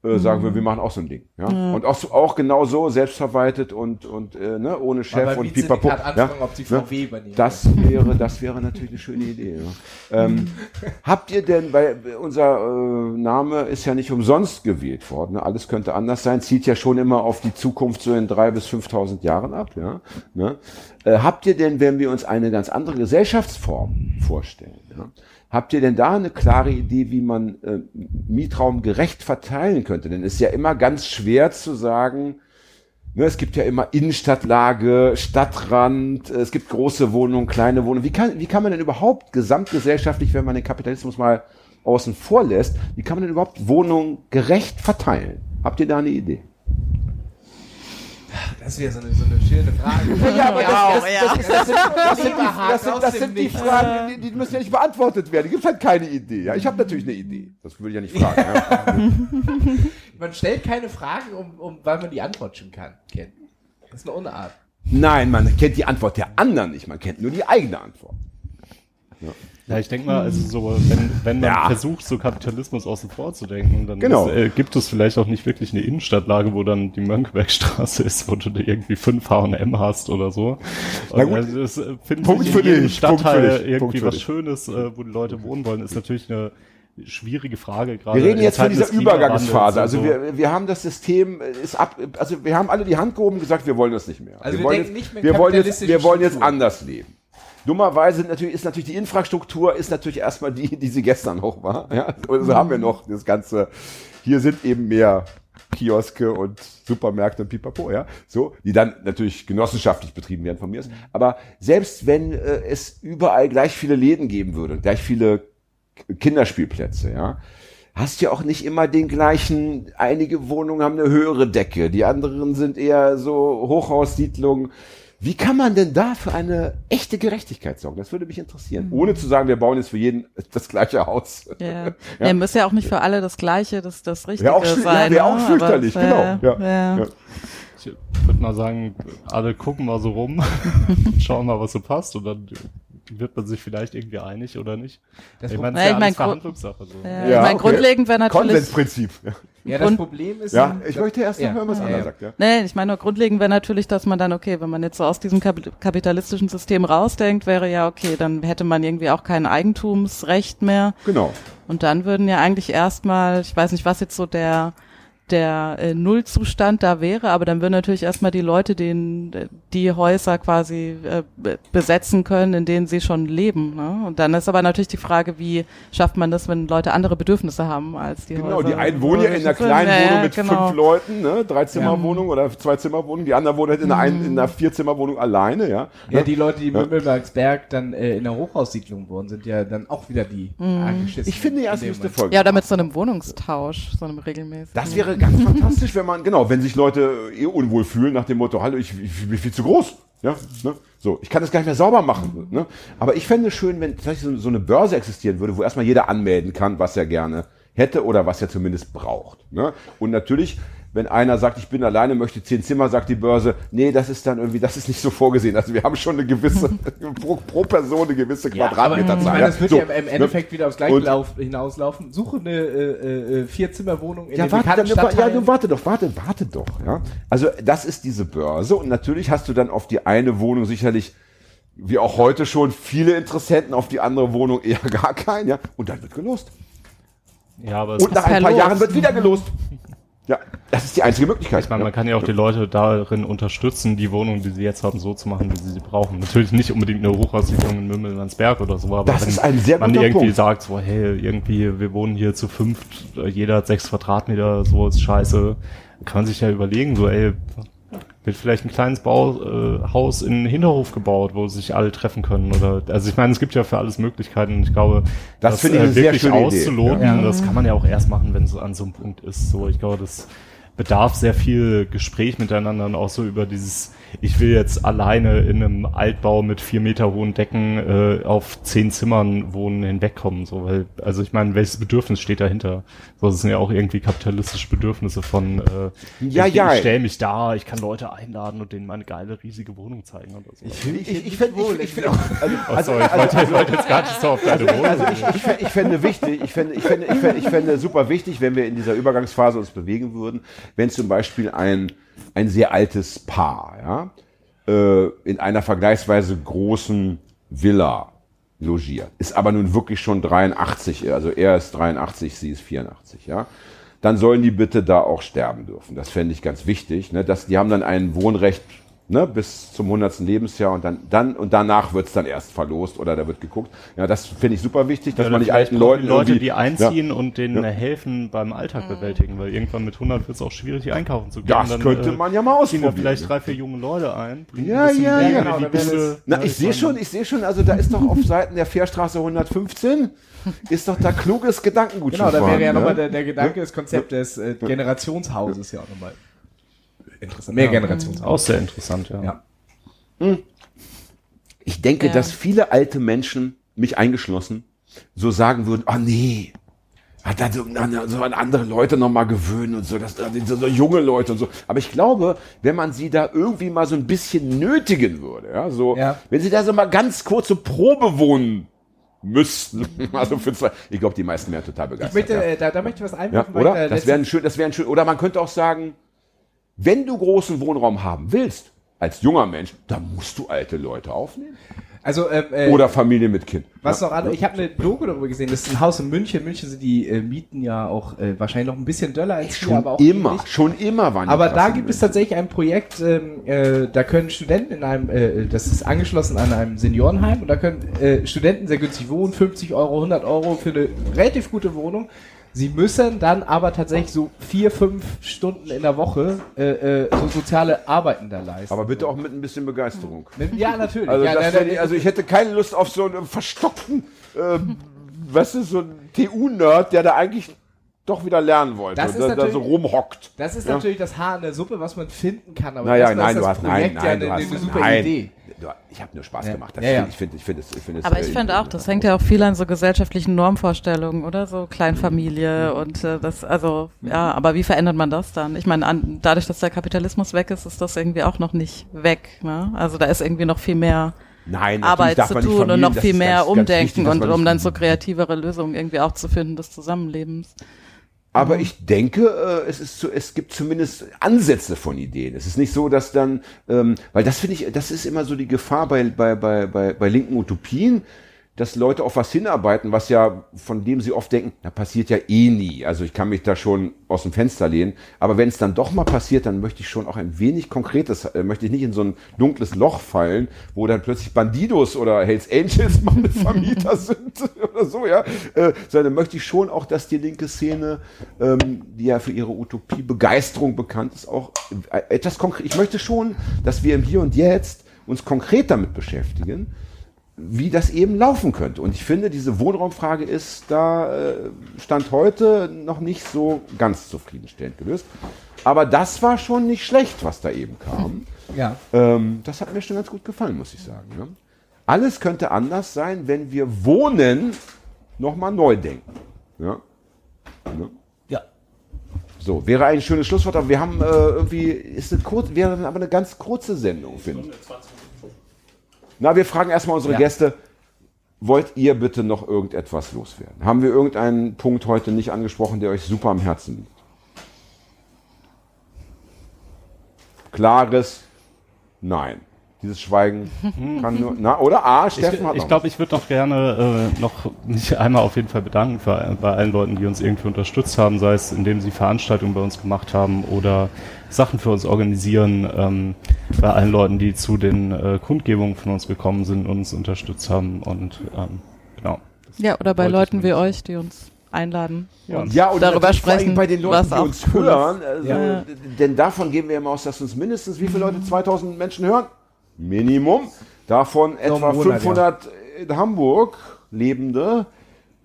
äh, sagen wir, wir machen auch so ein Ding. Ja? ja. Und auch, auch genau so, selbstverwaltet und, und äh, ne, ohne Chef und pipapo. Ja? Ob die VW ne? Das wäre, das wäre natürlich eine schöne Idee. Ja? Ähm, [laughs] habt ihr denn, weil unser äh, Name ist ja nicht umsonst gewählt worden, ne? alles könnte anders sein, zieht ja schon immer auf die Zukunft so in drei bis 5.000 Jahren ab. Ja? Ne? Äh, habt ihr denn, wenn wir uns eine ganz andere Gesellschaftsform vorstellen, ja? Habt ihr denn da eine klare Idee, wie man äh, Mietraum gerecht verteilen könnte? Denn es ist ja immer ganz schwer zu sagen, ne, es gibt ja immer Innenstadtlage, Stadtrand, es gibt große Wohnungen, kleine Wohnungen. Wie kann, wie kann man denn überhaupt gesamtgesellschaftlich, wenn man den Kapitalismus mal außen vor lässt, wie kann man denn überhaupt Wohnungen gerecht verteilen? Habt ihr da eine Idee? Das ist wieder so eine, so eine schöne Frage. [laughs] ja, aber das, sind die, Fragen, die, die, müssen ja nicht beantwortet werden. Die gibt halt keine Idee. Ja, ich habe natürlich eine Idee. Das würde ich ja nicht fragen. Ja. [laughs] man stellt keine Fragen, um, um, weil man die Antwort schon kann, kennt. Das ist eine Unart. Nein, man kennt die Antwort der anderen nicht. Man kennt nur die eigene Antwort. Ja. Ja, ich denke mal, also so, wenn, wenn man ja. versucht, so Kapitalismus außen vor zu denken, dann genau. ist, äh, gibt es vielleicht auch nicht wirklich eine Innenstadtlage, wo dann die Mönckebergstraße [laughs] ist, wo du irgendwie fünf H&M hast oder so. Na gut. Also das äh, finde ich in jedem Stadtteil irgendwie was Schönes, äh, wo die Leute wohnen wollen, ist natürlich eine schwierige Frage gerade. Wir reden jetzt von dieser Übergangsphase. Also wir, wir haben das System äh, ist ab, also wir haben alle die Hand gehoben und gesagt, wir wollen das nicht mehr. Also wir, wir wollen jetzt, wir wollen jetzt, wir wollen jetzt anders leben. Dummerweise natürlich, ist natürlich die Infrastruktur ist natürlich erstmal die, die sie gestern noch war. Ja? Und so haben wir noch das Ganze. Hier sind eben mehr Kioske und Supermärkte und Pipapo, ja, so, die dann natürlich genossenschaftlich betrieben werden von mir. Aber selbst wenn äh, es überall gleich viele Läden geben würde, gleich viele Kinderspielplätze, ja, hast du ja auch nicht immer den gleichen, einige Wohnungen haben eine höhere Decke, die anderen sind eher so Hochhaussiedlungen. Wie kann man denn da für eine echte Gerechtigkeit sorgen? Das würde mich interessieren. Mhm. Ohne zu sagen, wir bauen jetzt für jeden das gleiche Haus. Ja, [laughs] ja. ja muss ja auch nicht für alle das Gleiche, das, das Richtige auch, sein. Ja, wäre auch fürchterlich, genau. Ja, ja. ja. Ich würde mal sagen, alle gucken mal so rum, [laughs] schauen mal, was so passt und dann wird man sich vielleicht irgendwie einig oder nicht. Das ich meine, das ist ja, ich mein, Verhandlungssache. So. Ja, ja, ich mein, okay. grundlegend wäre natürlich... Konsensprinzip. Ja, das Problem ist... Ja, ich möchte erst noch ja. hören, was ja, Anna sagt. Ja. Nee, ich meine nur grundlegend wäre natürlich, dass man dann, okay, wenn man jetzt so aus diesem kapitalistischen System rausdenkt, wäre ja, okay, dann hätte man irgendwie auch kein Eigentumsrecht mehr. Genau. Und dann würden ja eigentlich erstmal, ich weiß nicht, was jetzt so der der äh, Nullzustand da wäre, aber dann würden natürlich erstmal die Leute den, die Häuser quasi äh, besetzen können, in denen sie schon leben. Ne? Und dann ist aber natürlich die Frage, wie schafft man das, wenn Leute andere Bedürfnisse haben als die genau, Häuser. Genau, die einen wohnen ja in einer kleinen ja, Wohnung mit genau. fünf Leuten, ne? Dreizimmerwohnung ja. oder Zweizimmerwohnung, die anderen wohnen halt in einer, mhm. in einer Vierzimmerwohnung alleine, ja. Ja, die Leute, die im ja. dann äh, in der Hochhaussiedlung wohnen, sind ja dann auch wieder die mhm. Ich finde ja, es müsste folgen. Ja, oder mit so einem Wohnungstausch, so einem regelmäßigen. Das wäre ganz [laughs] fantastisch, wenn man, genau, wenn sich Leute eh unwohl fühlen nach dem Motto, hallo, ich, ich, bin viel zu groß. Ja, ne? So, ich kann das gar nicht mehr sauber machen. Ne? Aber ich fände es schön, wenn tatsächlich so, so eine Börse existieren würde, wo erstmal jeder anmelden kann, was er gerne hätte oder was er zumindest braucht. Ne? Und natürlich wenn einer sagt, ich bin alleine, möchte zehn Zimmer, sagt die Börse, nee, das ist dann irgendwie, das ist nicht so vorgesehen. Also wir haben schon eine gewisse, [laughs] pro, pro Person eine gewisse Quadratmeterzahl. Ja, das wird so, ja im Endeffekt ne? wieder aufs Gleiche lauf, hinauslaufen. Suche eine äh, äh, Vierzimmerwohnung in ja, warte, dann, Ja, du warte doch, warte, warte doch. Ja? Also das ist diese Börse und natürlich hast du dann auf die eine Wohnung sicherlich wie auch heute schon viele Interessenten auf die andere Wohnung eher [laughs] gar keinen, ja. Und dann wird gelost. Ja, aber und nach ein paar Jahren wird wieder gelost. [laughs] Ja, das ist die einzige Möglichkeit. Ich meine, man kann ja auch die Leute darin unterstützen, die Wohnung, die sie jetzt haben, so zu machen, wie sie sie brauchen. Natürlich nicht unbedingt eine Hochhaussiedlung in Mümmelmannsberg oder so, aber das wenn ist ein sehr man irgendwie Punkt. sagt, so, hey, irgendwie, wir wohnen hier zu fünft, jeder hat sechs Quadratmeter, so ist scheiße, kann man sich ja überlegen, so, ey, wird vielleicht ein kleines Bauhaus äh, in den Hinterhof gebaut, wo sich alle treffen können oder also ich meine, es gibt ja für alles Möglichkeiten und ich glaube, das, das äh, wirklich auszuloten, ja. das kann man ja auch erst machen, wenn es an so einem Punkt ist. So, ich glaube, das bedarf sehr viel Gespräch miteinander und auch so über dieses ich will jetzt alleine in einem Altbau mit vier Meter hohen Decken äh, auf zehn Zimmern wohnen hinwegkommen. So, weil, also ich meine, welches Bedürfnis steht dahinter? So, das sind ja auch irgendwie kapitalistische Bedürfnisse von äh, ja, ich, ja. ich stelle mich da, ich kann Leute einladen und denen meine geile riesige Wohnung zeigen oder so. Ich, ich, ich, ich fände ich, ich find auch, also, oh, sorry, ich wollte, also, wollte jetzt gar nicht so auf deine also, Wohnung. Also ich, ich, ich fände wichtig, ich fände, ich fände, ich fände, ich fände super wichtig, wenn wir in dieser Übergangsphase uns bewegen würden, wenn zum Beispiel ein ein sehr altes Paar, ja, äh, in einer vergleichsweise großen Villa logiert. Ist aber nun wirklich schon 83, also er ist 83, sie ist 84, ja. Dann sollen die bitte da auch sterben dürfen. Das fände ich ganz wichtig. Ne? Das, die haben dann ein Wohnrecht ne, bis zum 100. Lebensjahr und dann, dann und danach wird's dann erst verlost oder da wird geguckt. Ja, das finde ich super wichtig, dass ja, man nicht alten Leuten die Leute, die einziehen ja. und denen ja. helfen beim Alltag bewältigen, weil irgendwann mit 100 wird's auch schwierig, die einkaufen zu gehen. Das dann, könnte äh, man ja mal ausprobieren. Da vielleicht drei, vier junge Leute ein. Ja, ja, ja. Genau, Bude, na, ich sehe schon, ich sehe schon, also da ist doch auf [laughs] Seiten der Fährstraße 115 ist doch da kluges Gedankengut Genau, da wäre ja nochmal der, der Gedanke, das Konzept des äh, Generationshauses ja auch nochmal interessant. Mehr Generations. Auch sehr interessant, ja. ja. Hm. Ich denke, ja. dass viele alte Menschen, mich eingeschlossen, so sagen würden, oh nee, hat dann so, so an andere Leute nochmal gewöhnen und so, das, so, so junge Leute und so. Aber ich glaube, wenn man sie da irgendwie mal so ein bisschen nötigen würde, ja, so, ja. wenn sie da so mal ganz kurze Probe wohnen müssten. [laughs] Also für zwei, ich glaube, die meisten wären total begeistert. Ich möchte, ja. äh, da, da möchte ich was einwerfen. Ja, oder? Das wäre ein schön, das wäre ein schön, oder man könnte auch sagen, wenn du großen Wohnraum haben willst, als junger Mensch, dann musst du alte Leute aufnehmen. Also, ähm, äh, Oder Familie mit Kind. Was ja. noch andere, ich habe eine Doku darüber gesehen, das ist ein Haus in München. München sind die äh, Mieten ja auch äh, wahrscheinlich noch ein bisschen döller als schon hier, aber auch immer, ähnlich. schon immer waren die Aber da gibt es tatsächlich ein Projekt, ähm, äh, da können Studenten in einem, äh, das ist angeschlossen an einem Seniorenheim und da können äh, Studenten sehr günstig wohnen, 50 Euro, 100 Euro für eine relativ gute Wohnung. Sie müssen dann aber tatsächlich so vier, fünf Stunden in der Woche äh, äh, so soziale Arbeiten da leisten. Aber bitte auch mit ein bisschen Begeisterung. [laughs] Mit, ja, natürlich. Also, ja, nein, nein, also ich hätte keine Lust auf so einen verstockten, äh, weißt du, so einen TU-Nerd, der da eigentlich doch wieder lernen wollte das und da, da, so rumhockt. Das ist ja? natürlich das Haar in der Suppe, was man finden kann. Aber naja, nein, du hast, nein, nein, ja eine, eine, eine super nein. Idee ich habe nur Spaß ja. gemacht. Ja, ja. Ich finde, ich finde, ich finde, Aber ich finde auch, das hängt ja auch viel an so gesellschaftlichen Normvorstellungen, oder so Kleinfamilie mhm. und äh, das, also ja. Aber wie verändert man das dann? Ich meine, dadurch, dass der Kapitalismus weg ist, ist das irgendwie auch noch nicht weg. Ne? Also da ist irgendwie noch viel mehr. Nein, Arbeit zu tun und noch viel mehr ganz, Umdenken ganz wichtig, und um dann so kreativere Lösungen irgendwie auch zu finden des Zusammenlebens. Aber mhm. ich denke, äh, es ist so, es gibt zumindest Ansätze von Ideen. Es ist nicht so, dass dann, ähm, weil das finde ich, das ist immer so die Gefahr bei, bei, bei, bei, bei linken Utopien. Dass Leute auf was hinarbeiten, was ja, von dem sie oft denken, da passiert ja eh nie. Also ich kann mich da schon aus dem Fenster lehnen. Aber wenn es dann doch mal passiert, dann möchte ich schon auch ein wenig Konkretes, äh, möchte ich nicht in so ein dunkles Loch fallen, wo dann plötzlich Bandidos oder Hells Angels [laughs] mit Vermieter sind [laughs] oder so, ja. Äh, sondern möchte ich schon auch, dass die linke Szene, ähm, die ja für ihre Utopie Begeisterung bekannt ist, auch äh, etwas konkret. Ich möchte schon, dass wir im Hier und Jetzt uns konkret damit beschäftigen wie das eben laufen könnte. Und ich finde, diese Wohnraumfrage ist da äh, Stand heute noch nicht so ganz zufriedenstellend gelöst. Aber das war schon nicht schlecht, was da eben kam. Ja. Ähm, das hat mir schon ganz gut gefallen, muss ich sagen. Ne? Alles könnte anders sein, wenn wir Wohnen nochmal neu denken. Ja. Ne? Ja. So, wäre ein schönes Schlusswort, aber wir haben äh, irgendwie, ist eine kurz, wäre aber eine ganz kurze Sendung, finde ich. Na, wir fragen erstmal unsere Ja. Gäste, wollt ihr bitte noch irgendetwas loswerden? Haben wir irgendeinen Punkt heute nicht angesprochen, der euch super am Herzen liegt? Klares Nein. Dieses Schweigen kann nur, na, oder? Ah, Ich, Steffen hat ich glaube, ich würde noch gerne äh, noch mich einmal auf jeden Fall bedanken für, bei allen Leuten, die uns irgendwie unterstützt haben, sei es indem sie Veranstaltungen bei uns gemacht haben oder Sachen für uns organisieren, ähm, bei allen Leuten, die zu den äh, Kundgebungen von uns gekommen sind und uns unterstützt haben und ähm, genau. Ja, oder bei ich Leuten wie euch, die uns einladen. Ja. und Ja, und darüber sprechen, bei den Leuten, was die uns cool hören. Also, Ja. Denn davon gehen wir immer aus, dass uns mindestens wie viele Leute 2000 Menschen hören? Minimum. Davon etwa im Monat, 500 in Hamburg Lebende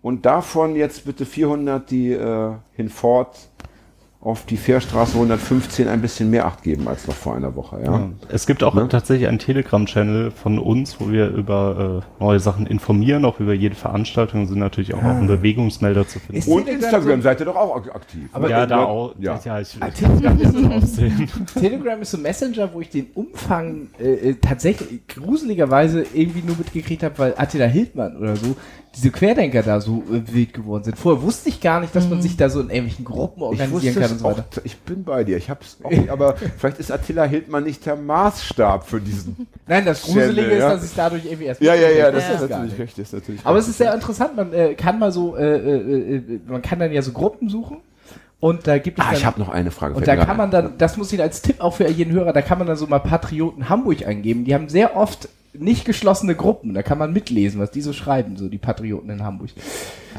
und davon jetzt bitte 400, die äh, hinfort auf die Fährstraße 115 ein bisschen mehr Acht geben als noch vor einer Woche. Ja. Es gibt auch Ne? tatsächlich einen Telegram-Channel von uns, wo wir über äh, neue Sachen informieren, auch über jede Veranstaltung, sind natürlich auch auf dem Bewegungsmelder zu finden. Ist Und Telegram Instagram so- seid ihr doch auch ak- aktiv. Aber ja, da auch. Ja. Ja, ich, ich Telegram jetzt so. [laughs] Telegram ist so ein Messenger, wo ich den Umfang äh, äh, tatsächlich gruseligerweise irgendwie nur mitgekriegt habe, weil Attila Hildmann oder so, diese Querdenker da so äh, wild geworden sind. Vorher wusste ich gar nicht, dass man sich da so in irgendwelchen Gruppen organisieren kann und so auch, weiter. ich bin bei dir. Ich hab's auch nicht, [laughs] aber vielleicht ist Attila Hildmann nicht der Maßstab für diesen. Nein, das Gruselige Schändel, ist, ja. dass ich dadurch irgendwie erst Ja, ja, ja, das habe. ist natürlich recht. Ist natürlich Aber es recht. ist sehr interessant, man äh, kann mal so, äh, äh, äh, man kann dann ja so Gruppen suchen und da gibt es Ah, dann, ich habe noch eine Frage. und da kann man dann, das muss ich als Tipp auch für jeden Hörer, da kann man dann so mal Patrioten Hamburg eingeben. Die haben sehr oft nicht geschlossene Gruppen. Da kann man mitlesen, was die so schreiben, so die Patrioten in Hamburg.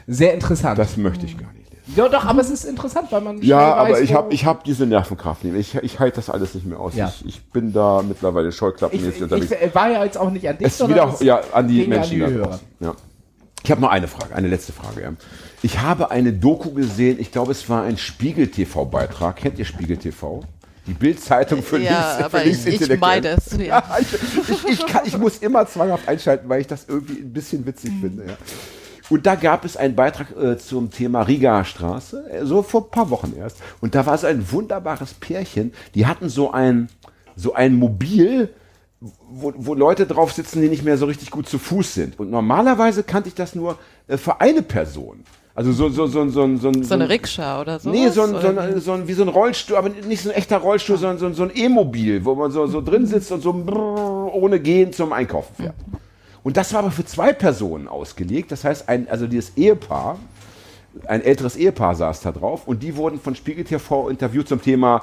Sehr interessant. Das möchte ich gar nicht lesen. ja, doch, aber es ist interessant, weil man Ja, aber weiß, ich habe ich hab diese Nervenkraft nicht. Ich, ich halte das alles nicht mehr aus. Ja. Ich, ich bin da mittlerweile scheuklappenmäßig ich, unterwegs. ich war ja jetzt auch nicht an dich, Es sondern wieder ja, an die Menschen Hörer. draußen. Ja. Ich habe noch eine Frage, eine letzte Frage. Ich habe eine Doku gesehen, ich glaube, es war ein Spiegel-TV-Beitrag. Kennt ihr Spiegel-TV? Die Bild-Zeitung für Ja, links, aber für ich- ich Linksintellektuelle. meide es, [laughs] ja. Ja, ich, ich, ich, kann, ich muss immer zwanghaft einschalten, weil ich das irgendwie ein bisschen witzig finde. Ja. Und da gab es einen Beitrag äh, zum Thema Riga Straße, äh, so vor ein paar Wochen erst. Und da war so ein wunderbares Pärchen, die hatten so ein, so ein Mobil, wo, wo Leute drauf sitzen, die nicht mehr so richtig gut zu Fuß sind. Und normalerweise kannte ich das nur äh, für eine Person. Also so, so, so, so, so, so, So eine Rikscha oder so. Nee, so ein, so, ein, so ein, wie so ein Rollstuhl, aber nicht so ein echter Rollstuhl, sondern so, ein- so ein E-Mobil, wo man so, so drin sitzt und so brrr, ohne Gehen zum Einkaufen fährt. Und das war aber für zwei Personen ausgelegt. Das heißt, ein, also dieses Ehepaar, ein älteres Ehepaar saß da drauf und die wurden von Spiegel TV interviewt zum Thema,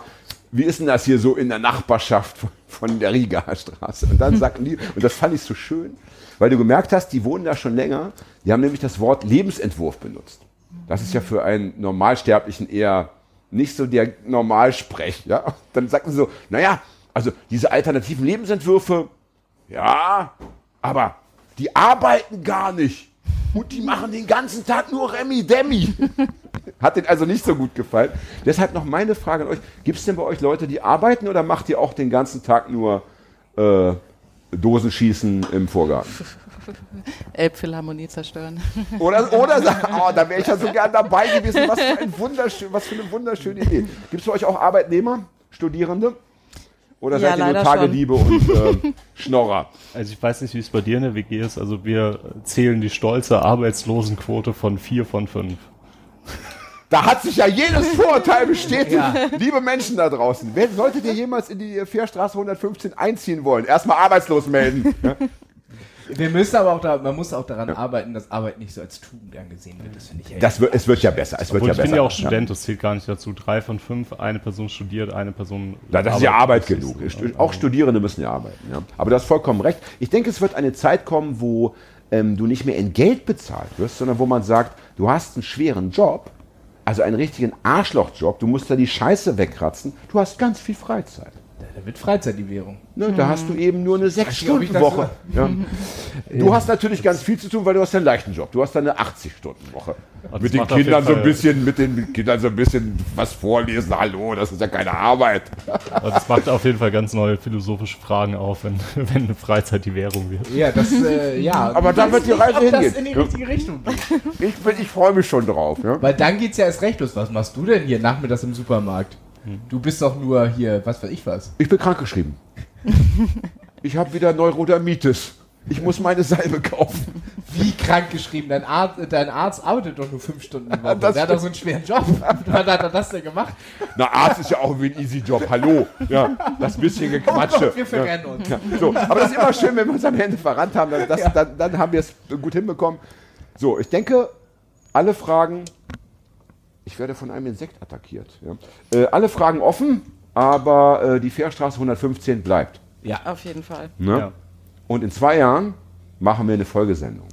wie ist denn das hier so in der Nachbarschaft von, der Rigaer Straße? Und dann [laughs] sagten die, und das fand ich so schön, weil du gemerkt hast, die wohnen da schon länger, die haben nämlich das Wort Lebensentwurf benutzt. Das ist ja für einen Normalsterblichen eher nicht so der Normalsprech. Ja? [laughs] Dann sagten sie so, naja, also diese alternativen Lebensentwürfe, ja, aber die arbeiten gar nicht. Und die machen den ganzen Tag nur Remi Demi. [laughs] Hat den also nicht so gut gefallen. Deshalb noch meine Frage an euch. Gibt es denn bei euch Leute, die arbeiten oder macht ihr auch den ganzen Tag nur äh, Dosenschießen im Vorgarten? [laughs] Elbphilharmonie zerstören. [laughs] Oder, oder sagen, [laughs] oh, da wäre ich ja so gern dabei gewesen. Was für, ein wunderschön, was für eine wunderschöne Idee. Gibt es bei euch auch Arbeitnehmer, Studierende? Oder Ja, seid ihr nur Tagediebe und äh, Schnorrer? Also ich weiß nicht, wie es bei dir in der WG ist. Also wir zählen die stolze Arbeitslosenquote von vier von fünf. Da hat sich ja jedes [laughs] Vorurteil bestätigt. Liebe Menschen da draußen, wer solltet ihr [laughs] jemals in die Fährstraße 115 einziehen wollen? Erstmal arbeitslos melden. [laughs] Ja? Wir müssen aber auch da, man muss auch daran arbeiten, dass Arbeit nicht so als Tugend angesehen wird. Das finde ich echt. Das wird, es wird ja besser. Es wird Obwohl, ja ich besser. bin ja auch Student, das zählt gar nicht dazu. Drei von fünf, eine Person studiert, eine Person. Ja, das ist ja Arbeit genug. Auch Studierende müssen ja arbeiten. Ja. Aber du hast vollkommen recht. Ich denke, es wird eine Zeit kommen, wo ähm, du nicht mehr in Geld bezahlt wirst, sondern wo man sagt, du hast einen schweren Job, also einen richtigen Arschlochjob, du musst da die Scheiße wegkratzen, du hast ganz viel Freizeit. Da wird Freizeit die Währung. Ne, Da hast du eben nur eine nicht, ob ich das Sechs-Stunden-Woche. Ja. [laughs] Du hast natürlich ganz viel zu tun, weil du hast einen leichten Job. Du hast eine 80-Stunden-Woche. das Mit den macht auf jeden Kindern so ein bisschen, mit den Kindern so ein bisschen was vorlesen. Hallo, das ist ja keine Arbeit. [laughs] Also das macht auf jeden Fall ganz neue philosophische Fragen auf, wenn, [laughs] wenn eine Freizeit die Währung wird. Ja, das, äh, ja. Aber da wird die nicht, Reise das hingehen. in die richtige Richtung geht. Ich, bin- ich freue mich schon drauf. Ja? Weil dann geht's ja erst recht los. Was machst du denn hier nachmittags im Supermarkt? Du bist doch nur hier, was weiß ich was. Ich bin krankgeschrieben. [laughs] Ich habe wieder Neurodermitis. Ich muss meine Salbe kaufen. Wie krank geschrieben. Dein Arzt, dein Arzt arbeitet doch nur fünf Stunden die Woche. Das Der hat doch so einen schweren Job. [laughs] Wann hat er das denn gemacht? Na, Arzt ist ja auch wie ein Easy-Job. Hallo. Ja, das bisschen Gequatsche. [laughs] Wir verrennen uns. Ja, so, aber das ist immer schön, wenn wir uns am Ende verrannt haben. Das, dann, dann haben wir es gut hinbekommen. So, ich denke, alle Fragen. Ich werde von einem Insekt attackiert. Ja. Äh, alle Fragen offen, aber äh, die Fährstraße 115 bleibt. Auf jeden Fall. Ne? Ja. Und in zwei Jahren machen wir eine Folgesendung.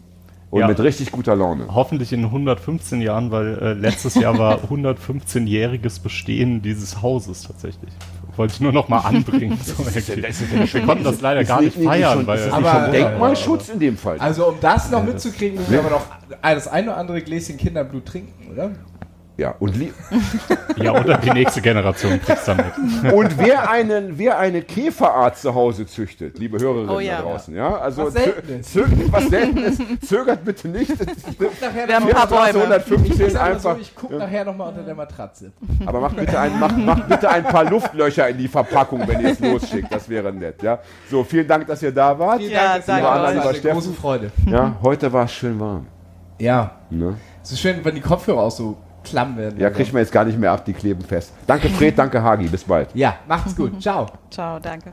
Und Ja. mit richtig guter Laune. Hoffentlich in 115 Jahren, weil äh, letztes Jahr war [laughs] 115-jähriges Bestehen dieses Hauses tatsächlich. Wollte ich nur noch mal anbringen. [laughs] So, wir konnten das leider gar nicht feiern, weil Aber- Denkmalschutz in dem Fall. Also um das noch mitzukriegen, müssen wir aber noch das ein oder andere Gläschen Kinderblut trinken, oder? Ja, und, [laughs] ja, oder die nächste Generation kriegt's damit. und wer, einen, wer eine Käferart zu Hause züchtet, liebe Hörerinnen Oh ja. da draußen, ja, also Was Seltenes. zö- was Seltenes, zögert bitte nicht. [laughs] Nachher Wir haben ein paar Bäume. 115 ich sag mal einfach. so, ich guck nachher nochmal unter der Matratze. Aber macht bitte, ein, macht, macht bitte ein paar Luftlöcher in die Verpackung, wenn ihr es losschickt. Das wäre nett. Ja? So, vielen Dank, dass ihr da wart. Vielen Ja, Dank, danke war eine Steffen. große Freude. Ja, heute war es schön warm. Ja. Ne? Es ist schön, wenn die Kopfhörer auch so klamm werden. Ja, kriegt man jetzt gar nicht mehr ab, die kleben fest. Danke Fred, danke Hagi, bis bald. Ja, macht's gut. [laughs] Ciao. Ciao, danke.